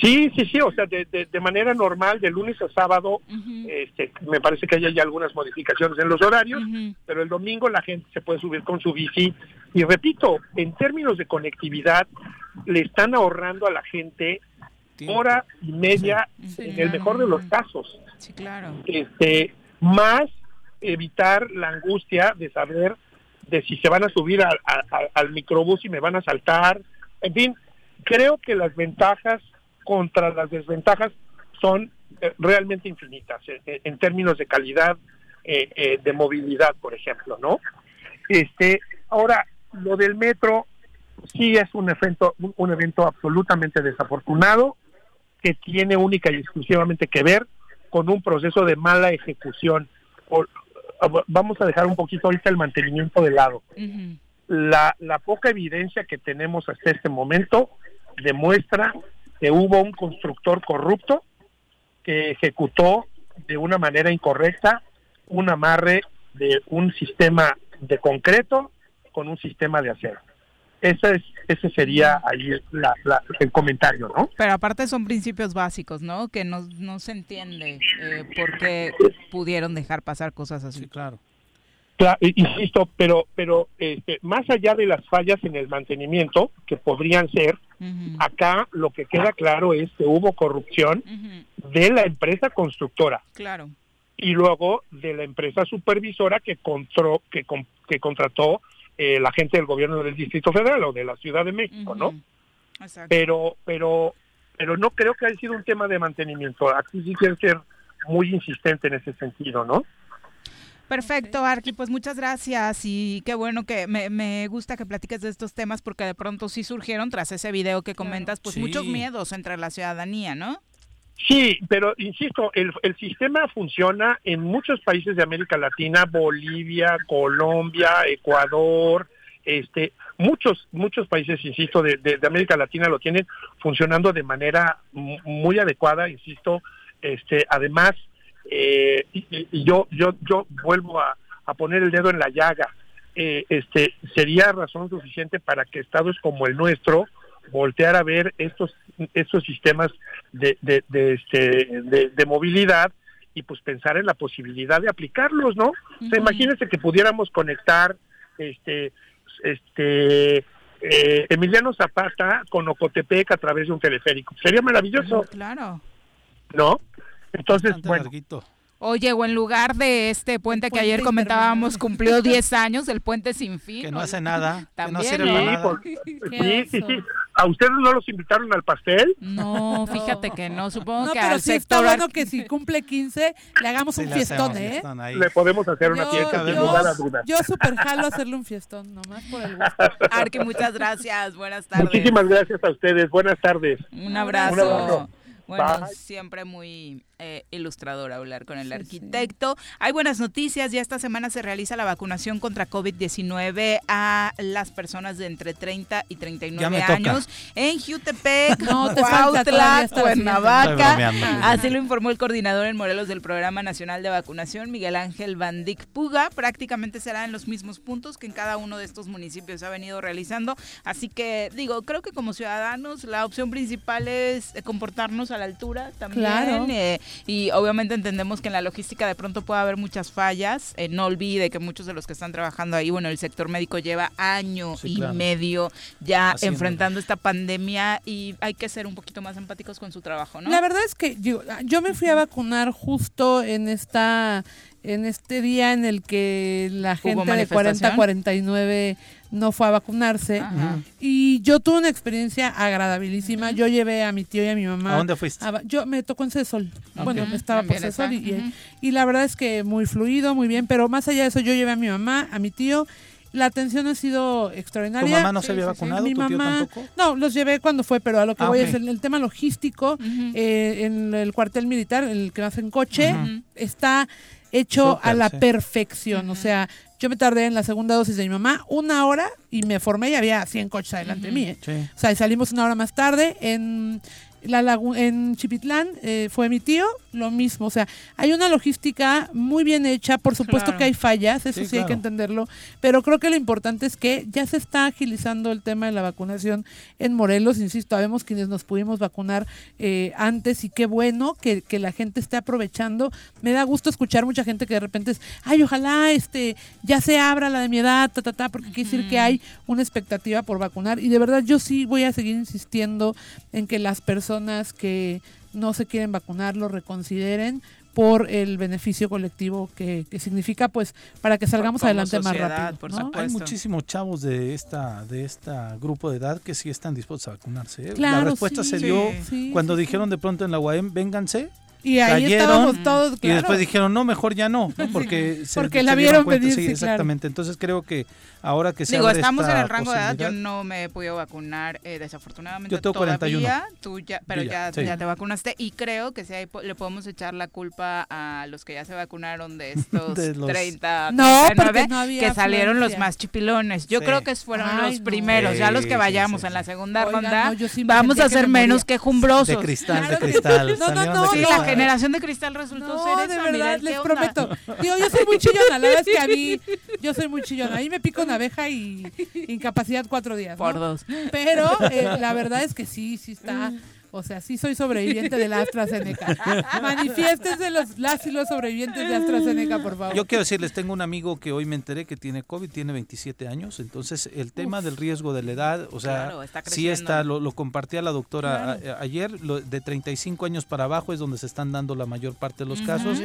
Sí, sí, sí, o sea, de, de, de manera normal, de lunes a sábado, este, me parece que hay ya algunas modificaciones en los horarios, pero el domingo la gente se puede subir con su bici. Y repito, en términos de conectividad, le están ahorrando a la gente hora y media, en el mejor de los casos. Sí, claro. Este, más evitar la angustia de saber de si se van a subir al- a- a- al microbús y me van a saltar. En fin, creo que las ventajas contra las desventajas son eh, realmente infinitas eh, eh, en términos de calidad eh, eh, de movilidad, por ejemplo, ¿no? Este, ahora lo del metro sí es un evento un- evento absolutamente desafortunado que tiene única y exclusivamente que ver con un proceso de mala ejecución. Por- vamos a dejar un poquito ahorita el mantenimiento de lado. La, la poca evidencia que tenemos hasta este momento demuestra que hubo un constructor corrupto que ejecutó de una manera incorrecta un amarre de un sistema de concreto con un sistema de acero. Ese, es, ese sería ahí la- la- el comentario, ¿no? Pero aparte son principios básicos, ¿no? Que no, no se entiende eh, por qué pudieron dejar pasar cosas así. claro. Insisto, pero, pero este, más allá de las fallas en el mantenimiento, que podrían ser, acá lo que queda claro es que hubo corrupción de la empresa constructora. Claro. Y luego de la empresa supervisora que, contró, que, que contrató eh, la gente del gobierno del Distrito Federal o de la Ciudad de México, ¿no? Pero, pero, pero no creo que haya sido un tema de mantenimiento. Aquí sí quiero ser muy insistente en ese sentido, ¿no? Perfecto, Arqui, pues muchas gracias y qué bueno que me, me, gusta que platiques de estos temas porque de pronto sí surgieron tras ese video que comentas, pues muchos miedos entre la ciudadanía, ¿no? Sí, pero insisto, el, el sistema funciona en muchos países de América Latina, Bolivia, Colombia, Ecuador, este, muchos, muchos países, insisto, de, de, de América Latina lo tienen funcionando de manera muy adecuada, insisto, este, además eh, y, yo yo yo vuelvo a, poner el dedo en la llaga. Eh, este sería razón suficiente para que estados como el nuestro voltear a ver estos estos sistemas de de, de este de, movilidad y pues pensar en la posibilidad de aplicarlos no imagínense que pudiéramos conectar este este eh, Emiliano Zapata con Ocotepec a través de un teleférico. Sería maravilloso. Claro. No entonces, bueno. Oye, o en lugar de este puente que ayer comentábamos cumplió <laughs> 10 años, el puente sin fin. Que no hace nada, También, que no <laughs> sirve para nada. <laughs> Sí, sí, sí. ¿A ustedes no los invitaron al pastel? No, fíjate que no, supongo no, que pero al sí está bueno que si cumple 15 le hagamos un fiestón, ¿eh? Le podemos hacer una fiesta sin lugar a dudas. Yo super jalo hacerle un fiestón, nomás por el gusto. Arque, muchas gracias, buenas tardes. Muchísimas gracias a ustedes, buenas tardes. Un abrazo. Un abrazo. Bueno, siempre muy eh, ilustrador hablar con el arquitecto. Hay buenas noticias, ya esta semana se realiza la vacunación contra COVID-19 a las personas de entre 30 y 39 años en Jutepec, <laughs> no, Cuautla, Cuernavaca. Así lo informó el coordinador en Morelos del Programa Nacional de Vacunación, Miguel Ángel Bandic Puga. Prácticamente será en los mismos puntos que en cada uno de estos municipios ha venido realizando. Así que digo, creo que como ciudadanos la opción principal es comportarnos a la altura también. Eh, y obviamente entendemos que en la logística de pronto puede haber muchas fallas. Eh, no olvide que muchos de los que están trabajando ahí, bueno, el sector médico lleva año y medio ya enfrentando esta pandemia y hay que ser un poquito más empáticos con su trabajo, ¿no? La verdad es que yo, yo me fui a vacunar justo en esta en este día en el que la gente de 40 a 49 no fue a vacunarse. Y yo tuve una experiencia agradabilísima. Yo llevé a mi tío y a mi mamá. ¿A dónde fuiste? yo me tocó en Cesol. Bueno, estaba por Cesol. Y, y, la verdad es que muy fluido, muy bien. Pero más allá de eso, yo llevé a mi mamá, a mi tío. La atención ha sido extraordinaria. ¿Tu mamá no se había vacunado? Mi mamá, No, los llevé cuando fue, pero a lo que ah, voy es el, tema logístico. Eh, en el cuartel militar, el que hace en coche, está hecho a la perfección. O sea, yo me tardé en la segunda dosis de mi mamá una hora y me formé y había 100 coches adelante de mí. ¿eh? O sea, salimos una hora más tarde en la en Chipitlán eh, fue mi tío, lo mismo. O sea, hay una logística muy bien hecha. Por supuesto que hay fallas, eso sí, hay que entenderlo. Pero creo que lo importante es que ya se está agilizando el tema de la vacunación en Morelos. Insisto, sabemos quienes nos pudimos vacunar eh, antes y qué bueno que, que, la gente esté aprovechando. Me da gusto escuchar mucha gente que de repente es, ay, ojalá este ya se abra la de mi edad, ta, ta, ta, porque quiere decir que hay una expectativa por vacunar. Y de verdad yo sí voy a seguir insistiendo en que las personas personas que no se quieren vacunar lo reconsideren por el beneficio colectivo que, significa pues para que salgamos adelante más rápido. Hay muchísimos chavos de esta de esta grupo de edad que sí están dispuestos a vacunarse. ¿eh? la respuesta se dio cuando dijeron de pronto en la UAM, vénganse, y ahí estábamos todos, Y después dijeron, no, mejor ya no, <laughs> porque, porque la vieron venir. Sí, exactamente. Entonces creo que ahora que se Digo, estamos en el rango de edad, yo no me he podido vacunar, eh, desafortunadamente Yo tengo todavía, 41. Tú ya, pero ya, ya, te vacunaste y creo que si hay, le podemos echar la culpa a los que ya se vacunaron de <laughs> estos 30, no, que salieron los más chipilones. Yo creo que fueron los primeros, ya los que vayamos en la segunda ronda, vamos a ser menos quejumbrosos. De cristal, de cristal. no, no, no, la generación de cristal resultó ser de verdad, les prometo. <laughs> Digo, yo soy muy chillona, la verdad es que a mí, yo soy muy chillona. Ahí me pico una abeja y <laughs> incapacidad cuatro días. Por dos. Pero eh, la verdad es que sí, sí está O sea, sí soy sobreviviente de la AstraZeneca. <laughs> Manifiéstense los, las y los sobrevivientes de AstraZeneca, por favor. Yo quiero decirles, tengo un amigo que hoy me enteré que tiene COVID, tiene 27 años, entonces el tema del riesgo de la edad, o sea, sí está, lo, lo compartía la doctora ayer, lo, de 35 años para abajo es donde se están dando la mayor parte de los casos.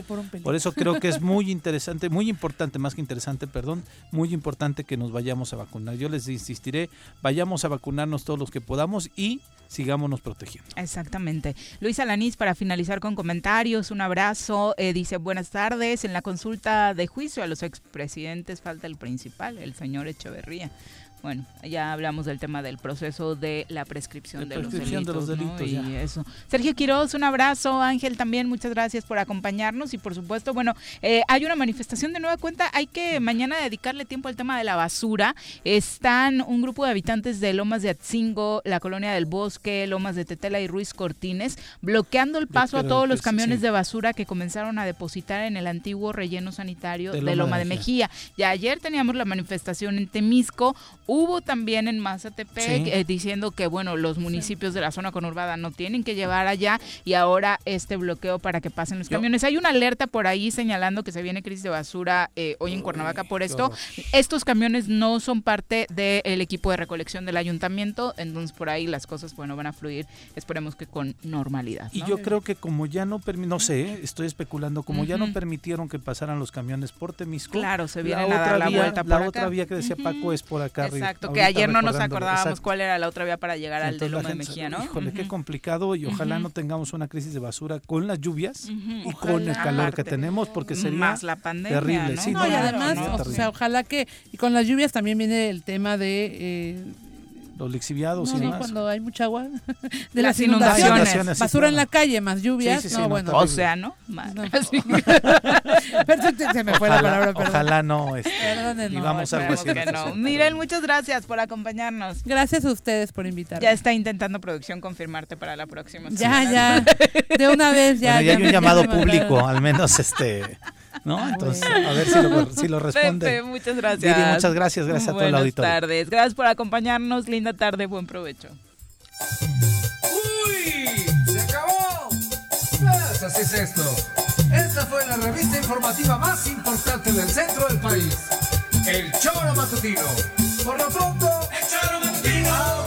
Por eso creo que es <laughs> muy interesante, muy importante, más que interesante, perdón, muy importante que nos vayamos a vacunar. Yo les insistiré, vayamos a vacunarnos todos los que podamos y sigámonos protegiendo. Exactamente. Luis Alanís, para finalizar con comentarios, un abrazo. Eh, dice, buenas tardes. En la consulta de juicio a los expresidentes falta el principal, el señor Echeverría bueno, ya hablamos del tema del proceso de la prescripción, de, los delitos, y eso. Sergio Quiroz, un abrazo. Ángel también, muchas gracias por acompañarnos y por supuesto, bueno, eh, hay una manifestación de nueva cuenta. Hay que mañana dedicarle tiempo al tema de la basura. Están un grupo de habitantes de Lomas de Atzingo, la colonia del Bosque, Lomas de Tetela y Ruiz Cortines, bloqueando el paso a todos los camiones de basura que comenzaron a depositar en el antiguo relleno sanitario de, Loma, de Mejía. Ya ayer teníamos la manifestación en Temisco. Hubo también en Mazatepec eh, diciendo que, bueno, los municipios de la zona conurbada no tienen que llevar allá y ahora este bloqueo para que pasen los camiones. Hay una alerta por ahí señalando que se viene crisis de basura eh, hoy en Cuernavaca por esto. Estos camiones no son parte del equipo de recolección del ayuntamiento, entonces por ahí las cosas, bueno, van a fluir, esperemos que con normalidad. Y yo creo que como ya no, no sé, estoy especulando, como ya no permitieron que pasaran los camiones por Temisco, claro, se viene a dar la vuelta por La otra vía que decía Paco es por acá. Exacto, que ayer no nos acordábamos cuál era la otra vía para llegar al de Loma de Mejía, ¿no? Híjole, qué complicado y ojalá no tengamos una crisis de basura con las lluvias y con el calor que tenemos porque sería Más la pandemia, terrible. ¿no? Sí, no, y además, o sea, ojalá que y con las lluvias también viene el tema de eh, los lixiviados y más. cuando hay mucha agua. <laughs> De las, inundaciones. Basura en la calle, más lluvias. no, bueno. Océano. <laughs> se me fue la palabra, Ojalá no. Este, y vamos a que no. Miren, muchas gracias por acompañarnos. Gracias a ustedes por invitarme. Ya está intentando producción confirmarte para la próxima. Ya, ya. De una vez ya. ya hay un llamado público, al menos este ¿no? Ah, Entonces, a ver si lo, si lo responde. <laughs> Pepe, muchas gracias. muchas gracias, gracias a todo el auditorio. Buenas tardes, gracias por acompañarnos, linda tarde, buen provecho. ¡Uy! ¡Se acabó! Pues así es esto. Esta fue la revista informativa más importante del centro del país. El Choro Matutino. Por lo pronto, el Choro Matutino.